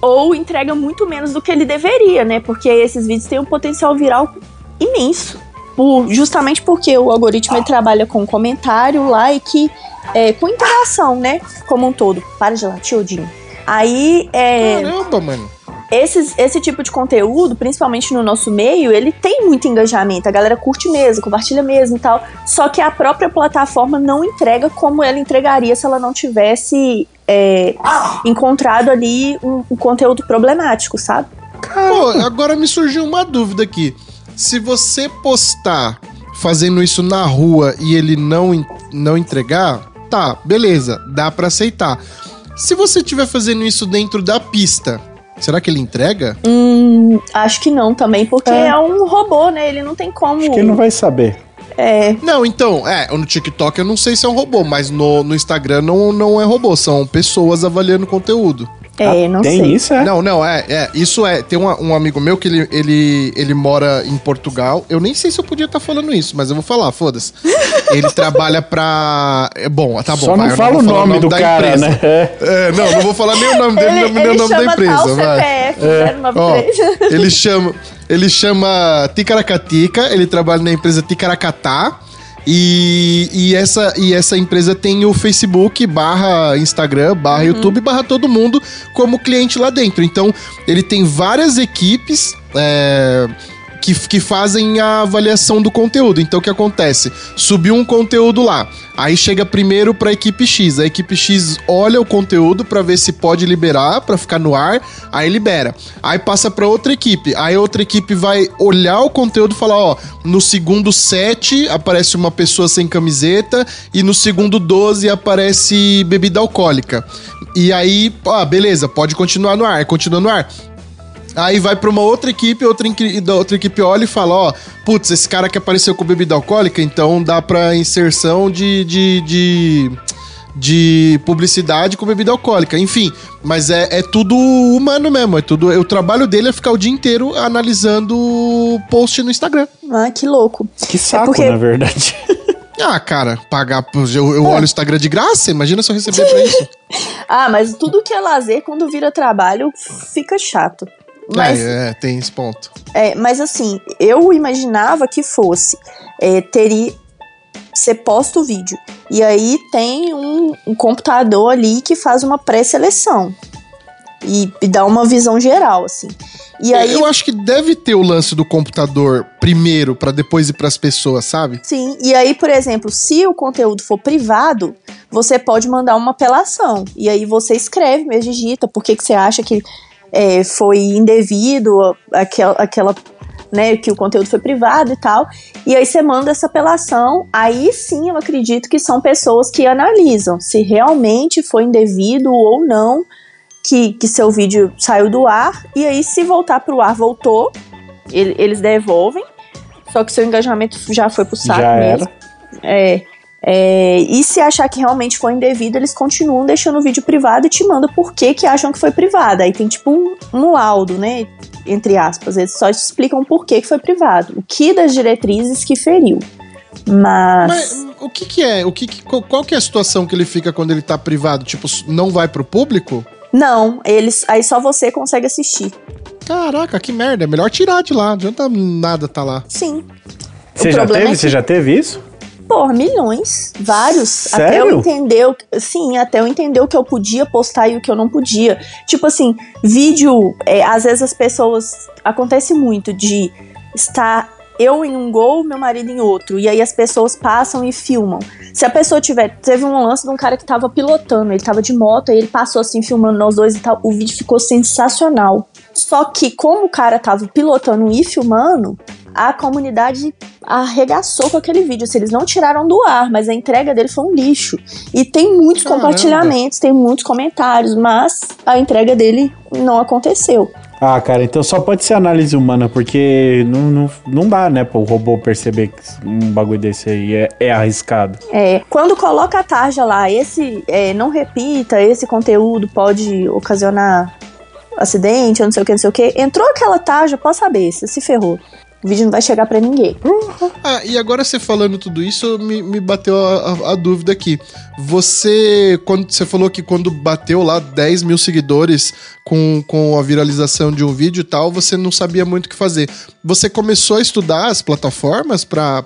Ou entrega muito menos do que ele deveria, né? Porque esses vídeos têm um potencial viral imenso. Por- justamente porque o algoritmo trabalha com comentário, like, é, com interação, né? Como um todo. Para de latir, Odinho. Aí, é, Caramba, mano. esses, esse tipo de conteúdo, principalmente no nosso meio, ele tem muito engajamento. A galera curte mesmo, compartilha mesmo e tal. Só que a própria plataforma não entrega como ela entregaria se ela não tivesse é, encontrado ali um, um conteúdo problemático, sabe? Pô, agora me surgiu uma dúvida aqui. Se você postar fazendo isso na rua e ele não, não entregar, tá, beleza, dá pra aceitar. Se você estiver fazendo isso dentro da pista, será que ele entrega? Hum, acho que não também, porque É. é, um robô, né? Ele não tem como. Acho que ele não vai saber. É, Não, então, é, no TikTok eu não sei se é um robô, mas no, no Instagram não, não é robô, são pessoas avaliando conteúdo. É, não Ah, Tem sei. isso, é? Não, não, é, é. Isso é. Tem uma- um amigo meu que ele, ele, ele mora em Portugal. Eu nem sei se eu podia estar falando isso, mas eu vou falar, foda-se. Ele trabalha pra. É bom, tá bom. Só vai, não fala vou o nome do cara, empresa. né? É, não, não vou falar nem o nome dele, Ele, nem, nem ele o nome da empresa, tal vai. CPF É. 093. Ele chama, ele chama Ticaracatica, ele trabalha na empresa Ticaracatá. E, e, essa, e essa empresa tem o Facebook, barra Instagram, barra YouTube, barra todo mundo como cliente lá dentro. Então, ele tem várias equipes é, que, que fazem a avaliação do conteúdo. Então, o que acontece? Subiu um conteúdo lá, aí chega primeiro para a equipe X. A equipe X olha o conteúdo para ver se pode liberar, para ficar no ar, aí libera. Aí passa para outra equipe. Aí outra equipe vai olhar o conteúdo e falar: ó, no segundo 7 aparece uma pessoa sem camiseta e no segundo 12 aparece bebida alcoólica. E aí, ah, beleza, pode continuar no ar, continua no ar. Aí vai pra uma outra equipe, outra, da outra equipe olha e fala, ó, putz, esse cara que apareceu com bebida alcoólica, então dá pra inserção de, de, de, de publicidade com bebida alcoólica. Enfim, mas é, é tudo humano mesmo, é tudo... O trabalho dele é ficar o dia inteiro analisando post no Instagram. Ah, que louco. Que saco, porque- na verdade. Ah, cara, pagar... Eu, eu olho o Instagram de graça, imagina se eu receber pra isso. Ah, mas tudo que é lazer, quando vira trabalho, fica chato. Mas, É, é, tem esse ponto. é, mas assim, eu imaginava que fosse. É, teria. Você posta o vídeo. E aí tem um, um computador ali que faz uma pré-seleção. E, e dá uma visão geral, assim. E aí. Eu acho que deve ter o lance do computador primeiro, pra depois ir pras pessoas, sabe? Sim, e aí, por exemplo, se o conteúdo for privado, você pode mandar uma apelação. E aí você escreve, mesmo digita, por que, que você acha que é, foi indevido aquela, aquela, né, que o conteúdo foi privado e tal. E aí você manda essa apelação. Aí sim eu acredito que são pessoas que analisam se realmente foi indevido ou não que, que seu vídeo saiu do ar. E aí, se voltar pro ar, voltou. ele- eles devolvem. Só que seu engajamento já foi pro saco Já mesmo. era. É, é, e se achar que realmente foi indevido, eles continuam deixando o vídeo privado e te mandam por que, que acham que foi privado. Aí tem tipo um, um laudo, né? Entre aspas. Eles só te explicam por que, que foi privado. O que das diretrizes que feriu. Mas. Mas o que que é? O que que- qual, qual que é a situação que ele fica quando ele tá privado? Tipo, não vai pro público? Não, eles. Aí só você consegue assistir. Caraca, que merda. É melhor tirar de lá. Não adianta nada tá lá. Sim. Você já problema teve? é Você que- já teve isso? Porra, milhões. Vários. Até Sério? eu entender. Sim, até eu entender o que eu podia postar e o que eu não podia. Tipo assim, vídeo. é, às vezes as pessoas. Acontece muito de estar eu em um gol, meu marido em outro. E aí as pessoas passam e filmam. Se a pessoa tiver. Teve um lance de um cara que tava pilotando, ele tava de moto, aí ele passou assim, filmando nós dois e tal. O vídeo ficou sensacional. Só que, como o cara tava pilotando e filmando, a comunidade arregaçou com aquele vídeo. Se eles não tiraram do ar, mas a entrega dele foi um lixo. E tem muitos Caramba. compartilhamentos, tem muitos comentários, mas a entrega dele não aconteceu. Ah, cara, então só pode ser análise humana, porque não, não, não dá, né, pro robô perceber que um bagulho desse aí é, é arriscado. É, quando coloca a tarja lá, esse é, não repita, esse conteúdo pode ocasionar acidente, ou não sei o que, não sei o que. Entrou aquela tarja, pode saber, você se ferrou. O vídeo não vai chegar pra ninguém. Ah, e agora você falando tudo isso, me, me bateu a, a- a dúvida aqui. Você, quando você falou que quando bateu lá 10 mil seguidores com, com a viralização de um vídeo e tal, você não sabia muito o que fazer. Você começou a estudar as plataformas pra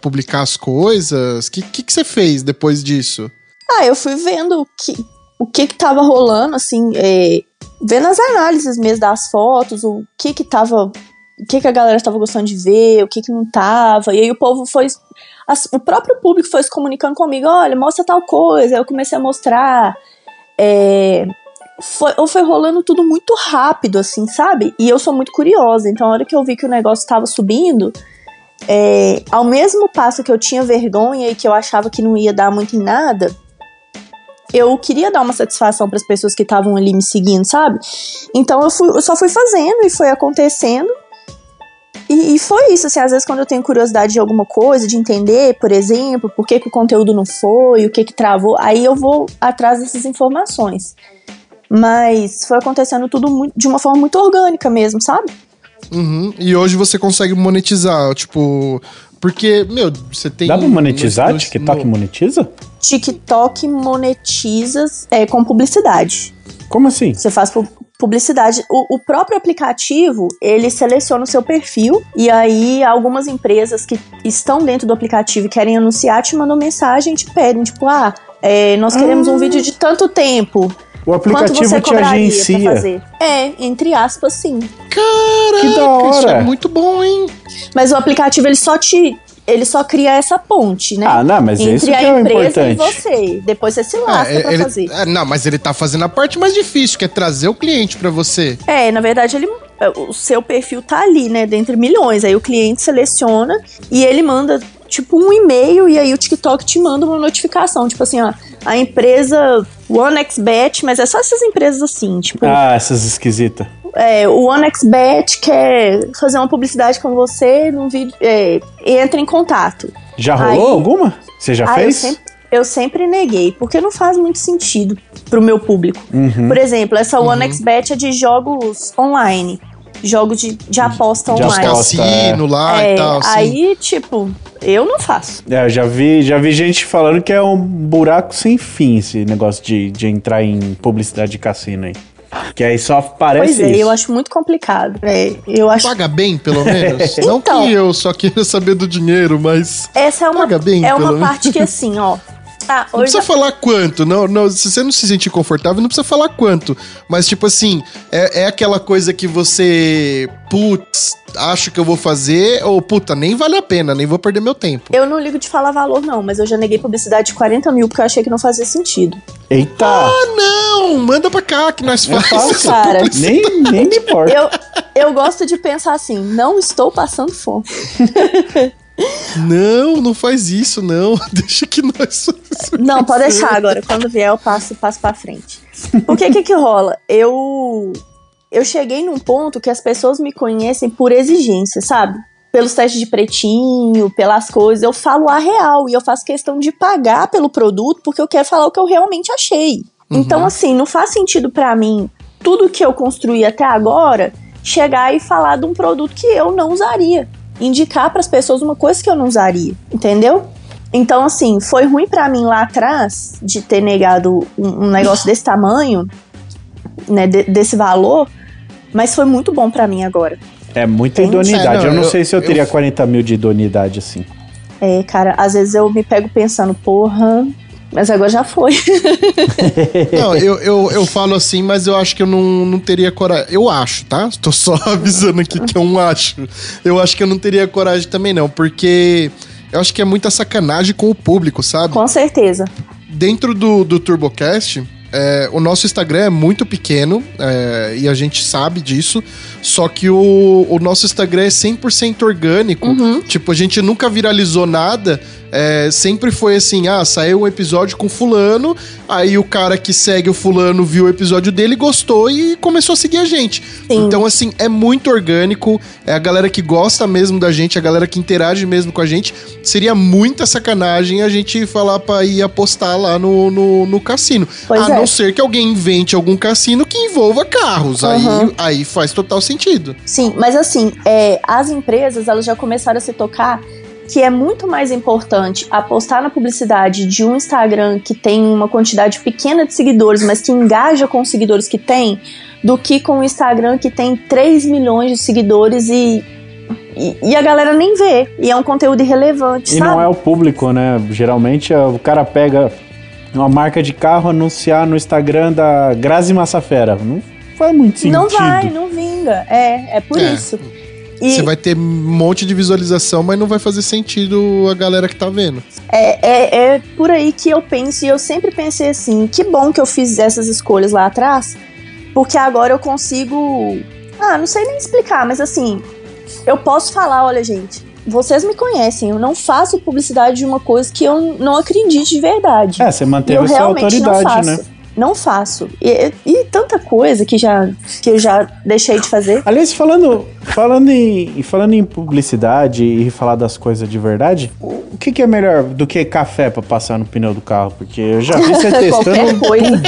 publicar as coisas? O que, que, que você fez depois disso? Ah, eu fui vendo o que, o que que tava rolando, assim, é, vendo as análises mesmo das fotos, o que que tava, o que que a galera tava gostando de ver, o que que não tava, e aí o povo foi, as- o próprio público foi se comunicando comigo, olha, mostra tal coisa, aí eu comecei a mostrar, é, foi, ou foi rolando tudo muito rápido, assim, sabe? E eu sou muito curiosa, então a hora que eu vi que o negócio tava subindo, é, ao mesmo passo que eu tinha vergonha e que eu achava que não ia dar muito em nada, eu queria dar uma satisfação para as pessoas que estavam ali me seguindo, sabe? Então eu, fui, eu só fui fazendo e foi acontecendo. E, e foi isso, assim, às vezes quando eu tenho curiosidade de alguma coisa, de entender, por exemplo, por que, que o conteúdo não foi, o que que travou, aí eu vou atrás dessas informações. Mas foi acontecendo tudo de uma forma muito orgânica mesmo, sabe? Uhum. E hoje você consegue monetizar, tipo. Porque, meu, você tem. Dá pra monetizar? no- no- TikTok no- monetiza? TikTok monetiza é, com publicidade. Como assim? Você faz pu- publicidade. O, o próprio aplicativo, ele seleciona o seu perfil e aí algumas empresas que estão dentro do aplicativo e querem anunciar te mandam mensagem e te pedem, tipo, ah, é, nós queremos um vídeo de tanto tempo. O aplicativo você te agencia. fazer? É, entre aspas, sim. Caraca, Que da isso é hora. muito bom, hein? Mas o aplicativo, ele só te... Ele só cria essa ponte, né? Ah, não, mas Entre esse que a é o empresa e importante. você. Depois você se lasca É, pra ele- fazer. é, não, mas ele tá fazendo a parte mais difícil, que é trazer o cliente pra você. É, na verdade, ele, o seu perfil tá ali, né? Dentre milhões. Aí o cliente seleciona e ele manda, tipo, um e-mail e aí o TikTok te manda uma notificação. Tipo assim, ó, a empresa OneXBet, mas é só essas empresas assim, tipo. Ah, essas esquisitas. é, o OneXBet quer fazer uma publicidade com você num vídeo. É, entra em contato. Já rolou Aí- alguma? Você já eu fez? sempre, eu sempre neguei, porque não faz muito sentido pro meu público. Uhum. Por exemplo, essa OneXBet é de jogos online. Jogos de, de aposta De online. aposta. Cassino lá É, e tal, assim. aí, tipo, eu não faço. É, eu já vi, já vi gente falando que é um buraco sem fim esse negócio de, de entrar em publicidade de cassino aí. Que aí só parece pois é, isso. eu acho muito complicado. É, eu acho Paga bem, pelo menos. Não Então. que eu só queira saber do dinheiro, mas. essa é uma, Paga bem, é uma pelo menos. parte que assim, ó. Ah, Não precisa falar quanto, não, não, se você não se sentir confortável, não precisa falar quanto. Mas, tipo assim, é, é aquela coisa que você, putz, acho que eu vou fazer, ou puta, nem vale a pena, nem vou perder meu tempo. eu não ligo de falar valor, não, mas eu já neguei publicidade de 40 mil porque eu achei que não fazia sentido. Eita! Ah, não! Manda pra cá que nós Eu faz falo, essa cara. nem, nem me importa. Eu, eu gosto de pensar assim, não estou passando fome. Não, não faz isso, não. Deixa que nós. Não, pode deixar agora. Quando vier, eu passo, passo pra frente. Porque o que que rola? Eu, eu cheguei num ponto que as pessoas me conhecem por exigência, sabe? Pelos testes de pretinho, pelas coisas. Eu falo a real e eu faço questão de pagar pelo produto porque eu quero falar o que eu realmente achei. Então, assim, não faz sentido pra mim tudo que eu construí até agora chegar e falar de um produto que eu não usaria. Indicar pras pessoas uma coisa que eu não usaria, entendeu? Então, assim, foi ruim pra mim lá atrás de ter negado um, um negócio desse tamanho, né, de- desse valor, mas foi muito bom pra mim agora. É muita Tem- idoneidade. É, não, eu não eu- sei se eu eu- teria 40 mil de idoneidade assim. É, cara, às vezes eu me pego pensando, porra, mas agora já foi. Não, eu, eu, eu falo assim, mas eu acho que eu não, não teria coragem. Eu acho, tá? Tô só avisando aqui que é um acho. Eu acho que eu não teria coragem também, não, porque eu acho que é muita sacanagem com o público, sabe? Com certeza. Dentro do, do TurboCast, é, o nosso Instagram é muito pequeno é, e a gente sabe disso. Só que o, o nosso Instagram é 100% orgânico. Tipo, a gente nunca viralizou nada. é, sempre foi assim: ah, saiu um episódio com Fulano. Aí o cara que segue o Fulano viu o episódio dele, gostou e começou a seguir a gente. Sim. Então, assim, é muito orgânico. É a galera que gosta mesmo da gente, a galera que interage mesmo com a gente. Seria muita sacanagem a gente falar pra ir apostar lá no, no, no cassino. Pois a é. não ser que alguém invente algum cassino que envolva carros. Aí, Uhum. aí faz total sentido. Sim, mas assim, é, as empresas elas já começaram a se tocar que é muito mais importante apostar na publicidade de um Instagram que tem uma quantidade pequena de seguidores, mas que engaja com os seguidores que tem, do que com o Instagram que tem 3 milhões de seguidores e, e, a galera nem vê. E é um conteúdo irrelevante, E sabe? não é o público, né? Geralmente é, o cara pega uma marca de carro anunciar no Instagram da Grazi Massafera. Não faz muito sentido. Não vai, não É, é por É. isso. E Você vai ter um monte de visualização, mas não vai fazer sentido a galera que tá vendo. É, é, é por aí que eu penso, e eu sempre pensei assim: que bom que eu fiz essas escolhas lá atrás, porque agora eu consigo. Ah, não sei nem explicar, mas assim, eu posso falar: olha, gente, vocês me conhecem, eu não faço publicidade de uma coisa que eu não acredite de verdade. É, você manteve eu essa autoridade, faço. né? Não faço. E, e tanta coisa que, já, que eu já deixei de fazer. Aliás, falando, falando, em, falando em publicidade e falar das coisas de verdade, o que, que é melhor do que café pra passar no pneu do carro? Porque eu já vi você testando. coisa.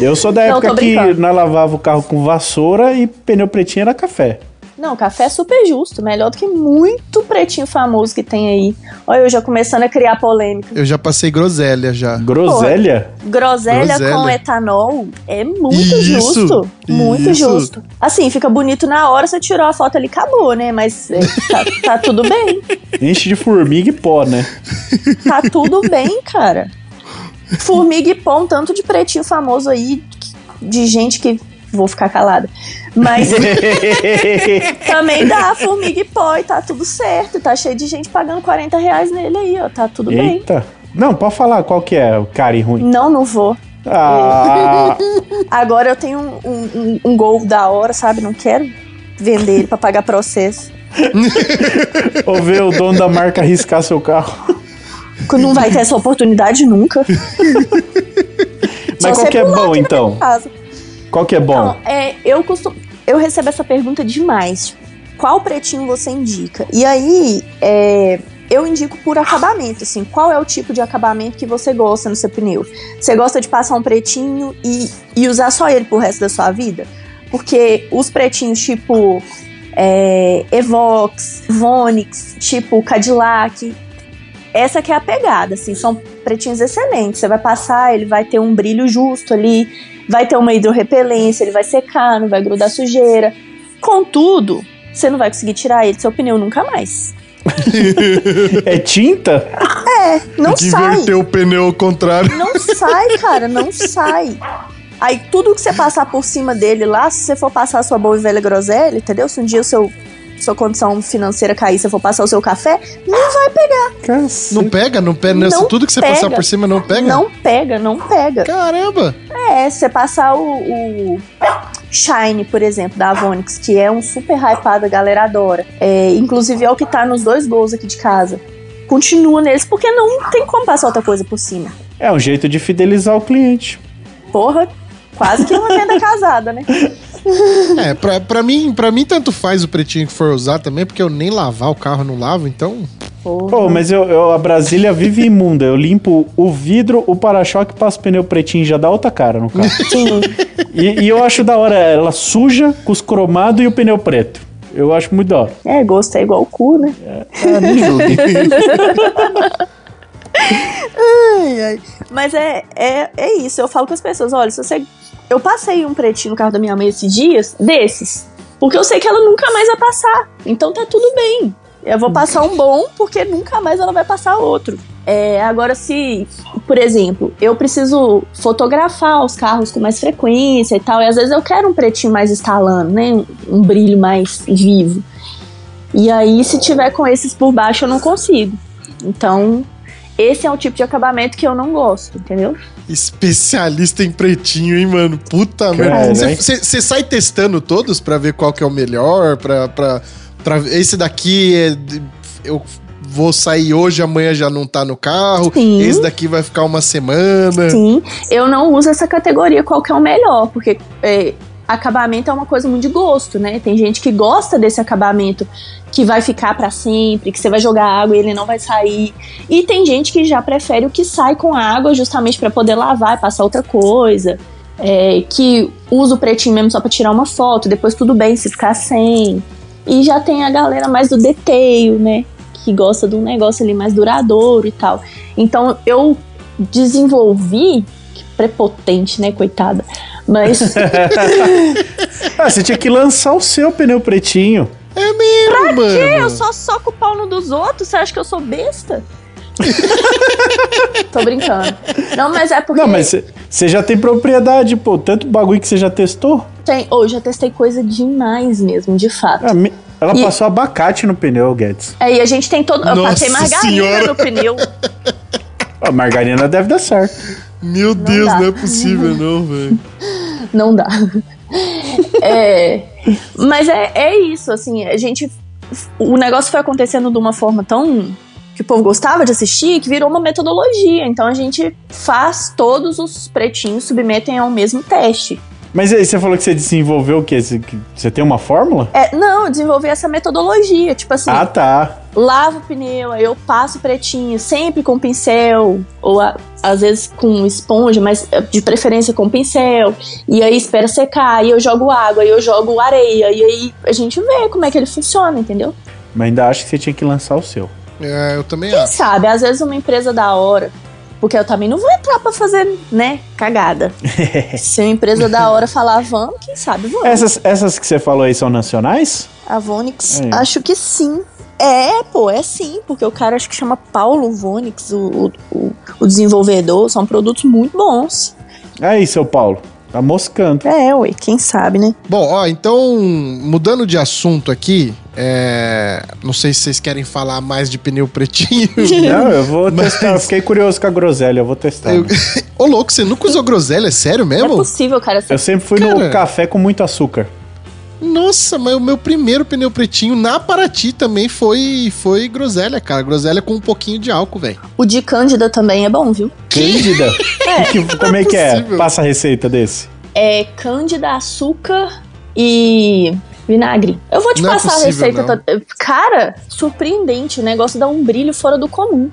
Eu sou da Não, época tô que nós lavava o carro com vassoura e pneu pretinho era café. Não, café é super justo, melhor do que muito pretinho famoso que tem aí. Olha, eu já começando a criar polêmica. Eu já passei groselha já. Groselha? Groselha, Groselha. com etanol é muito Isso, justo. Muito isso. justo. Assim, fica bonito na hora, você tirou a foto ali, acabou, né? Mas é, tá, tá tudo bem. Enche de formiga e pó, né? Tá tudo bem, cara. Formiga e pão, tanto de pretinho famoso aí, de gente que. Vou ficar calada. Mas também dá formiga e pó e tá tudo certo. Tá cheio de gente pagando 40 reais nele aí, ó. Tá tudo bem. Eita. Não, pode falar qual que é o cara e ruim. Não, não vou. Ah, Agora eu tenho um, um, um- um gol da hora, sabe? Não quero vender ele pra pagar processo. ou ver o dono da marca arriscar seu carro. Não vai ter essa oportunidade nunca. Mas qual que é bom, então? Casa. Qual que é bom? Então, é, eu costumo. Eu recebo essa pergunta demais. Tipo, qual pretinho você indica? E aí, é, eu indico por acabamento, assim. Qual é o tipo de acabamento que você gosta no seu pneu? Você gosta de passar um pretinho e, e usar só ele pro resto da sua vida? Porque os pretinhos, tipo é, Evox, Vonix, tipo Cadillac, essa que é a pegada, assim, são pretinhos excelentes. Você vai passar, ele vai ter um brilho justo ali, vai ter uma hidrorrepelência, ele vai secar, não vai grudar sujeira. Contudo, você não vai conseguir tirar ele do seu pneu nunca mais. é tinta? É, não Tem que sai. inverter o pneu ao contrário. Não sai, cara, não sai. Aí tudo que você passar por cima dele lá, se você for passar a sua boa e velha groselha, entendeu? Se um dia o seu sua condição financeira cair, você for passar o seu café, não vai pegar. Cacete. Não pega? Não pega? Não tudo que você pega. passar por cima não pega? Não pega, não pega. Caramba! É, se você passar o, o Shine, por exemplo, da Avonix, que é um super hypado, a galera adora. É, inclusive é o que tá nos dois gols aqui de casa. Continua neles, porque não tem como passar outra coisa por cima. É um jeito de fidelizar o cliente. Porra, quase que uma venda casada, né? É, pra, pra, mim, pra mim tanto faz o pretinho que for usar também, porque eu nem lavar o carro não lavo, então. Pô, mas eu, eu- a Brasília vive imunda. Eu limpo o vidro, o para-choque, passo o pneu pretinho e já dá outra cara no carro. E, e eu acho da hora ela suja, com os cromados e o pneu preto. Eu acho muito da hora. É, gosto é igual o cu, né? Ah, me julguem. Ai, ai. Mas é, é, é isso. Eu falo com as pessoas: olha, se você. Eu passei um pretinho no carro da minha mãe esses dias, desses. Porque eu sei que ela nunca mais vai passar. Então tá tudo bem. Eu vou passar um bom, porque nunca mais ela vai passar outro. É, agora, se, por exemplo, eu preciso fotografar os carros com mais frequência e tal, e às vezes eu quero um pretinho mais estalando, né? Um, um brilho mais vivo. E aí, se tiver com esses por baixo, eu não consigo. Então, esse é o tipo de acabamento que eu não gosto, entendeu? Especialista em pretinho, hein, mano? Puta merda. né? Você sai testando todos pra ver qual que é o melhor? Pra, pra, pra- esse daqui é. Eu vou sair hoje, amanhã já não tá no carro. Sim. Esse daqui vai ficar uma semana. Sim, eu não uso essa categoria qual que é o melhor, porque é, acabamento é uma coisa muito de gosto, né? Tem gente que gosta desse acabamento que vai ficar pra sempre, que você vai jogar água e ele não vai sair. E tem gente que já prefere o que sai com água justamente pra poder lavar e passar outra coisa. É, que usa o pretinho mesmo só pra tirar uma foto, depois tudo bem se ficar sem. E já tem a galera mais do deteio, né? Que gosta de um negócio ali mais duradouro e tal. Então eu desenvolvi. Prepotente, né, coitada? Mas Ah, você tinha que lançar o seu pneu pretinho. É mesmo, mano. eu só soco o pau no dos outros? Você acha que eu sou besta? Tô brincando. Não, mas é porque. Não, mas você- já tem propriedade, pô. Tanto bagulho que você já testou. tem. Oh, eu já testei coisa demais mesmo, de fato. Ah, me- Ela E- passou abacate no pneu, Guedes. É, e a gente tem todo. Eu Nossa passei margarina Senhora. no pneu. A margarina deve dar certo. Meu Deus, dá. não é possível, não, velho. Não dá. É, mas é, é isso, assim, a gente. O negócio foi acontecendo de uma forma tão. que o povo gostava de assistir, que virou uma metodologia. Então a gente faz todos os pretinhos submetem ao mesmo teste. Mas aí você falou que você desenvolveu o quê? Você, que- você tem uma fórmula? É, não, eu desenvolvi essa metodologia. Tipo assim, Ah, tá. lavo o pneu, aí eu passo pretinho, sempre com pincel, ou a- às vezes com esponja, mas eh, de preferência com pincel. E aí espera secar, aí eu jogo água, aí eu jogo areia, e aí a gente vê como é que ele funciona, entendeu? Mas ainda acho que você tinha que lançar o seu. É, eu também Quem acho. sabe, às vezes uma empresa da hora. Porque eu também não vou entrar pra fazer, né, cagada. Se uma empresa da hora falar vamos, quem sabe vamos. Essas, essas que você falou aí são nacionais? A Vonix, É. acho que sim. É, pô, é sim, porque o cara acho que chama Paulo Vonix, o, o, o- o desenvolvedor, são produtos muito bons. Aí, seu Paulo. Tá moscando. É, ué, quem sabe, né? Bom, ó, então, mudando de assunto aqui, é... não sei se vocês querem falar mais de pneu pretinho. Não, eu vou Mas- testar. Eu fiquei curioso com a groselha, eu vou testar. Eu- Ô, louco, você nunca usou groselha? É sério Não é mesmo? possível, cara. Você... Eu sempre fui Cara. no café com muito açúcar. Nossa, mas o meu primeiro pneu pretinho na Paraty também foi, foi groselha, cara. Groselha com um pouquinho de álcool, velho. O de Cândida também é bom, viu? Cândida? Que- como é que é? Passa a receita desse. É cândida, açúcar e vinagre. Eu vou te Não é passar a possível, receita. não. Cara, surpreendente. O negócio dá um brilho fora do comum.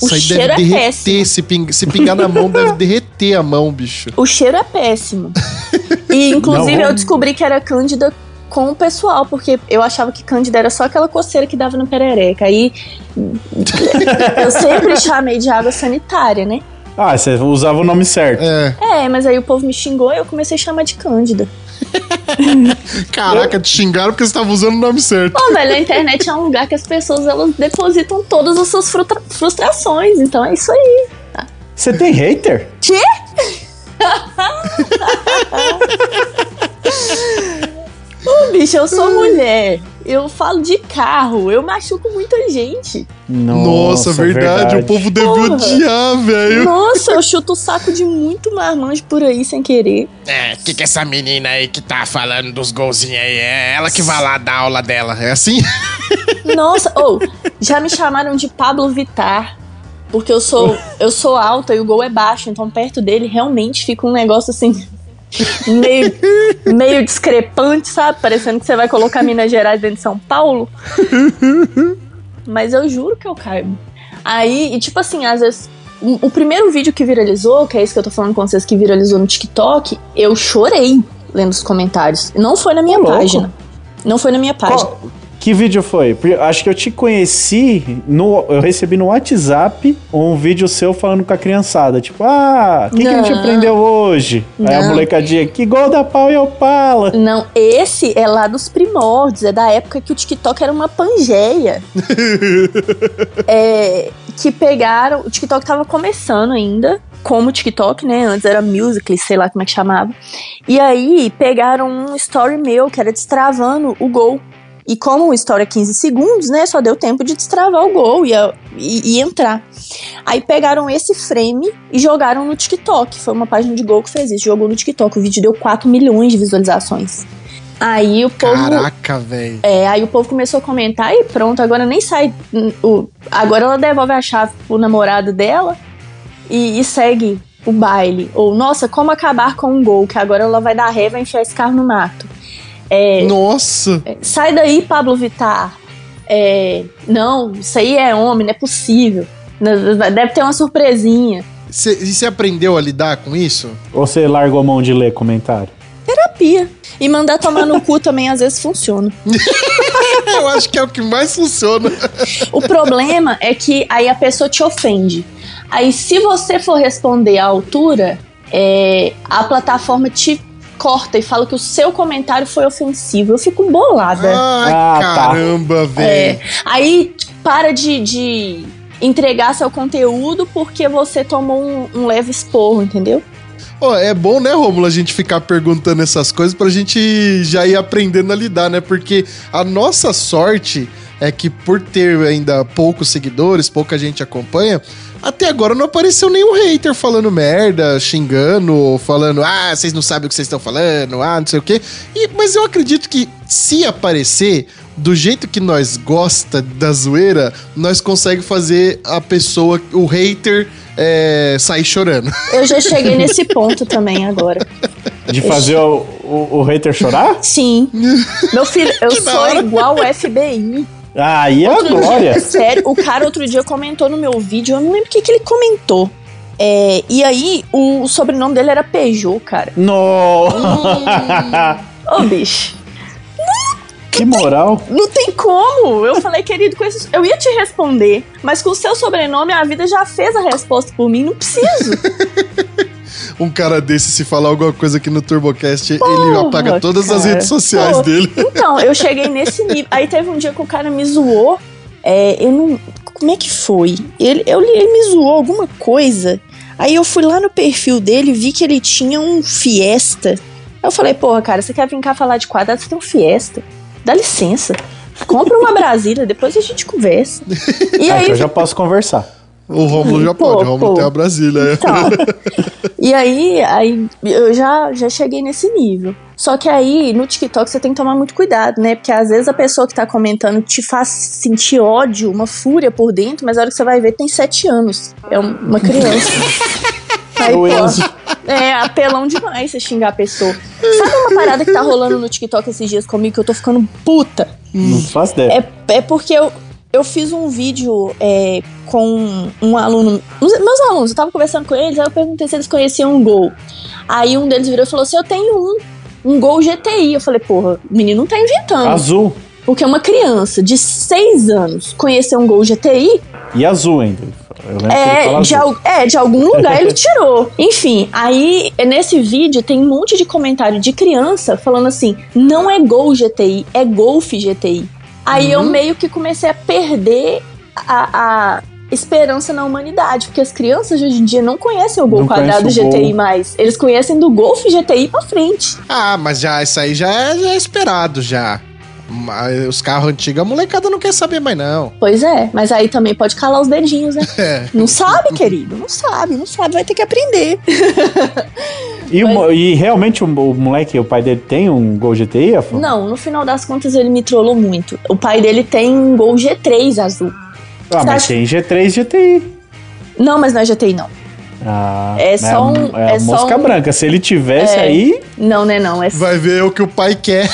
O Isso aí cheiro deve é derreter. péssimo. Se, ping- se pingar na mão, deve derreter a mão, bicho. O cheiro é péssimo. E inclusive Não. eu descobri que era cândida com o pessoal, porque eu achava que cândida era só aquela coceira que dava no perereca. Aí eu sempre chamei de água sanitária, né? Ah, você usava o nome certo. É. É, mas aí o povo me xingou e eu comecei a chamar de cândida. Caraca, te xingaram porque você tava usando o nome certo. Pô, velho, a internet é um lugar que as pessoas elas depositam todas as suas frustrações. Então é isso aí. Você tem hater? Quê? Ô, bicho, eu sou mulher. Eu falo de carro. Eu machuco muita gente. Nossa, verdade, O povo deve Porra. odiar, velho. Nossa, eu chuto o saco de muito marmanjo por aí sem querer. É, que que essa menina aí que tá falando dos golzinhos aí? É ela que vai lá dar aula dela. É assim? Nossa, ou já me chamaram de Pablo Vittar. Porque eu sou, eu sou alta e o gol é baixo, então perto dele realmente fica um negócio assim. Meio, meio discrepante, sabe? Parecendo que você vai colocar Minas Gerais dentro de São Paulo. Mas eu juro que eu caibo. Aí, e tipo assim, às vezes. O primeiro vídeo que viralizou, que é isso que eu tô falando com vocês, que viralizou no TikTok, eu chorei lendo os comentários. Não foi na minha página. Não foi na minha página. Qual- que vídeo foi? Acho que eu te conheci, no, eu recebi no WhatsApp um vídeo seu falando com a criançada. Tipo, ah, o que, que a gente Não. aprendeu hoje? Aí a Não. molecadinha, que gol da pau e opala. Não, esse é lá dos primórdios, é da época que o TikTok era uma pangeia. é, que pegaram. O TikTok tava começando ainda, como o TikTok, né? Antes era Musical.ly, sei lá como é que chamava. E aí pegaram um story meu que era destravando o gol. E como o story é 15 segundos, né? Só deu tempo de destravar o gol e, e- e entrar. Aí pegaram esse frame e jogaram no TikTok. Foi uma página de gol que fez isso. Jogou no TikTok. O vídeo deu 4 milhões de visualizações. Aí o povo. Caraca, velho. É, aí o povo começou a comentar e pronto, agora nem sai. O, agora ela devolve a chave pro namorado dela e, e segue o baile. Ou, nossa, como acabar com um gol, que agora ela vai dar ré e vai enfiar esse carro no mato. É, Nossa. sai daí, Pablo Vittar. É, não, isso aí é homem, não é possível. Deve ter uma surpresinha. Cê, e você aprendeu a lidar com isso? Ou você largou a mão de ler comentário? Terapia. E mandar tomar no cu também às vezes funciona. Eu acho que é o que mais funciona. O problema é que aí a pessoa te ofende. Aí, se você for responder à altura, é, a plataforma te corta e fala que o seu comentário foi ofensivo. Eu fico bolada. Ai, Ah, tá. caramba, velho. É, aí para de, de entregar seu conteúdo porque você tomou um, um leve esporro, entendeu? Ó, é bom, né, Rômulo, a gente ficar perguntando essas coisas pra gente já ir aprendendo a lidar, né? Porque a nossa sorte é que por ter ainda poucos seguidores, pouca gente acompanha, até agora não apareceu nenhum hater falando merda, xingando, falando, ah, vocês não sabem o que vocês estão falando, ah, não sei o quê. E, mas eu acredito que se aparecer, do jeito que nós gosta da zoeira, nós consegue fazer a pessoa, o hater, é, sair chorando. Eu já cheguei nesse ponto também agora. De fazer o, o, o hater chorar? Sim. Meu filho, eu Que sou igual o FBI. Ah, aí é a Outro dia, glória. sério, o cara outro dia comentou no meu vídeo, eu não lembro o que, que ele comentou. É, e aí, o, o sobrenome dele era Peugeot, cara. No! Ô, bicho, que moral. não tem como. Eu falei, querido, com esse, eu ia te responder, mas com o seu sobrenome, a vida já fez a resposta por mim, não preciso. um cara desse, se falar alguma coisa aqui no TurboCast, ele Porra, apaga todas as cara. redes sociais Pô, dele. Então, eu cheguei nesse nível. Aí teve um dia que o cara me zoou. É, eu não. Como é que foi? Ele, eu, ele me zoou alguma coisa. Aí eu fui lá no perfil dele e vi que ele tinha um Fiesta. Aí eu falei, porra, cara, você quer vir cá falar de quadrado? Você tem um Fiesta. Dá licença. Compra uma Brasília, depois a gente conversa. E Ah, aí, então eu já posso conversar. O Rômulo já Pô, pode, o Rômulo pô. tem a Brasília. é. Então, e aí, aí eu já, já cheguei nesse nível. Só que aí, no TikTok, você tem que tomar muito cuidado, né? Porque às vezes a pessoa que tá comentando te faz sentir ódio, uma fúria por dentro, mas a hora que você vai ver, tem sete anos. É um- uma criança. Aí, pô. É apelão demais você xingar a pessoa. Sabe uma parada que tá rolando no TikTok esses dias comigo que eu tô ficando puta? Não faço ideia. É, é porque eu, eu fiz um vídeo é, com um aluno. Meus alunos, eu tava conversando com eles, aí eu perguntei se eles conheciam um Gol. Aí um deles virou e falou assim: Eu tenho um, um Gol GTI. Eu falei, porra, o menino não tá inventando. Azul. Porque uma criança de 6 anos conhecer um Gol GTI E azul ainda. É de, al- é, de algum lugar ele tirou. Enfim, aí nesse vídeo tem um monte de comentário de criança falando assim: não é Gol GTI, é Golf GTI. Aí eu meio que comecei a perder a, a esperança na humanidade, porque as crianças hoje em dia não conhecem o Gol Não quadrado o Gol. GTI mais. Eles conhecem do Golf GTI pra frente. Ah, mas já isso aí já é, já é esperado já. Os carros antigos, a molecada não quer saber mais, não. Pois é, mas aí também pode calar os dedinhos, né? É. Não sabe, querido? Não sabe, não sabe, vai ter que aprender. E, o e realmente o, o moleque, o pai dele tem um Gol GTI, Afonso? Não, no final das contas ele me trollou muito. O pai dele tem um Gol G3 azul. Ah, mas Você tem G3 GTI. Não, mas não é GTI, não. Ah, É mas só um- É, a é só mosca um- branca. Se ele tivesse É. aí. Não, né, não. É... Vai ver o que o pai quer.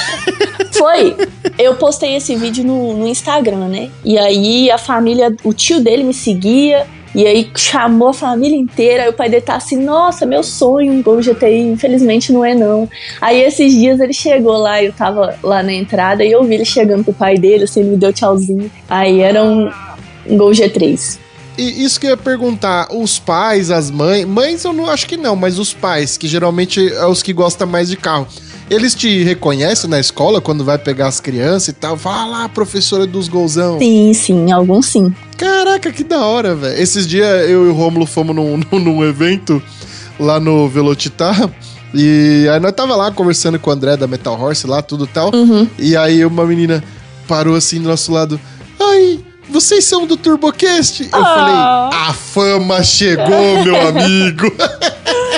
Foi. Eu postei esse vídeo no, no Instagram, né? E aí a família, o tio dele me seguia. E aí chamou a família inteira. Aí o pai dele tá assim: Nossa, meu sonho, um Gol GTI. Infelizmente não é, não. Aí esses dias ele chegou lá, eu tava lá na entrada. E eu vi ele chegando com o pai dele, assim, ele me deu tchauzinho. Aí era um, um Gol G3. E isso que eu ia perguntar, os pais, as mães, mães eu não acho que não, mas os pais, que geralmente é os que gostam mais de carro, eles te reconhecem na escola quando vai pegar as crianças e tal? Fala lá, professora dos golzão. Sim, sim, alguns sim. Caraca, que da hora, velho. Esses dias eu e o Rômulo fomos num, num, num evento lá no Velocitar. E aí nós tava lá conversando com o André da Metal Horse lá, tudo tal. Uhum. E aí uma menina parou assim do nosso lado. Ai, vocês são do TurboCast? Eu Ah. falei, a fama chegou, meu amigo.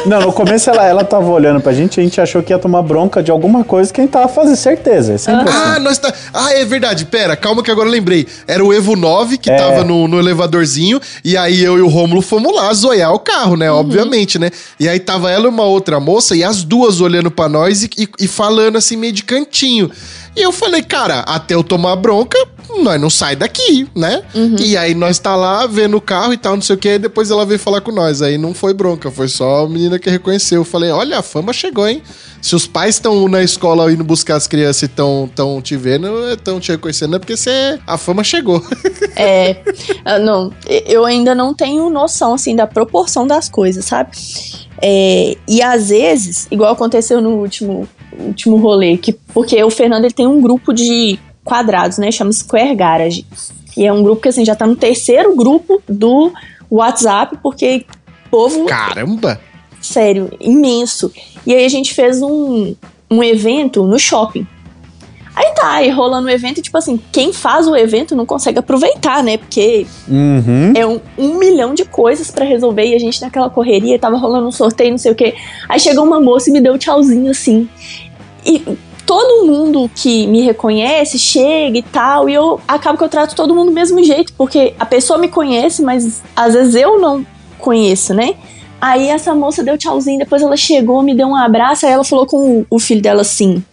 Não, no começo ela, ela tava olhando pra gente a gente achou que ia tomar bronca de alguma coisa que a gente tava fazendo, certeza. É sempre ah, assim. nós tá. Ah, é verdade. Pera, calma que agora eu lembrei. Era o Evo 9 que É. tava no, no elevadorzinho. E aí eu e o Rômulo fomos lá zoiar o carro, né? Obviamente, né? E aí tava ela e uma outra moça e as duas olhando pra nós e, e- e falando assim meio de cantinho. E eu falei, cara, até eu tomar bronca, nós não sai daqui, né? E aí nós tá lá vendo o carro e tal, não sei o que, e depois ela veio falar com nós. Aí não foi bronca, foi só a menina que reconheceu. Eu falei, olha, a fama chegou, hein? Se os pais estão na escola indo buscar as crianças e estão tão te vendo, estão te reconhecendo, é porque você, a fama chegou. É, ah, não, eu ainda não tenho noção, assim, da proporção das coisas, sabe? É, e às vezes, igual aconteceu no último, último rolê, que, porque o Fernando ele tem um grupo de quadrados, né? Chama Square Garage. E é um grupo que, assim, já tá no terceiro grupo do WhatsApp, porque povo Caramba! sério, imenso. E aí a gente fez um, um evento no shopping. Aí tá, aí rolando o evento, e tipo assim, quem faz o evento não consegue aproveitar, né? Porque Uhum. é um, um milhão de coisas pra resolver e a gente naquela correria, tava rolando um sorteio, não sei o quê. Aí chegou uma moça e me deu um tchauzinho assim. E todo mundo que me reconhece chega e tal, e eu acabo que eu trato todo mundo do mesmo jeito, porque a pessoa me conhece, mas às vezes eu não conheço, né? Aí essa moça deu tchauzinho, depois ela chegou, me deu um abraço, aí ela falou com o, filho dela assim: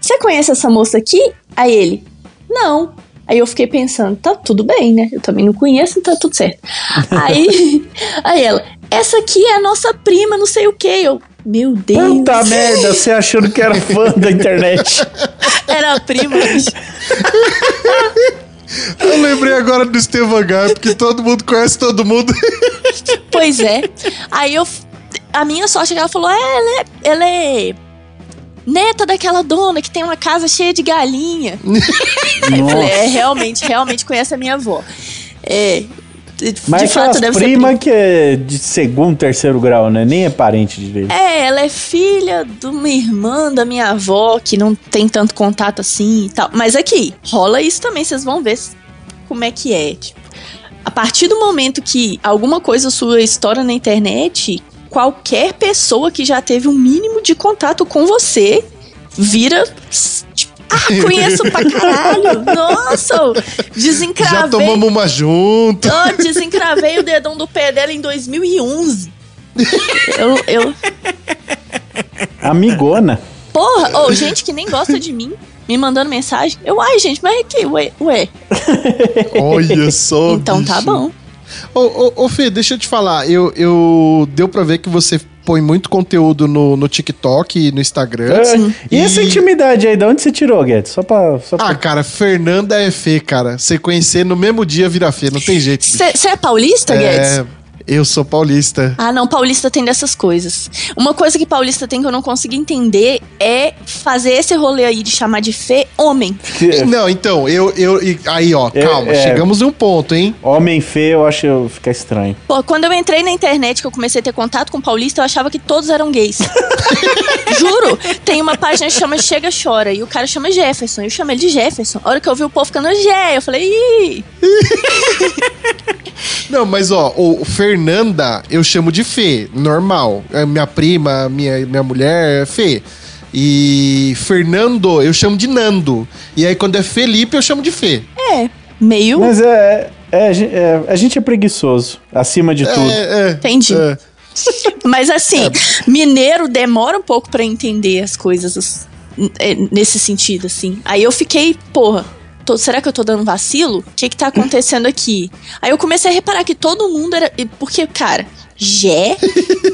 Você conhece essa moça aqui? Aí ele: Não. Aí eu fiquei pensando, tá tudo bem, né? Eu também não conheço, então tá tudo certo. aí, aí ela, essa aqui é a nossa prima, não sei o que. Eu, meu Deus. Puta merda, você achando que era fã da internet. Era a prima. Eu lembrei agora do Estevam Gai, porque todo mundo conhece todo mundo. pois é. Aí eu. A minha sorte que ela falou: é, ela, é, ela é neta daquela dona que tem uma casa cheia de galinha. Aí eu falei: é, realmente, realmente conhece a minha avó. É. De, Mas de fato, deve ser prima prima. que é de segundo, terceiro grau, né? Nem é parente direito. É, ela é filha de uma irmã da minha avó que não tem tanto contato assim e tal. Mas aqui, rola isso também, vocês vão ver como é que é. Tipo, a partir do momento que alguma coisa sua estoura na internet, qualquer pessoa que já teve um mínimo de contato com você vira. Tipo, ah, conheço pra caralho! Nossa! Desencravei. Já tomamos uma junto. Oh, desencravei o dedão do pé dela em 2011. Eu, eu. Amigona. Porra, ou gente que nem gosta de mim. Me mandando mensagem. Eu, ai, gente, mas é que, ué, ué. Olha só. Então tá bicho. bom. Ô, ô, ô, Fê, deixa eu te falar. Eu, eu deu pra ver que você põe muito conteúdo no, no TikTok e no Instagram. Ah, e essa E- intimidade aí, de onde você tirou, Guedes? Só pra. Só pra... Ah, cara, Fernanda é Fê, cara. Você conhecer no mesmo dia vira Fê, não tem jeito. Você é paulista, Guedes? É, eu sou paulista. Ah, não, paulista tem dessas coisas. Uma coisa que paulista tem que eu não consigo entender é fazer esse rolê aí de chamar de fê homem. Não, então, eu, eu. Aí, ó, É, calma, é. chegamos num ponto, hein? Homem feio, eu acho que fica estranho. Pô, quando eu entrei na internet, que eu comecei a ter contato com paulista, eu achava que todos eram gays. Juro, tem uma página que chama Chega Chora e o cara chama Jefferson. Eu chamo ele de Jefferson. A hora que eu vi o povo ficando Gé, eu falei, ih, Não, mas ó, o o Fernanda eu chamo de Fê, normal. É minha prima, minha, minha mulher é Fê. E Fernando eu chamo de Nando. E aí quando é Felipe eu chamo de Fê. é, meio. Mas é. é, a gen- é, a gente é preguiçoso, acima de tudo. É, é. Entendi. É. Mas assim, mineiro demora um pouco pra entender as coisas as- é, nesse sentido, assim. Aí eu fiquei, porra, tô- será que eu tô dando vacilo? O que que tá acontecendo aqui? Aí eu comecei a reparar que todo mundo era. e- Porque, cara, Jé.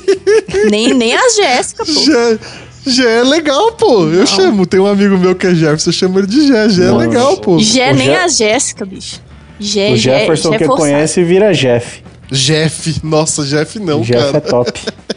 nem, nem a Jéssica, pô. Já, já é legal, pô. Eu chamo. Tem um amigo meu que é Jefferson, eu chamo ele de Jé. Já é Não. legal, pô. Jé nem Je- a Jéssica, bicho. Jé, o Jé, Jefferson Jé que forçado. conhece vira Jeff. Jeff. Nossa, Jeff não, Jeff cara. é top.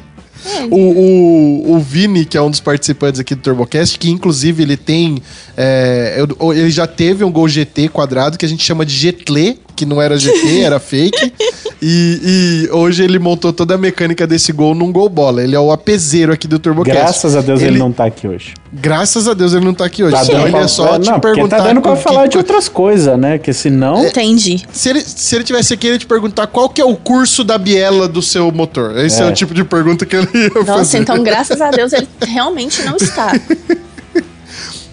O, o, o Vini, que é um dos participantes aqui do TurboCast, que inclusive ele tem. é, ele já teve um Gol GT quadrado que a gente chama de GTLE, que não era GT, era fake. E, e hoje ele montou toda a mecânica desse gol num gol bola. Ele é o apezeiro aqui do TurboCast. Graças a Deus ele, não tá aqui hoje. Graças a Deus ele não tá aqui hoje. Tá Então dando ele pra- é só não, te porque perguntar. tá dando pra falar que- de outras coisas, né? Que senão. Entendi. Se ele, se ele tivesse aqui, ele ia te perguntar qual que é o curso da biela do seu motor. Esse é, É. o tipo de pergunta que ele ia Nossa, fazer. então graças a Deus ele realmente não está.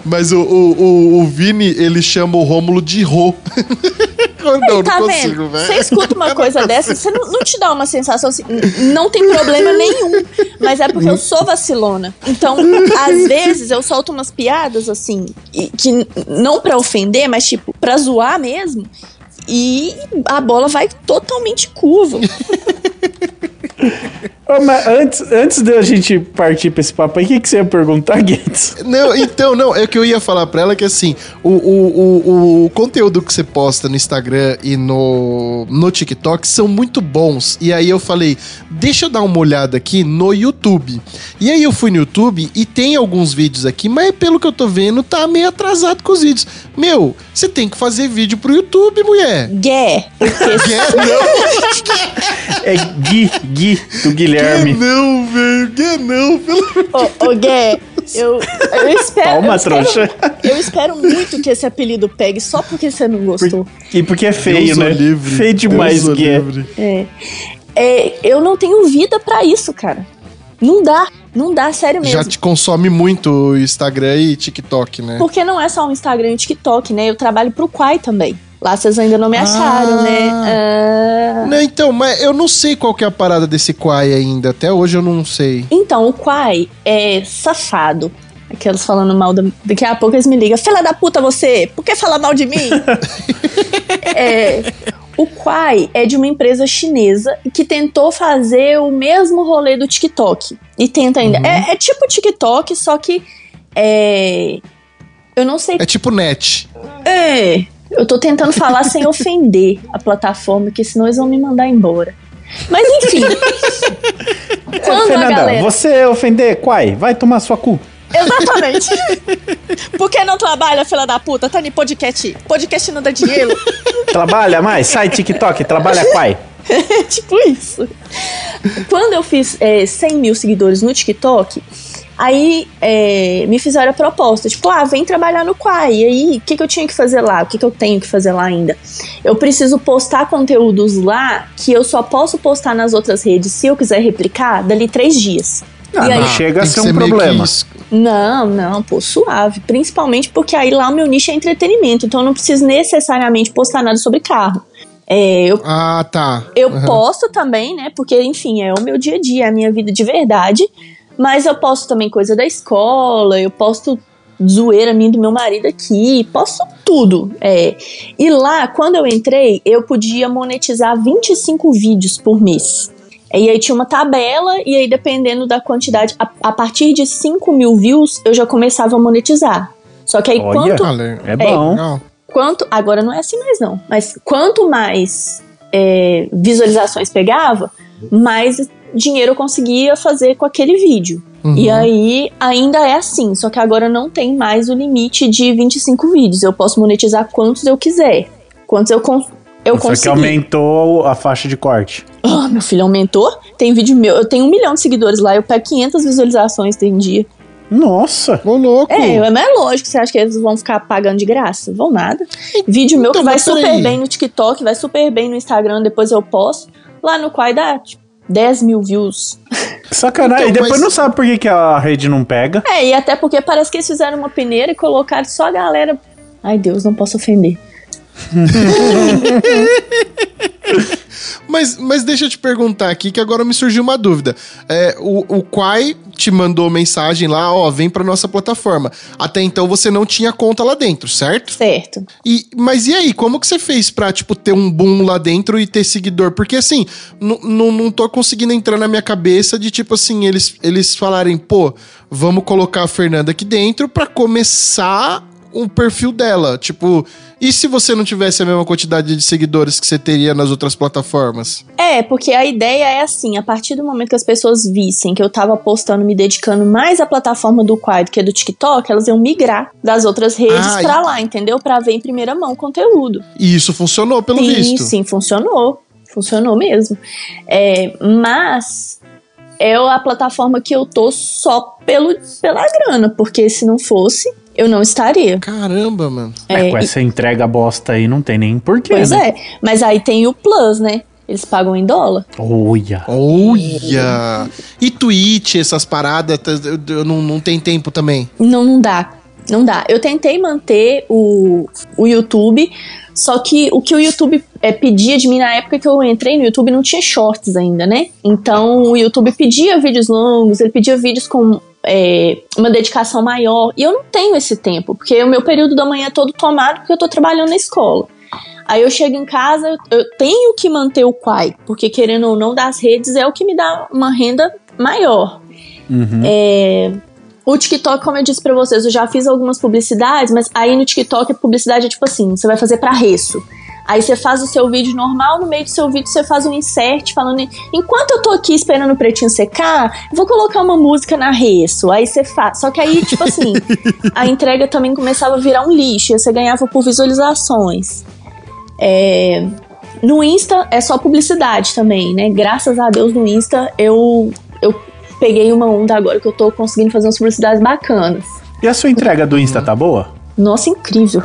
Mas o, o, o, o Vini, ele chama o Rômulo de Rô. não, não tá consigo, vendo? velho. Você escuta uma coisa dessa, você não, não te dá uma sensação assim, "N- não tem problema nenhum. Mas é porque eu sou vacilona. Então, às vezes, eu solto umas piadas assim, que não pra ofender, mas tipo, pra zoar mesmo. E a bola vai totalmente curva. Mas antes, antes de a gente partir pra esse papo aí, o que, que você ia perguntar, Guedes? Não, então, não, é o que eu ia falar pra ela que assim, o, o, o, o conteúdo que você posta no Instagram e no, no TikTok são muito bons. E aí eu falei, deixa eu dar uma olhada aqui no YouTube. E aí eu fui no YouTube e tem alguns vídeos aqui, mas pelo que eu tô vendo, tá meio atrasado com os vídeos. Meu, você tem que fazer vídeo pro YouTube, mulher. Gué. Porque Quer não, É Gui, Gui, do quer Guilherme. não, velho, quer não, pelo Ô, ô Gué, eu, eu espero. Palma, eu espero, trouxa. Eu espero muito que esse apelido pegue só porque você não gostou. E porque é feio, né? livre, Feio demais, livre. É. É, eu não tenho vida pra isso, cara. Não dá, não dá, sério mesmo. Já te consome muito o Instagram e TikTok, né? Porque não é só o Instagram e o TikTok, né? Eu trabalho pro Quai também. Lá vocês ainda não me acharam, Ah. né? Ah. Não, então, mas eu não sei qual que é a parada desse Quai ainda. Até hoje eu não sei. Então, o Quai é safado. Aqueles falando mal da... Daqui a pouco eles me ligam. Filha da puta você! Por que fala mal de mim? é... O Quai é de uma empresa chinesa que tentou fazer o mesmo rolê do TikTok. E tenta ainda. É, é tipo TikTok, só que é... Eu não sei É tipo net. É, eu tô tentando falar sem ofender a plataforma, porque senão eles vão me mandar embora. Mas enfim. quando a Fernanda, galera. você ofender Quai, vai tomar sua cu. Exatamente. Por que não trabalha, filha da puta? Tá em podcast. Podcast não dá dinheiro. Trabalha mais, sai TikTok, trabalha Quai. É tipo isso. Quando eu fiz é, 100 mil seguidores no TikTok, aí é, me fizeram a proposta, tipo, ah, vem trabalhar no Quai. E aí, o que, que eu tinha que fazer lá? O que, que eu tenho que fazer lá ainda? Eu preciso postar conteúdos lá que eu só posso postar nas outras redes, se eu quiser replicar, dali três dias. Ah, e aí, chega a ser um problema. não, não, pô, suave. Principalmente porque aí lá o meu nicho é entretenimento, então eu não preciso necessariamente postar nada sobre carro. É, eu Ah, tá. eu posto também, né? Porque, enfim, é o meu dia a dia, é a minha vida de verdade. Mas eu posto também coisa da escola, eu posto zoeira minha do meu marido aqui, posto tudo. É. E lá, quando eu entrei, eu podia monetizar 25 vídeos por mês. E aí tinha uma tabela, e aí dependendo da quantidade, a, a partir de 5 mil views, eu já começava a monetizar. Só que aí Olha. quanto, Ah, le- É bom. legal. quanto. Agora não é assim mais, não. Mas quanto mais é, visualizações pegava, mais dinheiro eu conseguia fazer com aquele vídeo. Uhum. E aí ainda é assim, só que agora não tem mais o limite de 25 vídeos. Eu posso monetizar quantos eu quiser. Quantos eu, con eu Só que consegui. aumentou a faixa de corte. Ah, meu filho aumentou. Tem vídeo meu. Eu tenho um milhão de seguidores lá. Eu pego 500 visualizações tem dia. Nossa! Ô, louco. É, mas é lógico. Você acha que eles vão ficar pagando de graça? Vão nada. Vídeo meu Então, que vai super peraí. bem no TikTok, vai super bem no Instagram, depois eu posto. Lá no Quai dá, tipo, 10 mil views. Sacanagem. Então, e depois mas- não sabe por que, que a rede não pega. É, e até porque parece que eles fizeram uma peneira e colocaram só a galera. Ai, Deus, não posso ofender. Mas, mas deixa eu te perguntar aqui, que agora me surgiu uma dúvida. É, o, o Quai te mandou mensagem lá, ó, vem pra nossa plataforma. Até então você não tinha conta lá dentro, certo? Certo. E, mas e aí, como que você fez pra, tipo, ter um boom lá dentro e ter seguidor? Porque, assim, não tô conseguindo entrar na minha cabeça de, tipo assim, eles, eles falarem, pô, vamos colocar a Fernanda aqui dentro pra começar o perfil dela. Tipo, e se você não tivesse a mesma quantidade de seguidores que você teria nas outras plataformas? É, porque a ideia é assim, a partir do momento que as pessoas vissem que eu tava postando, me dedicando mais à plataforma do Quai do que do TikTok, elas iam migrar das outras redes Ah, pra e- lá, entendeu? Pra ver em primeira mão o conteúdo. E isso funcionou, pelo sim, visto. sim, funcionou. Funcionou mesmo. É, mas é a plataforma que eu tô só pelo, pela grana, porque se não fosse, eu não estaria. Caramba, mano. É, É, com e- essa entrega bosta aí não tem nem porquê, pois né? é. Mas aí tem o Plus, né? Eles pagam em dólar. Olha. Olha! E Twitch, essas paradas, eu- eu não, não tem tempo também. Não, não dá. Não dá. Eu tentei manter o, o YouTube, só que o que o YouTube é, pedia de mim na época que eu entrei no YouTube não tinha shorts ainda, né? Então o YouTube pedia vídeos longos, ele pedia vídeos com é, uma dedicação maior. E eu não tenho esse tempo, porque o meu período da manhã é todo tomado porque eu tô trabalhando na escola. Aí eu chego em casa, eu tenho que manter o Quai, porque querendo ou não, das redes é o que me dá uma renda maior. Uhum. É, o TikTok, como eu disse pra vocês, eu já fiz algumas publicidades, mas aí no TikTok a publicidade é tipo assim: você vai fazer pra reço. Aí você faz o seu vídeo normal, no meio do seu vídeo você faz um insert falando. Enquanto eu tô aqui esperando o pretinho secar, vou colocar uma música na reço. Aí você faz. Só que aí, tipo assim, a entrega também começava a virar um lixo. E você ganhava por visualizações. É, no Insta é só publicidade também, né? Graças a Deus no Insta eu, eu peguei uma onda agora que eu tô conseguindo fazer umas publicidades bacanas. E a sua entrega do Insta tá boa? Nossa, incrível.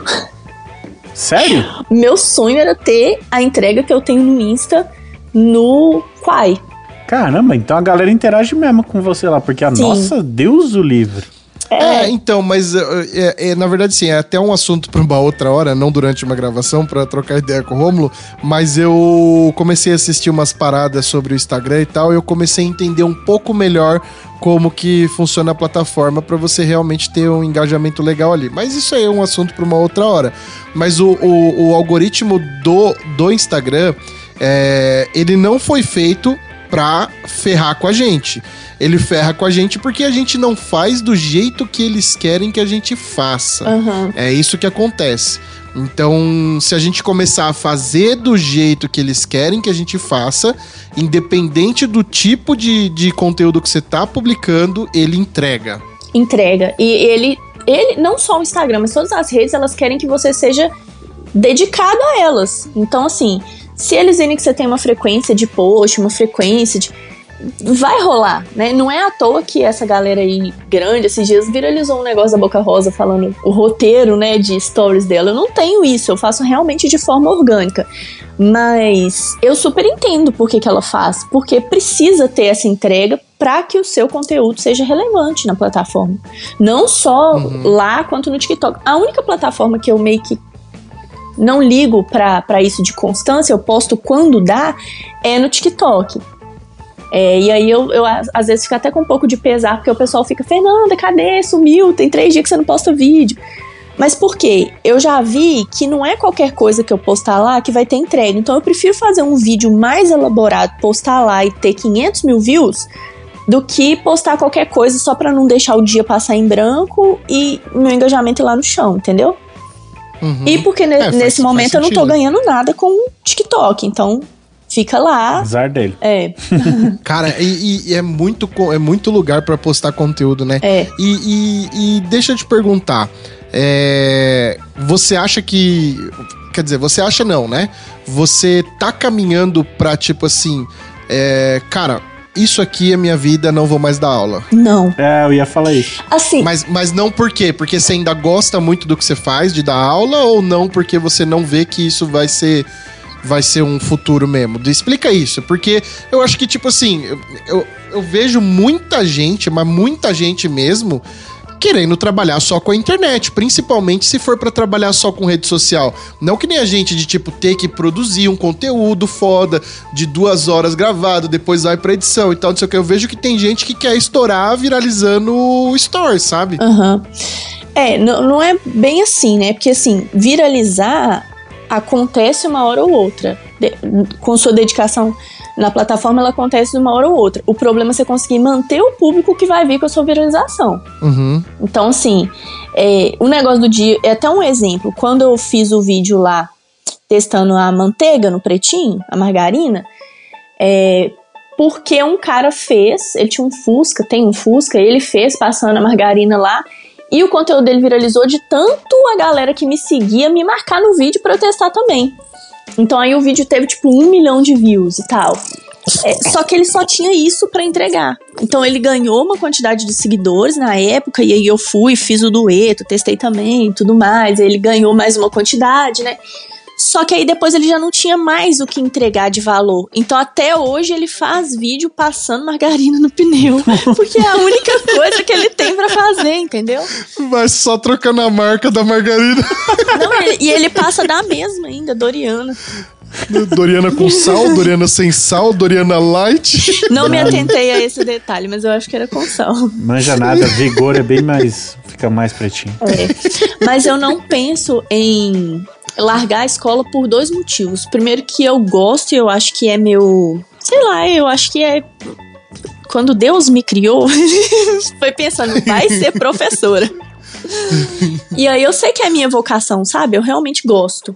Sério? Meu sonho era ter a entrega que eu tenho no Insta no Quai. Caramba, então a galera interage mesmo com você lá, porque a Sim. nossa, Deus o livre. É, então, mas é, é, é, na verdade, sim, é até um assunto pra uma outra hora, não durante uma gravação, pra trocar ideia com o Rômulo, mas eu comecei a assistir umas paradas sobre o Instagram e tal, e eu comecei a entender um pouco melhor como que funciona a plataforma pra você realmente ter um engajamento legal ali. Mas isso aí é um assunto pra uma outra hora. Mas o, o, o algoritmo do, do Instagram, é, ele não foi feito pra ferrar com a gente. Ele ferra com a gente porque a gente não faz do jeito que eles querem que a gente faça. Aham. É isso que acontece. Então, se a gente começar a fazer do jeito que eles querem que a gente faça, independente do tipo de, de conteúdo que você tá publicando, ele entrega. Entrega. E ele, ele, não só o Instagram, mas todas as redes, elas querem que você seja dedicado a elas. Então, assim, se eles virem que você tem uma frequência de post, uma frequência de. Vai rolar, né? Não é à toa que essa galera aí grande, esses dias, viralizou um negócio da Boca Rosa falando o roteiro, né, de stories dela. Eu não tenho isso, eu faço realmente de forma orgânica. Mas eu super entendo por que, que ela faz, porque precisa ter essa entrega para que o seu conteúdo seja relevante na plataforma. Não só lá quanto no TikTok. A única plataforma que eu meio que não ligo pra isso de constância, eu posto quando dá, é no TikTok. É, e aí eu, eu, às vezes fico até com um pouco de pesar, porque o pessoal fica, Fernanda, cadê? Sumiu, tem três dias que você não posta vídeo. Mas por quê? Eu já vi que não é qualquer coisa que eu postar lá que vai ter entrega. Então eu prefiro fazer um vídeo mais elaborado, postar lá e ter 500 mil views, do que postar qualquer coisa só pra não deixar o dia passar em branco e meu engajamento ir lá no chão, entendeu? Uhum. E porque ne- É, faz- nesse faz momento eu não tô ganhando nada com o TikTok. Então fica lá. Azar dele. É, Cara, e, e- é, muito, é muito lugar pra postar conteúdo, né? é. E, e- e deixa eu te perguntar. é, você acha que. Quer dizer, você acha não, né? Você tá caminhando pra, tipo assim. é, cara, isso aqui é minha vida, não vou mais dar aula. Não. É, eu ia falar isso. Assim, Mas, mas não por quê? Porque você ainda gosta muito do que você faz, de dar aula, ou não porque você não vê que isso vai ser. Vai ser um futuro mesmo. Explica isso, porque eu acho que, tipo assim, eu, eu, eu vejo muita gente, mas muita gente mesmo, querendo trabalhar só com a internet, principalmente se for pra trabalhar só com rede social. Não que nem a gente de tipo ter que produzir um conteúdo foda de duas horas gravado, depois vai pra edição e tal, não sei o que. Eu vejo que tem gente que quer estourar viralizando o story, sabe? Aham. É, não, não é bem assim, né? Porque assim, viralizar acontece uma hora ou outra. De- com sua dedicação na plataforma, ela acontece de uma hora ou outra. O problema é você conseguir manter o público que vai vir com a sua viralização. Uhum. Então, assim, é, o negócio do dia é até um exemplo. Quando eu fiz o vídeo lá testando a manteiga no pretinho, a margarina, é, porque um cara fez, ele tinha um Fusca, tem um Fusca, ele fez passando a margarina lá. E o conteúdo dele viralizou de tanto a galera que me seguia me marcar no vídeo pra eu testar também. Então aí o vídeo teve tipo um milhão de views e tal. É, só que ele só tinha isso pra entregar. Então ele ganhou uma quantidade de seguidores na época, e aí eu fui, fiz o dueto, testei também tudo mais. Ele ganhou mais uma quantidade, né? Só que aí depois ele já não tinha mais o que entregar de valor. Então até hoje ele faz vídeo passando margarina no pneu. Porque é a única coisa que ele tem pra fazer, entendeu? Vai só trocando a marca da margarina. Não, ele- e ele passa da mesma ainda, Doriana. Doriana com sal, Doriana sem sal, Doriana light. Não me atentei a esse detalhe, mas eu acho que era com sal. Manja nada, vigor é bem mais. Fica mais pretinho. É. Mas eu não penso em largar a escola por dois motivos. Primeiro que eu gosto e eu acho que é meu. Sei lá, eu acho que é. Quando Deus me criou, foi pensando, vai ser professora. E aí eu sei que é a minha vocação, sabe? Eu realmente gosto.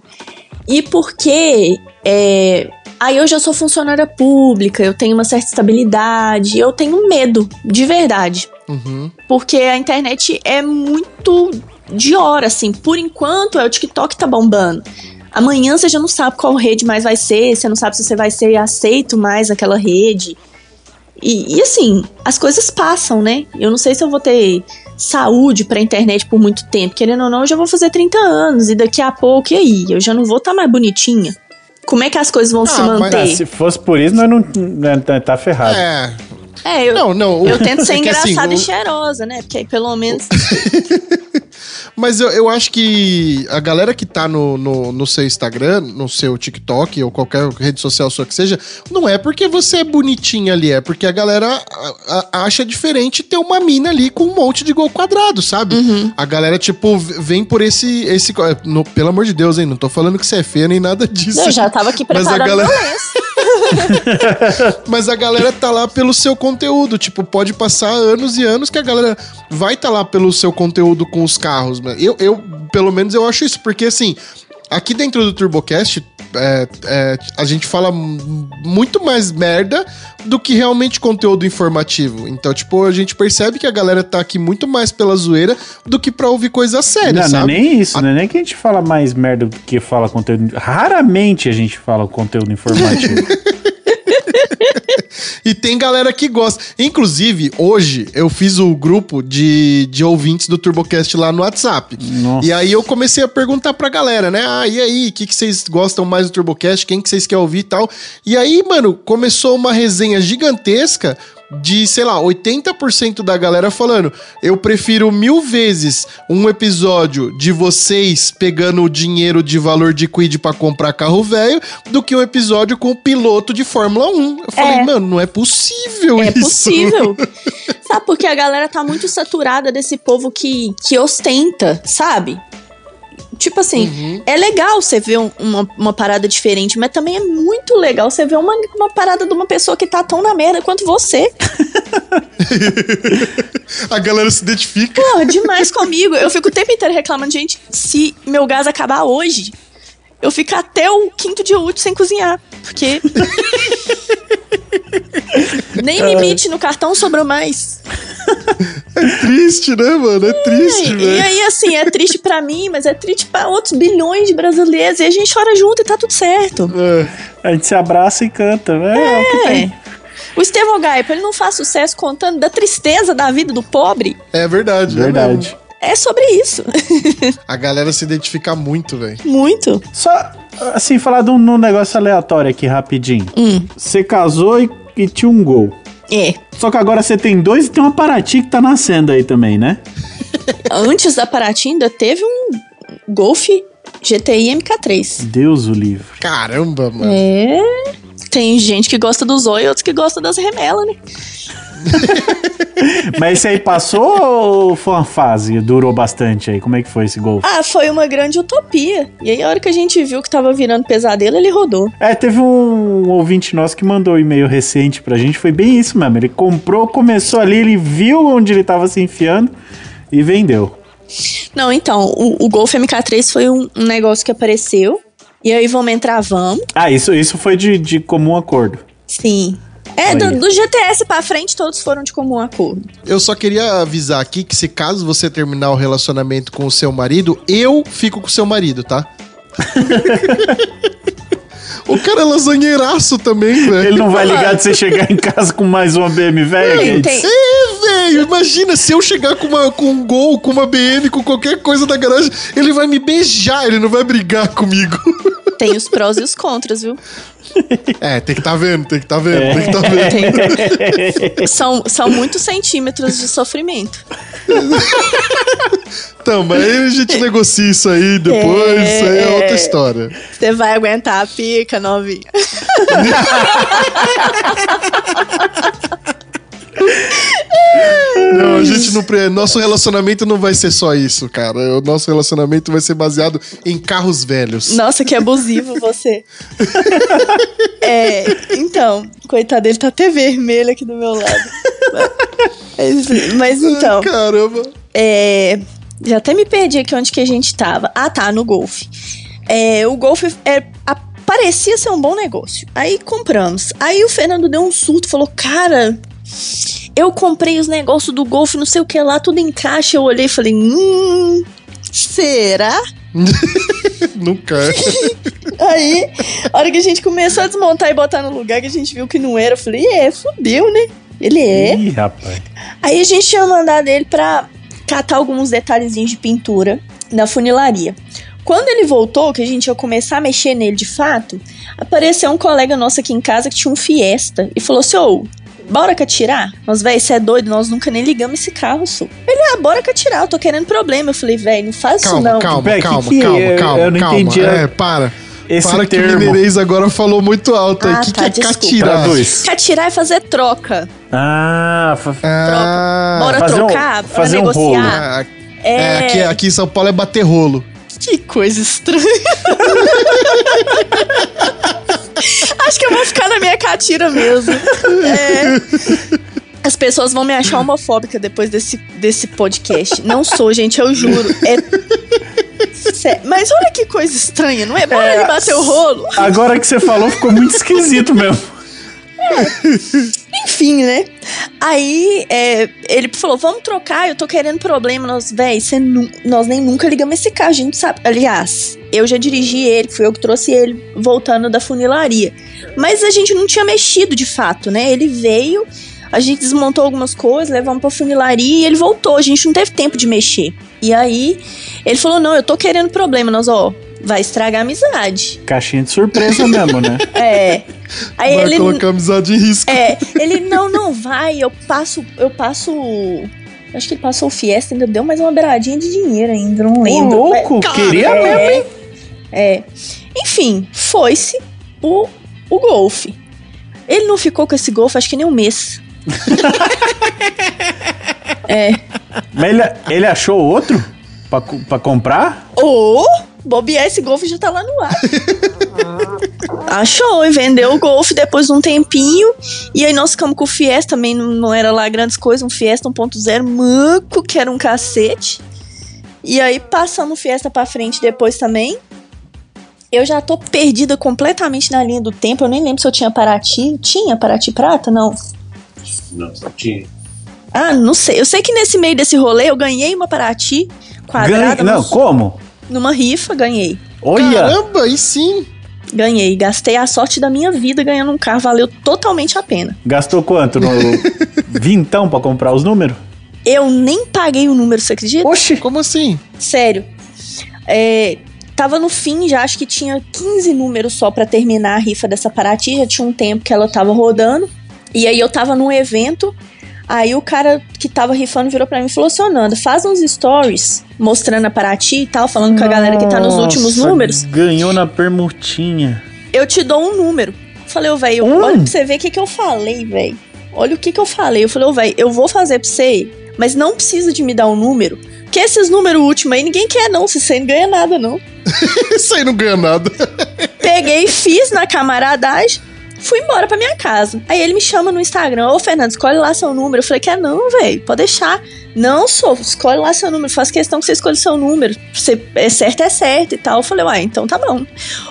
E porque é, aí eu já sou funcionária pública, eu tenho uma certa estabilidade, eu tenho medo, de verdade. Uhum. Porque a internet é muito de hora, assim. Por enquanto, é o TikTok que tá bombando. Amanhã você já não sabe qual rede mais vai ser, você não sabe se você vai ser aceito mais naquela rede. E, e, assim, as coisas passam, né? Eu não sei se eu vou ter saúde pra internet por muito tempo. Querendo ou não, eu já vou fazer 30 anos. E daqui a pouco, e aí? Eu já não vou estar mais bonitinha. Como é que as coisas vão se mas- manter? Ah, se fosse por isso, nós não. né, tá- Tá ferrado. É. É, eu, Não, não. eu tento ser é assim, engraçada o- e cheirosa, né? Porque aí pelo menos. Mas eu, eu acho que a galera que tá no, no, no seu Instagram, no seu TikTok ou qualquer rede social sua que seja, não é porque você é bonitinha ali, é porque a galera a- a- acha diferente ter uma mina ali com um monte de gol quadrado, sabe? Uhum. A galera, tipo, vem por esse. esse no- pelo amor de Deus, hein? Não tô falando que você é feia nem nada disso. Eu já tava aqui Mas a preparando galera-. Mas a galera tá lá pelo seu conteúdo. Tipo, pode passar anos e anos que a galera vai tá lá pelo seu conteúdo com os carros. Eu, eu pelo menos, eu acho isso. Porque, assim, aqui dentro do TurboCast, é, é, a gente fala muito mais merda do que realmente conteúdo informativo. Então, tipo, a gente percebe que a galera tá aqui muito mais pela zoeira do que pra ouvir coisa séria, Não, não é sabe? nem isso, não é nem que a gente fala mais merda do que fala conteúdo. Raramente a gente fala conteúdo informativo. E tem galera que gosta. Inclusive, hoje eu fiz o grupo de, de ouvintes do TurboCast lá no WhatsApp. Nossa. E aí eu comecei a perguntar pra galera, né? Ah, e aí, o que, que vocês gostam mais do TurboCast? Quem que vocês querem ouvir e tal? E aí, mano, começou uma resenha gigantesca de, sei lá, 80% da galera falando: eu prefiro mil vezes um episódio de vocês pegando o dinheiro de valor de quid pra comprar carro velho do que um episódio com o piloto de Fórmula 1. Eu falei, É. mano, não é possível É isso. possível. sabe, porque a galera tá muito saturada desse povo que, que ostenta, sabe? Tipo assim, Uhum. é legal você ver um- uma, uma parada diferente, mas também é muito legal você ver uma, uma parada de uma pessoa que tá tão na merda quanto você. A galera se identifica. Porra, demais comigo. Eu fico o tempo inteiro reclamando, gente, se meu gás acabar hoje, eu fico até o quinto dia útil sem cozinhar. Porque. Nem limite no cartão sobrou mais. Triste, né, mano? É triste, E, e velho. aí, assim, é triste pra mim, mas é triste pra outros bilhões de brasileiros. E a gente chora junto e tá tudo certo. A gente se abraça e canta. É, é o que tem. É. O Estevão Gaipa, ele não faz sucesso contando da tristeza da vida do pobre. É verdade, é Verdade. mesmo. É sobre isso. A galera se identifica muito, velho. Muito. Só, assim, falar de um, num negócio aleatório aqui, rapidinho. Hum. Você casou e, e tinha um gol. É. Só que agora você tem dois e tem uma Paraty que tá nascendo aí também, né? Antes da Paraty ainda teve um Golf GTI MK3. Deus o livre. Caramba, mano. É. Tem gente que gosta do zóio e outros que gostam das remelas, né? Mas esse aí passou ou foi uma fase? Durou bastante aí? Como é que foi esse gol? Ah, foi uma grande utopia. E aí, a hora que a gente viu que tava virando pesadelo, ele rodou. É, teve um ouvinte nosso que mandou um e-mail recente pra gente. Foi bem isso mesmo. Ele comprou, começou ali, ele viu onde ele tava se enfiando e vendeu. Não, então, o, o Golf MK3 foi um, um negócio que apareceu. E aí, vamos entrar, vamos. Ah, isso, isso foi de, de comum acordo. Sim. É, do, do GTS pra frente, todos foram de comum acordo. Eu só queria avisar aqui que se caso você terminar o relacionamento com o seu marido, eu fico com o seu marido, tá? o cara é lasanheiraço também, velho. Ele não vai ligar de você chegar em casa com mais uma BMW, Tem, gente? tem, É, velho, imagina se eu chegar com, uma, com um gol, com uma BM, com qualquer coisa da garagem, ele vai me beijar, ele não vai brigar comigo. tem os prós e os contras, viu? É, tem que tá vendo, tem que tá vendo, tem que tá vendo. Tem- são, são muitos centímetros de sofrimento. Então, mas aí a gente negocia isso aí depois, isso aí é outra história. Você vai aguentar a pica, novinha. Não, a gente não. pre- Nosso relacionamento não vai ser só isso, cara. O nosso relacionamento vai ser baseado em carros velhos. Nossa, que abusivo você. é, então, coitado, ele tá até vermelho aqui do meu lado. Mas, mas então, Caramba. é, já até me perdi aqui onde que a gente tava. Ah, tá, no Golf. É, o Golf é, a- parecia ser um bom negócio. Aí compramos. Aí o Fernando deu um surto, falou: Cara, eu comprei os negócios do Golf, não sei o que lá, tudo em caixa. Eu olhei e falei: Hum, será? Nunca. Aí, a hora que a gente começou a desmontar e botar no lugar que a gente viu que não era, eu falei: É, fudeu, né? Ele é. Ih, rapaz. Aí a gente tinha mandado ele pra catar alguns detalhezinhos de pintura na funilaria. Quando ele voltou, que a gente ia começar a mexer nele de fato, apareceu um colega nosso aqui em casa que tinha um Fiesta e falou assim: Ô, bora catirar? Nós, véi, você é doido, nós nunca nem ligamos esse carro, só. Ele, ah, bora catirar, eu tô querendo problema. Eu falei, véi, não faz isso Calma, não. calma, que calma, que calma, é? calma, Eu não calma. entendi a- É, para. Esse para que o termo. mineirês agora falou muito alto aí. Ah, O que, tá, que é desculpa. catirar? Catirar é fazer troca. Ah, fa- Ah, Bora fazer um- trocar, bora fazer um negociar. ah, é, aqui, aqui em São Paulo é bater rolo. Que coisa estranha. Acho que eu vou ficar na minha catira mesmo. É. As pessoas vão me achar homofóbica depois desse, desse podcast. Não sou, gente, eu juro. É. Mas olha que coisa estranha, não é? Bora É. ele bater o rolo. agora que você falou, ficou muito esquisito mesmo. Enfim, né? Aí é, ele falou: vamos trocar, eu tô querendo problema. Nós, véi, nós nem nunca ligamos esse carro, a gente sabe. Aliás, eu já dirigi ele, fui eu que trouxe ele voltando da funilaria. Mas a gente não tinha mexido de fato, né? Ele veio, a gente desmontou algumas coisas, levamos pra funilaria e ele voltou. A gente não teve tempo de mexer. E aí, ele falou: não, eu tô querendo problema. Nós, ó, vai estragar a amizade. Caixinha de surpresa mesmo, né? É. Aí Vai ele. colocar a amizade em risco. É, ele, não, não vai, eu passo, eu passo. Acho que ele passou o Fiesta, ainda deu mais uma beiradinha de dinheiro ainda, não Ô, lembro. louco, queria mesmo, É, hein? é. Enfim, foi-se o, o golfe. Ele não ficou com esse golfe acho que nem um mês. é. Mas ele, ele achou outro pra, pra comprar? Ou bobear esse golfe já tá lá no ar. Achou e vendeu o golfe depois de um tempinho. E aí nós ficamos com o Fiesta, também não, não era lá grandes coisas, um Fiesta 1.0 manco, que era um cacete. E aí passamos o Fiesta pra frente depois também. Eu já tô perdida completamente na linha do tempo. Eu nem lembro se eu tinha Paraty. Tinha Paraty Prata? Não. Não, só tinha. Ah, não sei. Eu sei que nesse meio desse rolê eu ganhei uma Paraty quadrada Ganha- Não, como? numa rifa, ganhei. Olha! Caramba, aí sim. Ganhei. Gastei a sorte da minha vida ganhando um carro. Valeu totalmente a pena. Gastou quanto no vintão pra comprar os números? Eu nem paguei o número, você acredita? Oxi! Como assim? Sério. É, tava no fim já, acho que tinha 15 números só pra terminar a rifa dessa Paraty. Já tinha um tempo que ela tava rodando. E aí eu tava num evento. Aí o cara que tava rifando virou pra mim e falou assim: "Ô, Nanda, faz uns stories mostrando a Paraty e tal, falando com a galera que tá nos últimos Nossa, números. Ganhou na permutinha. eu te dou um número. Falei, ô, velho, olha pra você ver o que, que eu falei, velho. Olha o que, que eu falei. Eu falei, ô, velho, eu vou fazer pra você, mas não precisa de me dar um número. Porque esses números últimos aí ninguém quer, não. Se você não ganha nada, não. Isso aí não ganha nada. Peguei, fiz na camaradagem, fui embora pra minha casa. Aí ele me chama no Instagram, ô Fernando, escolhe lá seu número. Eu falei, quer não, velho, pode deixar. Não, sou, escolhe lá seu número, faz questão que você escolha seu número. Você, é certo, é certo e tal. Eu falei, uai, então tá bom.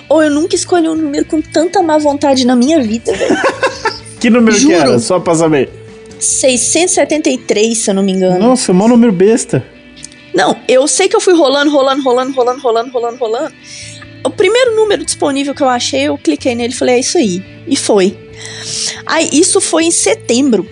Ou eu nunca escolhi um número com tanta má vontade na minha vida, velho. Que número que Juro. era? Só pra saber. 673, se eu não me engano. Nossa, mó número besta. Não, eu sei que eu fui rolando, rolando, rolando, rolando, rolando, rolando, rolando. O primeiro número disponível que eu achei, eu cliquei nele e falei, é isso aí. E foi. Aí, isso foi em setembro.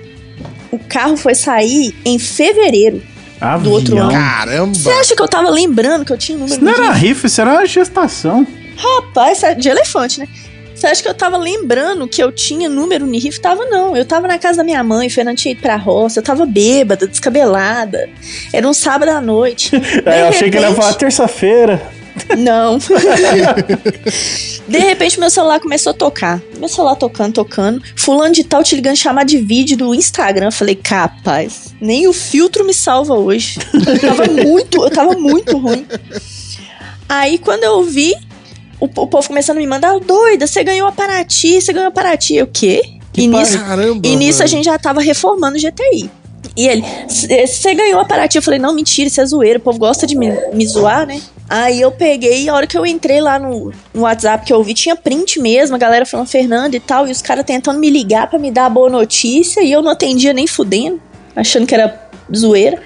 O carro foi sair em fevereiro. Avião. outro ano. Caramba. Você acha que eu tava lembrando que eu tinha um número Isso não era dia? rifa, isso era gestação. Rapaz, é de elefante, né? Você acha que eu tava lembrando que eu tinha número no RIF? Tava não. Eu tava na casa da minha mãe, o Fernando tinha ido pra roça, eu tava bêbada, descabelada. Era um sábado à noite. É, eu achei que ele ia falar terça-feira. Não. de repente, meu celular começou a tocar. Meu celular tocando, tocando. Fulano de tal te ligando chamar de vídeo do Instagram. Eu falei, capaz, nem o filtro me salva hoje. Eu tava muito, eu tava muito ruim. Aí, quando eu vi, o, o povo começando a me mandar, doida, você ganhou a Paraty, você ganhou a Paraty. O quê? E nisso, Caramba. e nisso a gente já tava reformando o GTI. E ele, você ganhou a Paraty? Eu falei, não, mentira, isso é zoeira, o povo gosta de me, me zoar, né? Aí eu peguei, a hora que eu entrei lá no, no WhatsApp que eu vi, tinha print mesmo, a galera falando Fernando e tal, e os caras tentando me ligar pra me dar a boa notícia, e eu não atendia nem fudendo, achando que era zoeira.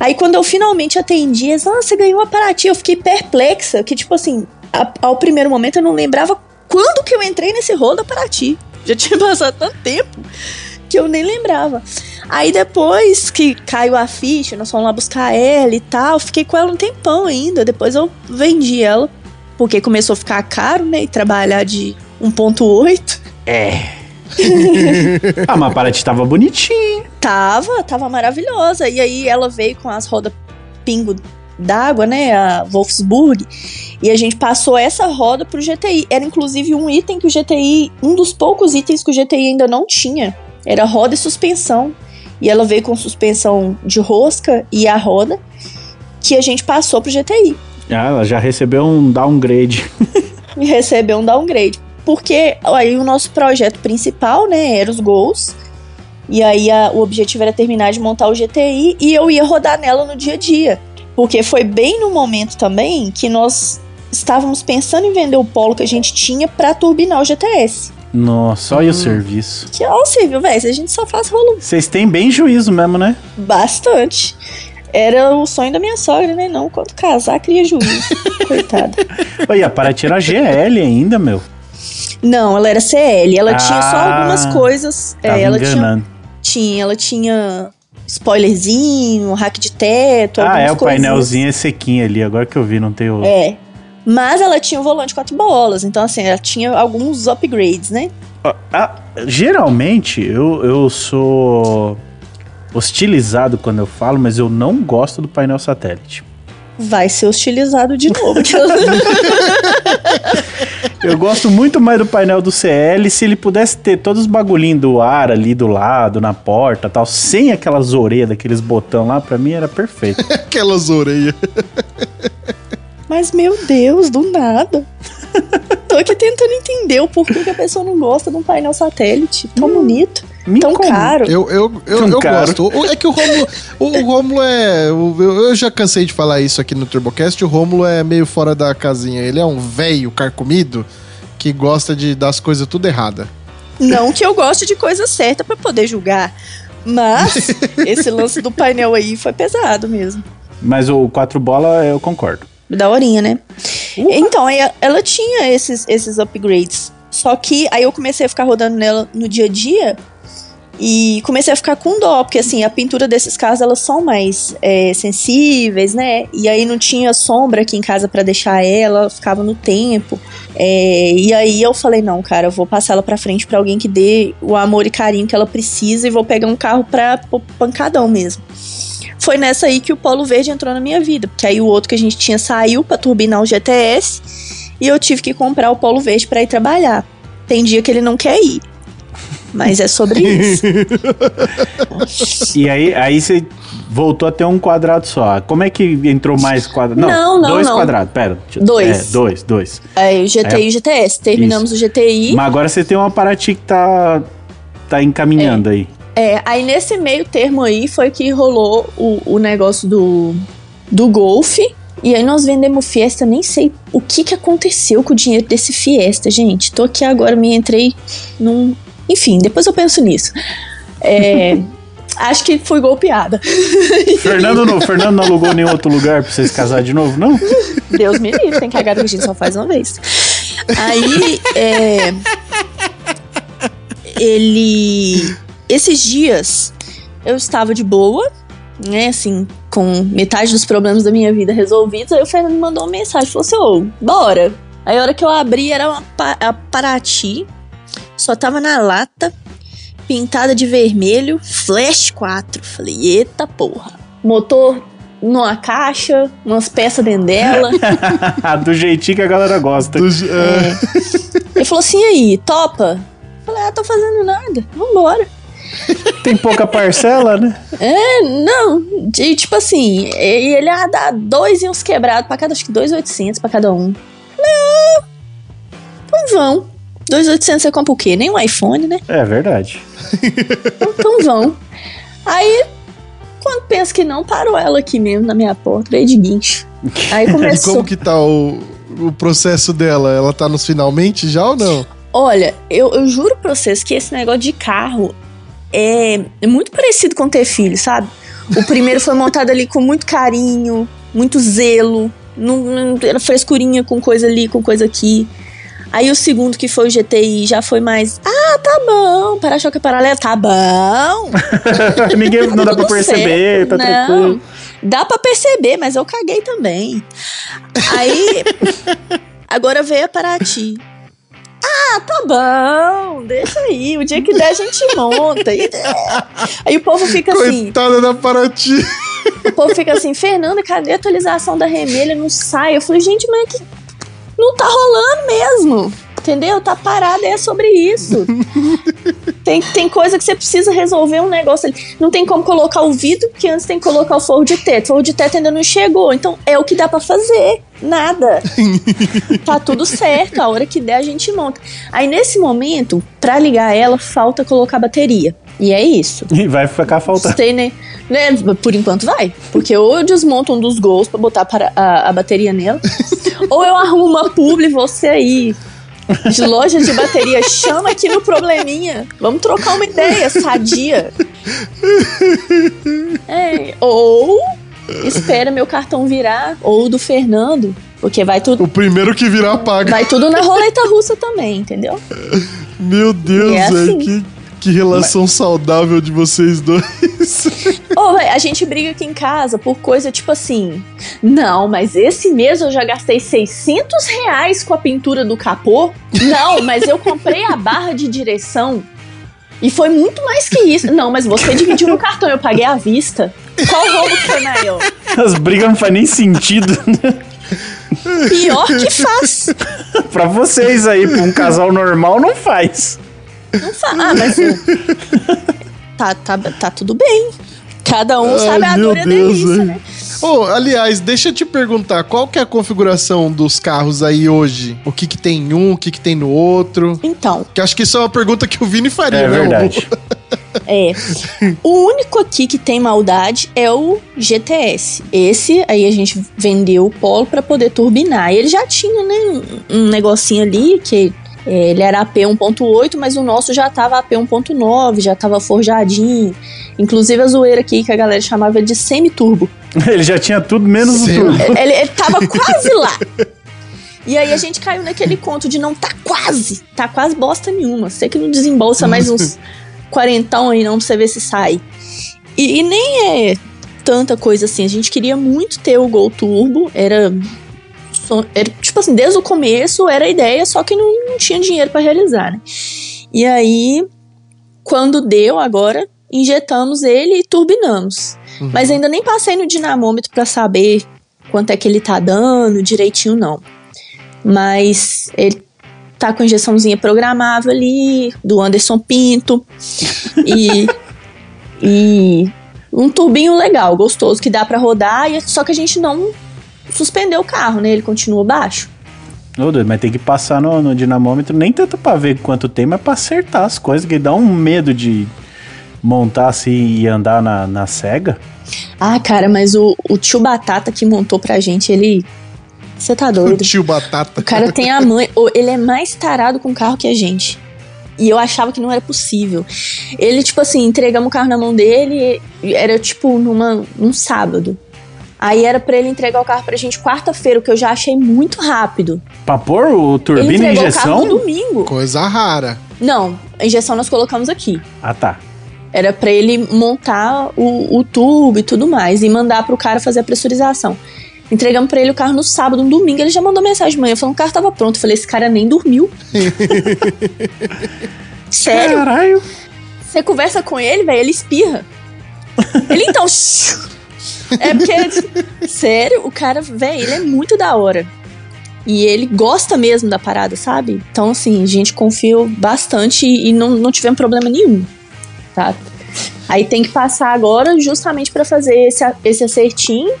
Aí quando eu finalmente atendi, eles, ah, você ganhou a Paraty, eu fiquei perplexa, que tipo assim, a- ao primeiro momento eu não lembrava quando que eu entrei nesse rolo da Paraty. Já tinha passado tanto tempo que eu nem lembrava. Aí depois que caiu a ficha, nós fomos lá buscar ela e tal, fiquei com ela um tempão ainda. Depois eu vendi ela, porque começou a ficar caro, né? E trabalhar de 1.8. Ah, mas a Paraty tava bonitinha. Tava, tava maravilhosa. E aí ela veio com as rodas pingo d'água, né? A Wolfsburg. E a gente passou essa roda pro GTI. Era inclusive um item que o GTI, um dos poucos itens que o GTI ainda não tinha. Era roda e suspensão. E ela veio com suspensão de rosca e a roda que a gente passou pro GTI. Ah, ela já recebeu um downgrade. recebeu um downgrade. Porque aí o nosso projeto principal, né, era os gols. E aí a- o objetivo era terminar de montar o GTI e eu ia rodar nela no dia a dia. Porque foi bem no momento também que nós estávamos pensando em vender o polo que a gente tinha pra turbinar o GTS. Nossa, olha o Hum. serviço. Que, ó, Silvio, velho, a gente só faz rolo Vocês têm bem juízo mesmo, né? bastante. Era o sonho da minha sogra, né? Não, quando casar, cria juízo. Coitada. Olha, a Paraty era GL ainda, meu. Não, ela era CL. Ela tinha só Ah, algumas coisas. é, Tava ela tinha enganando. Tinha, ela tinha spoilerzinho, hack de teto, Ah, é, o coisinhas. painelzinho é sequinho ali, agora que eu vi, não tem o... É. Mas ela tinha um volante quatro bolas, então assim, ela tinha alguns upgrades, né? Ah, geralmente, eu, eu sou hostilizado quando eu falo, mas eu não gosto do painel satélite. Vai ser hostilizado de novo. Eu gosto muito mais do painel do CL se ele pudesse ter todos os bagulhinhos do ar ali do lado, na porta tal, sem aquelas orelhas, daqueles botão lá, pra mim era perfeito. Aquelas orelhas. Mas, meu Deus, do nada. Tô aqui tentando entender o porquê que a pessoa não gosta de um painel satélite tão bonito, Me tão incomoda. caro. Eu, eu, eu, Tão eu caro. gosto. É que o Rômulo, o, o Rômulo é. Eu, eu já cansei de falar isso aqui no TurboCast. O Rômulo é meio fora da casinha. Ele é um velho carcomido que gosta de dar as coisas tudo errada. Não que eu goste de coisa certa pra poder julgar. Mas esse lance do painel aí foi pesado mesmo. Mas o quatro bola eu concordo. Daorinha, né? Então, aí ela tinha esses, esses upgrades. Só que aí eu comecei a ficar rodando nela no dia a dia e comecei a ficar com dó, porque assim, a pintura desses carros elas são mais é, sensíveis, né? E aí não tinha sombra aqui em casa pra deixar ela, ficava no tempo. É, e aí eu falei, não, cara, eu vou passar ela pra frente pra alguém que dê o amor e carinho que ela precisa e vou pegar um carro pra pancadão mesmo. Foi nessa aí que o Polo Verde entrou na minha vida, porque aí o outro que a gente tinha saiu pra turbinar o GTS e eu tive que comprar o Polo Verde pra ir trabalhar. Tem dia que ele não quer ir. Mas é sobre isso. E aí, aí você voltou a ter um quadrado só. Como é que entrou mais quadrado? Não, não, dois não. quadrados, pera. Dois. É, dois, dois. Aí o GTI e o GTS. Terminamos o GTI. Mas agora você tem uma Paraty que tá, tá encaminhando aí. É, aí nesse meio termo aí foi que rolou o, o negócio do, do Golf. E aí nós vendemos Fiesta, nem sei o que, que aconteceu com o dinheiro desse Fiesta, gente. Tô aqui agora, me entrei num. Enfim, depois eu penso nisso. É, acho que fui golpeada. Fernando não, Fernando não alugou nenhum outro lugar pra vocês casar de novo, não? Deus me livre, tem cagada que a gente só faz uma vez. Aí, é, ele. Esses dias eu estava de boa, né, assim, com metade dos problemas da minha vida resolvidos. Aí o Fernando me mandou uma mensagem, falou assim: Ô, bora. Aí a hora que eu abri era uma pa- a Paraty, só tava na lata, pintada de vermelho, Flash 4. Falei: eita porra. Motor numa caixa, umas peças dentro dela. Do jeitinho que a galera gosta. Do- é, Ele falou assim, e aí, topa? Eu falei, ah, tô fazendo nada, vambora. Tem pouca parcela, né? É, não, de, tipo assim, e ele, ah, dá dois e uns quebrados pra cada, acho que dois oitocentos pra cada um. Ah, então vão. Dois oitocentos você compra o quê? Nem um iPhone, né? É verdade. Então, então vão. Aí, quando penso que não, parou ela aqui mesmo na minha porta, veio de guincho. Aí E começou. como que tá o, o processo dela? Ela tá nos finalmente já ou não? Olha, eu, eu juro pra vocês que esse negócio de carro é, é muito parecido com ter filho, sabe? O primeiro foi montado ali com muito carinho, muito zelo, não, não- era frescurinha com coisa ali, com coisa aqui. Aí o segundo, que foi o GTI, já foi mais. Ah, tá bom. Para-choque paralelo, tá bom. Ninguém não dá pra perceber, certo. tá Não, tranquilo. Dá pra perceber, mas eu caguei também. Aí. agora veio a Paraty. Ah, tá bom, deixa aí. O dia que der a gente monta. E- Aí o povo fica assim. Coitada da Paraty. O povo fica assim, Fernanda, cadê a atualização da remelha? Não sai. Eu falei, gente, mas é que não tá rolando mesmo. Entendeu? Tá parado, é sobre isso. Tem, tem coisa que você precisa resolver um negócio ali. Não tem como colocar o vidro, porque antes tem que colocar o forro de teto. O forro de teto ainda não chegou. Então é o que dá pra fazer. Nada. tá tudo certo. A hora que der, a gente monta. Aí nesse momento, pra ligar ela, falta colocar bateria. E é isso. E vai ficar faltando. Sei, né? né? Por enquanto vai. Porque ou eu desmonto um dos gols pra botar para a, a bateria nela, ou eu arrumo uma publi, você aí. De loja de bateria, chama aqui no probleminha. Vamos trocar uma ideia sadia. É, ou espera meu cartão virar, ou do Fernando, porque vai tudo, O primeiro que virar paga. vai tudo na roleta russa também, entendeu? Meu Deus, É velho. assim. Que, que relação saudável de vocês dois. Véi, a gente briga aqui em casa por coisa tipo assim. Não, mas esse mês eu já gastei 600 reais com a pintura do capô. Não, mas eu comprei a barra de direção. E foi muito mais que isso. Não, mas você dividiu no cartão, eu paguei à vista. Qual roubo que foi maior? As brigas não faz nem sentido. Pior que faz. pra vocês aí, pra um casal normal, não faz. Não faz. Ah, mas. Tá, tá, tá tudo bem. Cada um sabe a Ai, dor e a Deus, delícia, né? Ô, aliás, deixa eu te perguntar, qual que é a configuração dos carros aí hoje? O que que tem em um, o que que tem no outro? Então, Que acho que isso é uma pergunta que o Vini faria, É né? verdade. É. O único aqui que tem maldade é o GTS. Esse aí a gente vendeu o Polo pra poder turbinar. E ele já tinha, né, um, um negocinho ali que ele era AP 1.8, mas o nosso já tava AP 1.9, já tava forjadinho. Inclusive a zoeira aqui que a galera chamava de semi-turbo. Ele já tinha tudo menos o Sim. turbo. Ele, ele tava quase lá. E aí a gente caiu naquele conto de não tá quase, tá quase bosta nenhuma. Você que não desembolsa mais uns quarentão aí não pra você ver se sai. E, e nem é tanta coisa assim. A gente queria muito ter o Gol Turbo, era, era tipo assim, desde o começo era a ideia, só que não, não tinha dinheiro pra realizar, né? E aí, quando deu agora, injetamos ele e turbinamos. Mas ainda nem passei no dinamômetro pra saber quanto é que ele tá dando direitinho, não. Mas ele tá com injeçãozinha programável ali, do Anderson Pinto. e, e um turbinho legal, gostoso, que dá pra rodar, só que a gente não suspendeu o carro, né? Ele continua baixo. Ô, doido, mas tem que passar no, no dinamômetro, nem tanto pra ver quanto tem, mas pra acertar as coisas, que dá um medo de montar assim e andar na, na cega. Ah, cara, mas o, o tio Batata que montou pra gente, ele. Você tá O doido? tio Batata. O cara tem a mãe. Ele é mais tarado com carro que a gente. E eu achava que não era possível. Ele, tipo assim, entregamos o carro na mão dele, e era tipo numa, num sábado. Aí era pra ele entregar o carro pra gente quarta-feira, o que eu já achei muito rápido. Pra pôr o Ele turbina e entregou o carro no injeção? domingo. Coisa rara. Não, a injeção nós colocamos aqui. Ah, tá. Era pra ele montar o, o tubo e tudo mais e mandar pro cara fazer a pressurização. Entregamos pra ele o carro no sábado, no domingo, ele já mandou mensagem de manhã falando que o carro tava pronto. Eu falei, esse cara nem dormiu. Sério? Caralho. Você conversa com ele, velho, ele espirra. Ele então. é porque. Sério, o cara, velho, ele é muito da hora. E ele gosta mesmo da parada, sabe? Então, assim, a gente confiou bastante e não, não tivemos problema nenhum. Tá? Aí tem que passar agora justamente pra fazer esse, esse acertinho.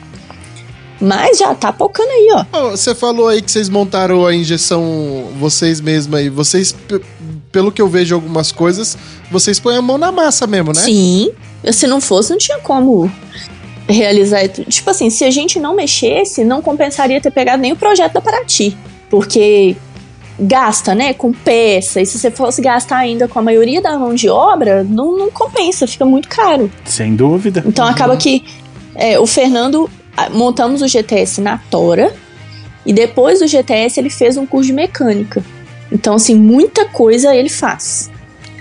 Mas já tá pocando aí, ó. Você falou aí que vocês montaram a injeção vocês mesmos aí. Vocês, pelo que eu vejo algumas coisas, vocês põem a mão na massa mesmo, né? Sim. Se não fosse, não tinha como realizar. Tipo assim, se a gente não mexesse, não compensaria ter pegado nem o projeto da Paraty. Porque gasta, né? Com peça. E se você fosse gastar ainda com a maioria da mão de obra, não, não compensa, fica muito caro. Sem dúvida. Então acaba que é, o Fernando montamos o GTS na Tora e depois do GTS ele fez um curso de mecânica. Então, assim, muita coisa ele faz.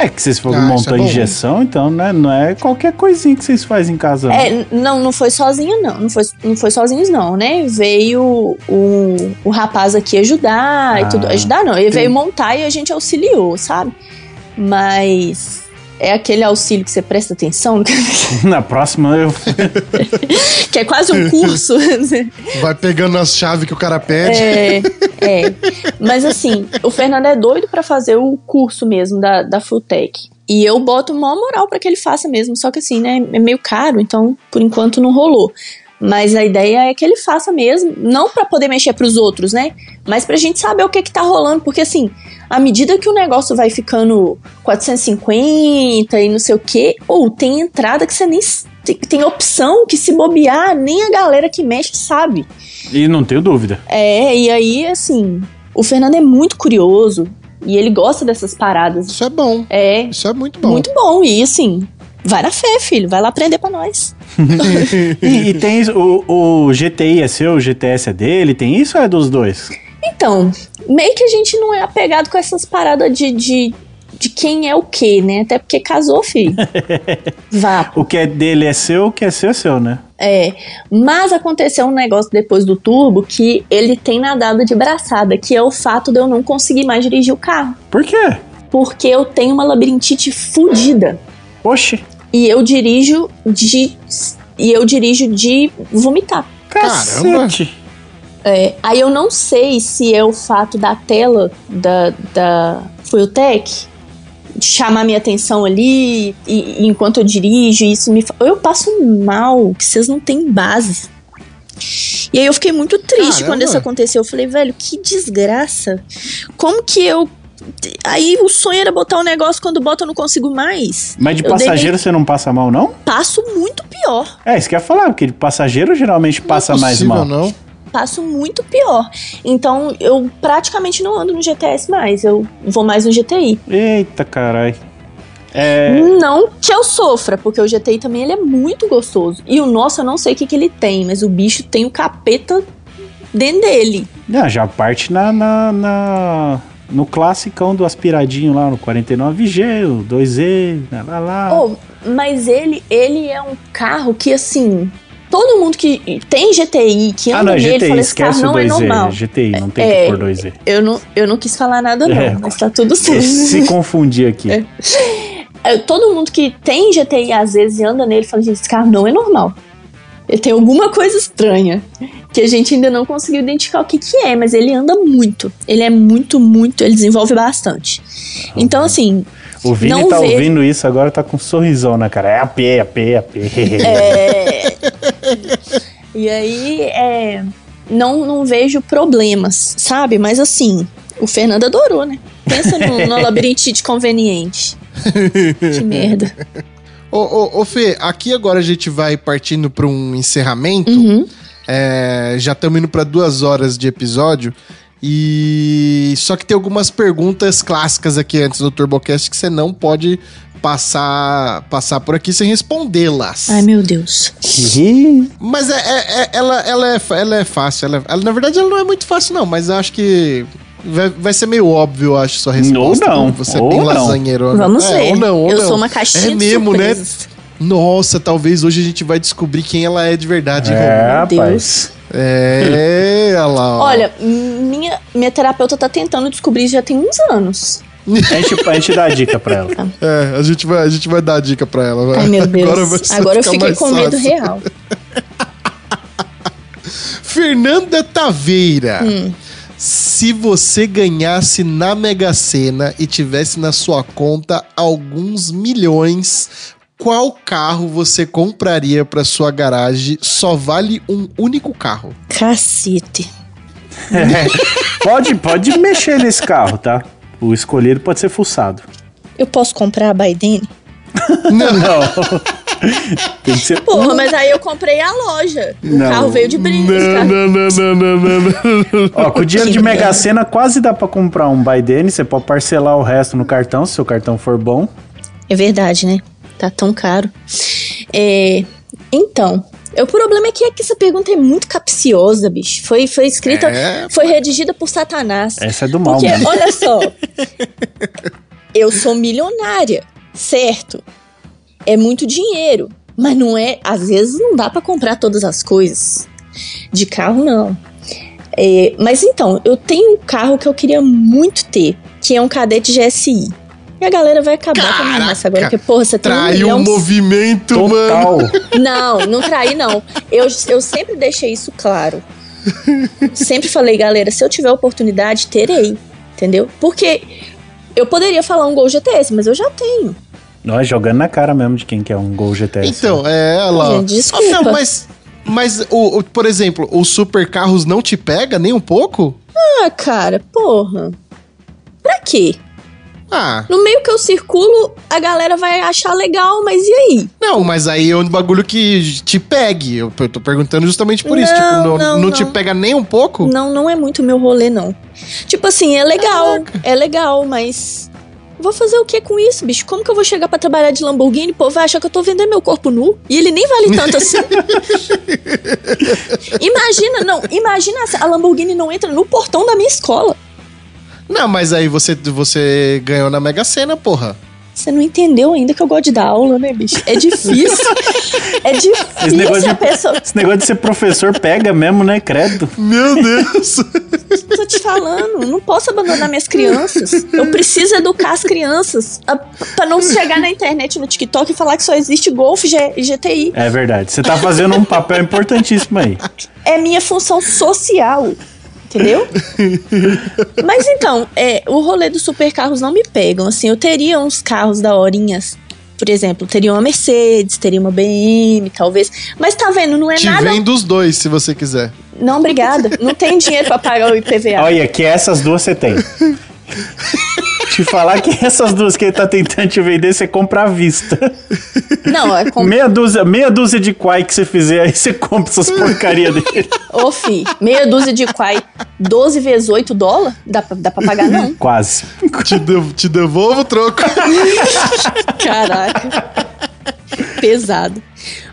É que vocês foram Ah, montar é injeção, então né, não é qualquer coisinha que vocês fazem em casa. não. É, não, não foi sozinho, não. Não foi, não foi sozinhos, não, né? Veio o, o rapaz aqui ajudar Ah, e tudo. Ajudar não, ele tem- veio montar e a gente auxiliou, sabe? Mas é aquele auxílio que você presta atenção, Na próxima eu. que é quase um curso. Vai pegando as chaves que o cara pede. É, é. Mas assim, o Fernando é doido pra fazer o curso mesmo da, da Fulltech. E eu boto maior moral pra que ele faça mesmo. Só que assim, né, é meio caro, então por enquanto não rolou. Mas a ideia é que ele faça mesmo, não pra poder mexer pros outros, né? Mas pra gente saber o que que tá rolando, porque assim, à medida que o negócio vai ficando 450 e não sei o quê, ou tem entrada que você nem tem, tem opção que se bobear, nem a galera que mexe sabe. E não tenho dúvida. É, e aí, assim, o Fernando é muito curioso e ele gosta dessas paradas. Isso é bom. É, Isso é muito bom. muito bom. E assim, vai na fé, filho, vai lá aprender pra nós. E, e tem o, o GTI é seu, o GTS é dele, tem isso ou é dos dois? Então, meio que a gente não é apegado com essas paradas de, de de quem é o quê, né? Até porque casou, filho. Vá. O que é dele é seu, o que é seu é seu, né? É, mas aconteceu um negócio depois do turbo que ele tem nadado de braçada, que é o fato de eu não conseguir mais dirigir o carro. Por quê? Porque eu tenho uma labirintite fudida. Oxe, E eu dirijo de. E eu dirijo de vomitar. cacete. É, aí eu não sei se é o fato da tela da, da Fueltech chamar minha atenção ali e, e enquanto eu dirijo, isso me eu passo mal, que vocês não têm base. E aí eu fiquei muito triste Caramba. quando isso aconteceu. Eu falei, velho, que desgraça. Como que eu Aí o sonho era botar o negócio, quando bota eu não consigo mais. Mas de Eu dei- passageiro você não passa mal, não? Passo muito pior. É, isso que eu ia falar, porque de passageiro geralmente passa é mais possível, mal. não. Passo muito pior. Então eu praticamente não ando no GTS mais, eu vou mais no GTI. Eita, carai. É, Não que eu sofra, porque o GTI também ele é muito gostoso. E o nosso eu não sei o que, que ele tem, mas o bicho tem o capeta dentro dele. não, já parte na, na, na- no classicão do aspiradinho lá no 49G, o 2E, lá, lá, lá. Oh, mas ele, ele é um carro que assim. Todo mundo que tem GTI, que anda ah, não, é nele, GTI, fala esse carro não é 2E, normal. GTI, não tem É, que pôr 2E. Eu não, eu não quis falar nada, não, É, mas tá tudo certo. Se confundir aqui. É, todo mundo que tem GTI às vezes e anda nele fala, gente, esse carro não é normal. Ele tem alguma coisa estranha que a gente ainda não conseguiu identificar o que que é, mas ele anda muito. Ele é muito, muito, ele desenvolve bastante. Então, assim, O Vini Não tá vejo. ouvindo isso agora, tá com um sorrisão na cara. É AP, AP, AP. é... e aí, é... Não, não vejo problemas, sabe? Mas assim, o Fernando adorou, né? Pensa no, no labirintite conveniente. que merda. Ô, ô, ô, Fê, aqui agora a gente vai partindo para um encerramento. Uhum. É, já estamos indo para duas horas de episódio. E só que tem algumas perguntas clássicas aqui antes do TurboCast que você não pode passar passar por aqui sem respondê-las. Ai, meu Deus. Mas é, é- é- ela, ela, é, ela é fácil. Ela, ela- na verdade, ela não é muito fácil, não. Mas eu acho que vai, vai ser meio óbvio, eu acho, sua resposta. não, como Você é ou bem não. lasanheiro. Vamos é, ver. Ou não, ou eu não. sou uma caixinha É de mesmo, né? surpresas. Nossa, talvez hoje a gente vai descobrir quem ela é de verdade. é, Romulo. Deus. rapaz. É, olha lá. ó. Olha, minha, minha terapeuta tá tentando descobrir já tem uns anos. A gente, a gente dá a dica pra ela. É, a gente, vai, a gente vai dar a dica pra ela. vai. Ai, meu Deus. Agora, Agora, eu fiquei com medo fácil. real. Fernanda Taveira. Hum. Se você ganhasse na Mega Sena e tivesse na sua conta alguns milhões, qual carro você compraria para sua garagem? Só vale um único carro. Cacete. Pode, pode mexer nesse carro, tá? O escolhido pode ser fuçado. Eu posso comprar a Biden? Não. Tem que ser. Porra, mas aí eu comprei a loja. O Não. carro veio de brinde. não, não, não, não, não, não. Ó, com o dinheiro Que de Mega. Sena quase dá pra comprar um Biden. Você pode parcelar o resto no cartão, se seu cartão for bom. É verdade, né? Tá tão caro. É, então, o problema é que, é que essa pergunta é muito capciosa, bicho. Foi, foi escrita, É, foi redigida por Satanás. Essa é do mal Porque, mesmo. olha só, eu sou milionária, certo? É muito dinheiro, mas não é. Às vezes não dá pra comprar todas as coisas. De carro, não. É, mas então, eu tenho um carro que eu queria muito ter, que é um Cadete GSI. E a galera vai acabar com a minha Caraca, raça agora, porque, porra, você tem um milhão o movimento, mano. Total. não, não traí, não. Eu, eu sempre deixei isso claro. Sempre falei, galera, se eu tiver oportunidade, terei. Entendeu? Porque eu poderia falar um Gol GTS, mas eu já tenho. Nós jogando na cara mesmo de quem quer um Gol GTS. Então, é, olha lá. ó. Gente, desculpa. Ah, não, mas, mas o, o- por exemplo, os super carros não te pega nem um pouco? Ah, cara, porra. Pra quê? Ah, No meio que eu circulo, a galera vai achar legal, mas e aí? não, mas aí é um bagulho que te pegue. Eu, tô perguntando justamente por isso. Não, Tipo, não, não, não te pega nem um pouco? Não, não é muito meu rolê, não. Tipo assim, é legal, é legal, mas. Vou fazer o que com isso, bicho? Como que eu vou chegar pra trabalhar de Lamborghini? Pô, vai achar que eu tô vendendo meu corpo nu? E ele nem vale tanto assim. imagina, não, imagina a Lamborghini não entra no portão da minha escola. Não, mas aí você, você ganhou na Mega Sena, porra. Você não entendeu ainda que eu gosto de dar aula, né, bicho? É difícil. é Esse negócio, difícil a de, pessoa. esse negócio de ser professor pega mesmo, né? Credo. Meu Deus. Tô te falando, não posso abandonar minhas crianças. Eu preciso educar as crianças a- pra não chegar na internet, no TikTok e falar que só existe Golf e GTI. É verdade. Você tá fazendo um papel importantíssimo aí. É minha função social. Entendeu? Mas então, é, o rolê dos supercarros não me pegam. Assim, eu teria uns carros da horinhas. Por exemplo, teria uma Mercedes, teria uma BM, talvez. Mas tá vendo, não é Te nada. vendo os dois, se você quiser. Não, obrigada. Não tem dinheiro pra pagar o IPVA. Olha, que essas duas você tem. Te falar que essas duas que ele tá tentando te vender, você compra à vista. Não, é com Meia dúzia, meia dúzia de quai que você fizer, aí você compra essas porcaria dele. Ô, fi, meia dúzia de quai, 12 vezes 8 dólares? Dá pra, dá pra pagar, não? Quase. Te, dev- te devolvo o troco. Caraca. Pesado.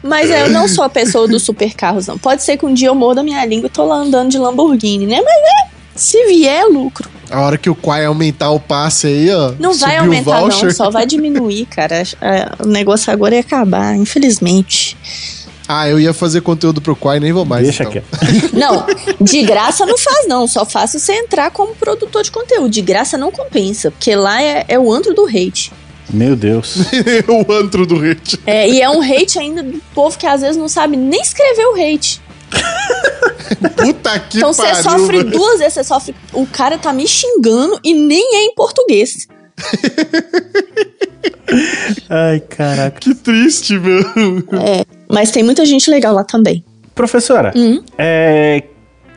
Mas é, eu não sou a pessoa dos supercarros, não. Pode ser que um dia eu morda minha língua e tô lá andando de Lamborghini, né? Mas é, se vier, é lucro. A hora que o Quai aumentar o passe aí, ó. Não vai aumentar, não. Só vai diminuir, cara. É, O negócio agora ia acabar, infelizmente. Ah, eu ia fazer conteúdo pro Quai, nem vou mais. Deixa então. quieto. Não, de graça não faz, não. Só faço você entrar como produtor de conteúdo. De graça não compensa, porque lá é, é o antro do hate. Meu Deus. o antro do hate. É, e é um hate ainda do povo que às vezes não sabe nem escrever o hate. Puta que Então você pariu. sofre velho. duas vezes, você sofre. O cara tá me xingando e nem é em português. Ai, caraca. Que triste, meu. Mas tem muita gente legal lá também. Professora, Hum. é,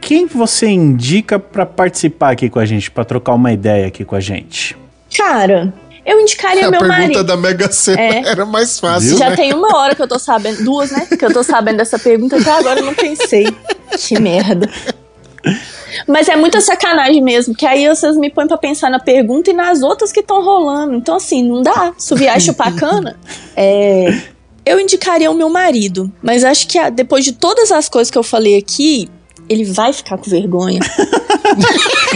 quem você indica pra participar aqui com a gente, pra trocar uma ideia aqui com a gente? Cara, eu indicaria A meu pergunta marido. da Mega Sena É. era mais fácil, Já né? tem uma hora que eu tô sabendo, duas, né? Que eu tô sabendo dessa pergunta, até agora eu não pensei. Que merda. Mas é muita sacanagem mesmo, que aí vocês me põem pra pensar na pergunta e nas outras que estão rolando. Então, assim, não dá. Se vier chupar cana, é, eu indicaria o meu marido. Mas acho que ah, depois de todas as coisas que eu falei aqui, ele vai ficar com vergonha.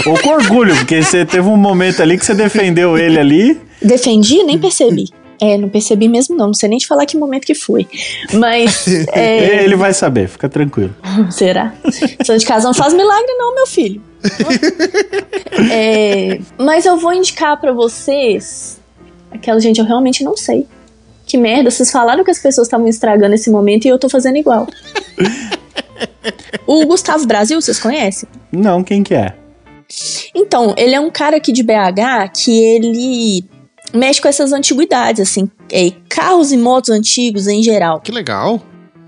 Ou com orgulho, porque você teve um momento ali que você defendeu ele ali. Defendi? Nem percebi. É, não percebi mesmo não. Não sei nem te falar que momento que foi. Mas. é, Ele vai saber, fica tranquilo. Será? Santo de casa não faz milagre, não, meu filho. É, mas eu vou indicar pra vocês. Aquela gente, eu realmente não sei. Que merda, vocês falaram que as pessoas estavam estragando esse momento e eu tô fazendo igual. O Gustavo Brasil, vocês conhecem? Não, quem que é? Então, ele é um cara aqui de BH que ele mexe com essas antiguidades, assim, é, carros e motos antigos em geral. Que legal.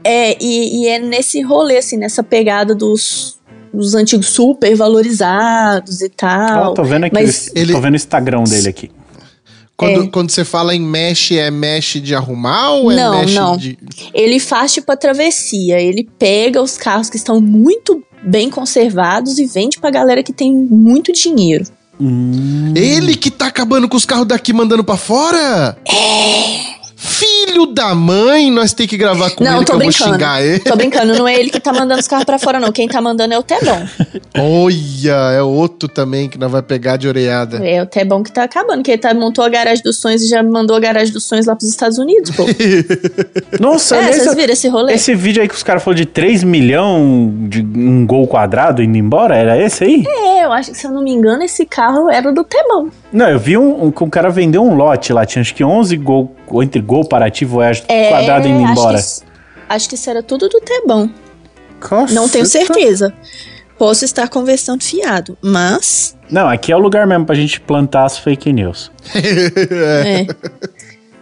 É, e, e é nesse rolê, assim, nessa pegada dos, dos antigos super valorizados e tal. tô vendo aqui, mas- o- ele- tô vendo o Instagram dele aqui. Quando, É. quando você fala em mesh, é mesh de arrumar ou é Não, mesh não. de. Ele faz tipo a travessia. Ele pega os carros que estão muito bem conservados e vende pra galera que tem muito dinheiro. Ele que tá acabando com os carros daqui mandando pra fora? É. Filho da mãe, nós tem que gravar com não, ele tô que eu vou brincando. xingar ele. Tô brincando, não é ele que tá mandando os carros pra fora, não. Quem tá mandando é o Tebão. Olha, é outro também que nós vai pegar de orelhada. É o Tebão que tá acabando, que ele tá, montou a garagem dos sonhos e já mandou a garagem dos sonhos lá pros Estados Unidos, pô. Nossa, é, esse, vocês viram esse rolê? esse vídeo aí que os caras falaram de 3 milhões de um gol quadrado indo embora, era esse aí? É, eu acho que se eu não me engano, esse carro era do Tebão. Não, eu vi um, um que o cara vendeu um lote lá, tinha acho que 11 gol, entre gol, Paraty, Voyage, É, quadrado indo acho embora. Que, isso- acho que isso era tudo do Tebão. Nossa, Não tenho certeza. Posso estar conversando fiado, mas. Não, aqui é o lugar mesmo pra gente plantar as fake news. É.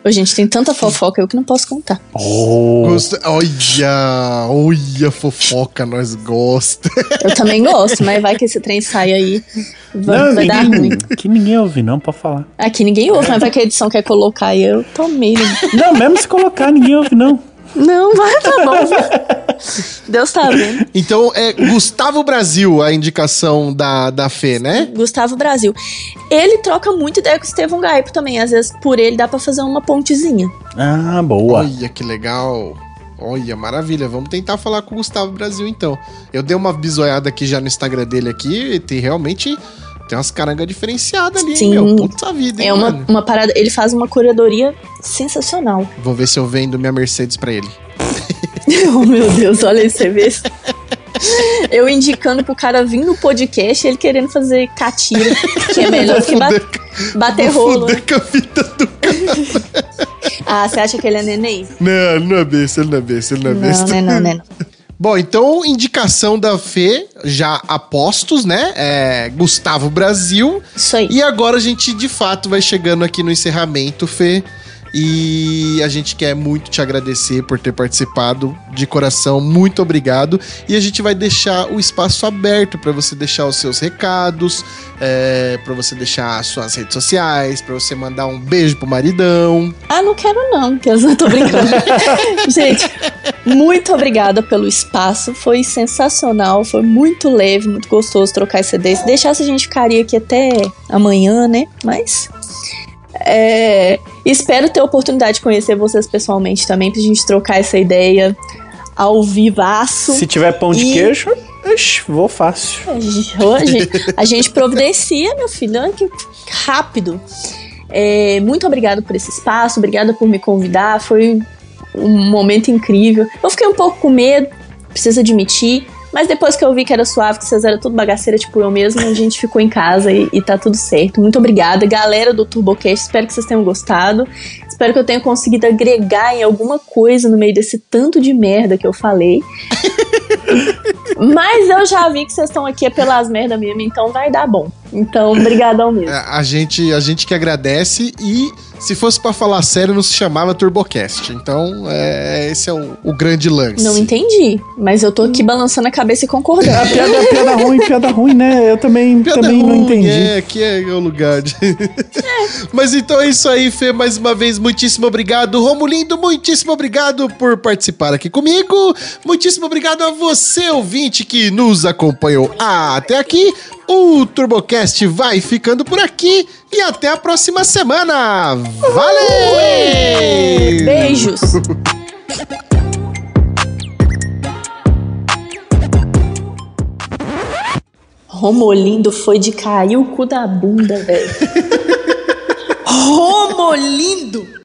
Ô, gente, tem tanta fofoca eu que não posso contar. Oh, Olha, olha, fofoca, nós gosta. Eu também gosto, mas vai que esse trem sai aí. Vai, não, vai dar ninguém, ruim. que ninguém ouve não, pra falar. Aqui ninguém ouve, mas vai que a edição quer colocar e eu tomei. Não, mesmo se colocar, ninguém ouve não. Não, vai, tá bom. Deus tá vendo. Então é Gustavo Brasil a indicação da, da Fê, né? Gustavo Brasil. Ele troca muito ideia com o Estevão Gaipo também. Às vezes, por ele, dá pra fazer uma pontezinha. Ah, boa. Olha que legal. Olha, maravilha. Vamos tentar falar com o Gustavo Brasil então. Eu dei uma bisoiada aqui já no Instagram dele aqui e tem realmente tem umas carangas diferenciadas ali, Sim. meu. Puta vida, hein, É uma, mano. uma parada. Ele faz uma curadoria sensacional. Vou ver se eu vendo minha Mercedes pra ele. oh, meu Deus, olha você vê. Eu indicando pro cara vir no podcast ele querendo fazer catira, que é melhor que ba- bater Vou rolo. fuder com a vida do... Ah, você acha que ele é neném? Não, ele não é besta, ele não é besta, ele não é Não, besta. né, não, né, não. Bom, então, indicação da Fê, já apostos, né? É, Gustavo Brasil. Isso aí. E agora a gente, de fato, vai chegando aqui no encerramento, Fê. E a gente quer muito te agradecer por ter participado de coração. Muito obrigado. E a gente vai deixar o espaço aberto para você deixar os seus recados, é, para você deixar as suas redes sociais, para você mandar um beijo pro maridão. Ah, não quero não, que eu não tô brincando. Gente, muito obrigada pelo espaço, foi sensacional, foi muito leve, muito gostoso trocar essa ideia. Se deixasse a gente ficaria aqui até amanhã, né? Mas é, espero ter a oportunidade de conhecer vocês pessoalmente também, pra gente trocar essa ideia ao vivaço. Se tiver pão de E- queijo, ixi, vou fácil. Hoje a gente providencia, meu filho, olha que rápido. É, muito obrigada por esse espaço, obrigada por me convidar, foi um momento incrível. Eu fiquei um pouco com medo, preciso admitir, mas depois que eu vi que era suave, que vocês eram tudo bagaceira, tipo eu mesma, a gente ficou em casa e, e tá tudo certo. Muito obrigada, galera do TurboCast, espero que vocês tenham gostado. Espero que eu tenha conseguido agregar em alguma coisa no meio desse tanto de merda que eu falei. Mas eu já vi que vocês estão aqui é pelas merda mesmo, então vai dar bom. Então, brigadão mesmo. É, A gente, a gente que agradece e se fosse pra falar sério, não se chamava TurboCast. Então, é, esse é o, o grande lance. Não entendi, mas eu tô aqui balançando a cabeça e A concordando. piada, piada ruim, piada ruim, né? Eu também, Piada também não ruim, entendi. É, aqui é o lugar de. Mas então é isso aí, Fê. Mais uma vez, muitíssimo obrigado. Romulindo, muitíssimo obrigado por participar aqui comigo. Muitíssimo obrigado a você, ouvinte, que nos acompanhou até aqui. O TurboCast vai ficando por aqui e até a próxima semana. Valeu! Beijos! Romolindo foi de cair o cu da bunda, velho. Romolindo!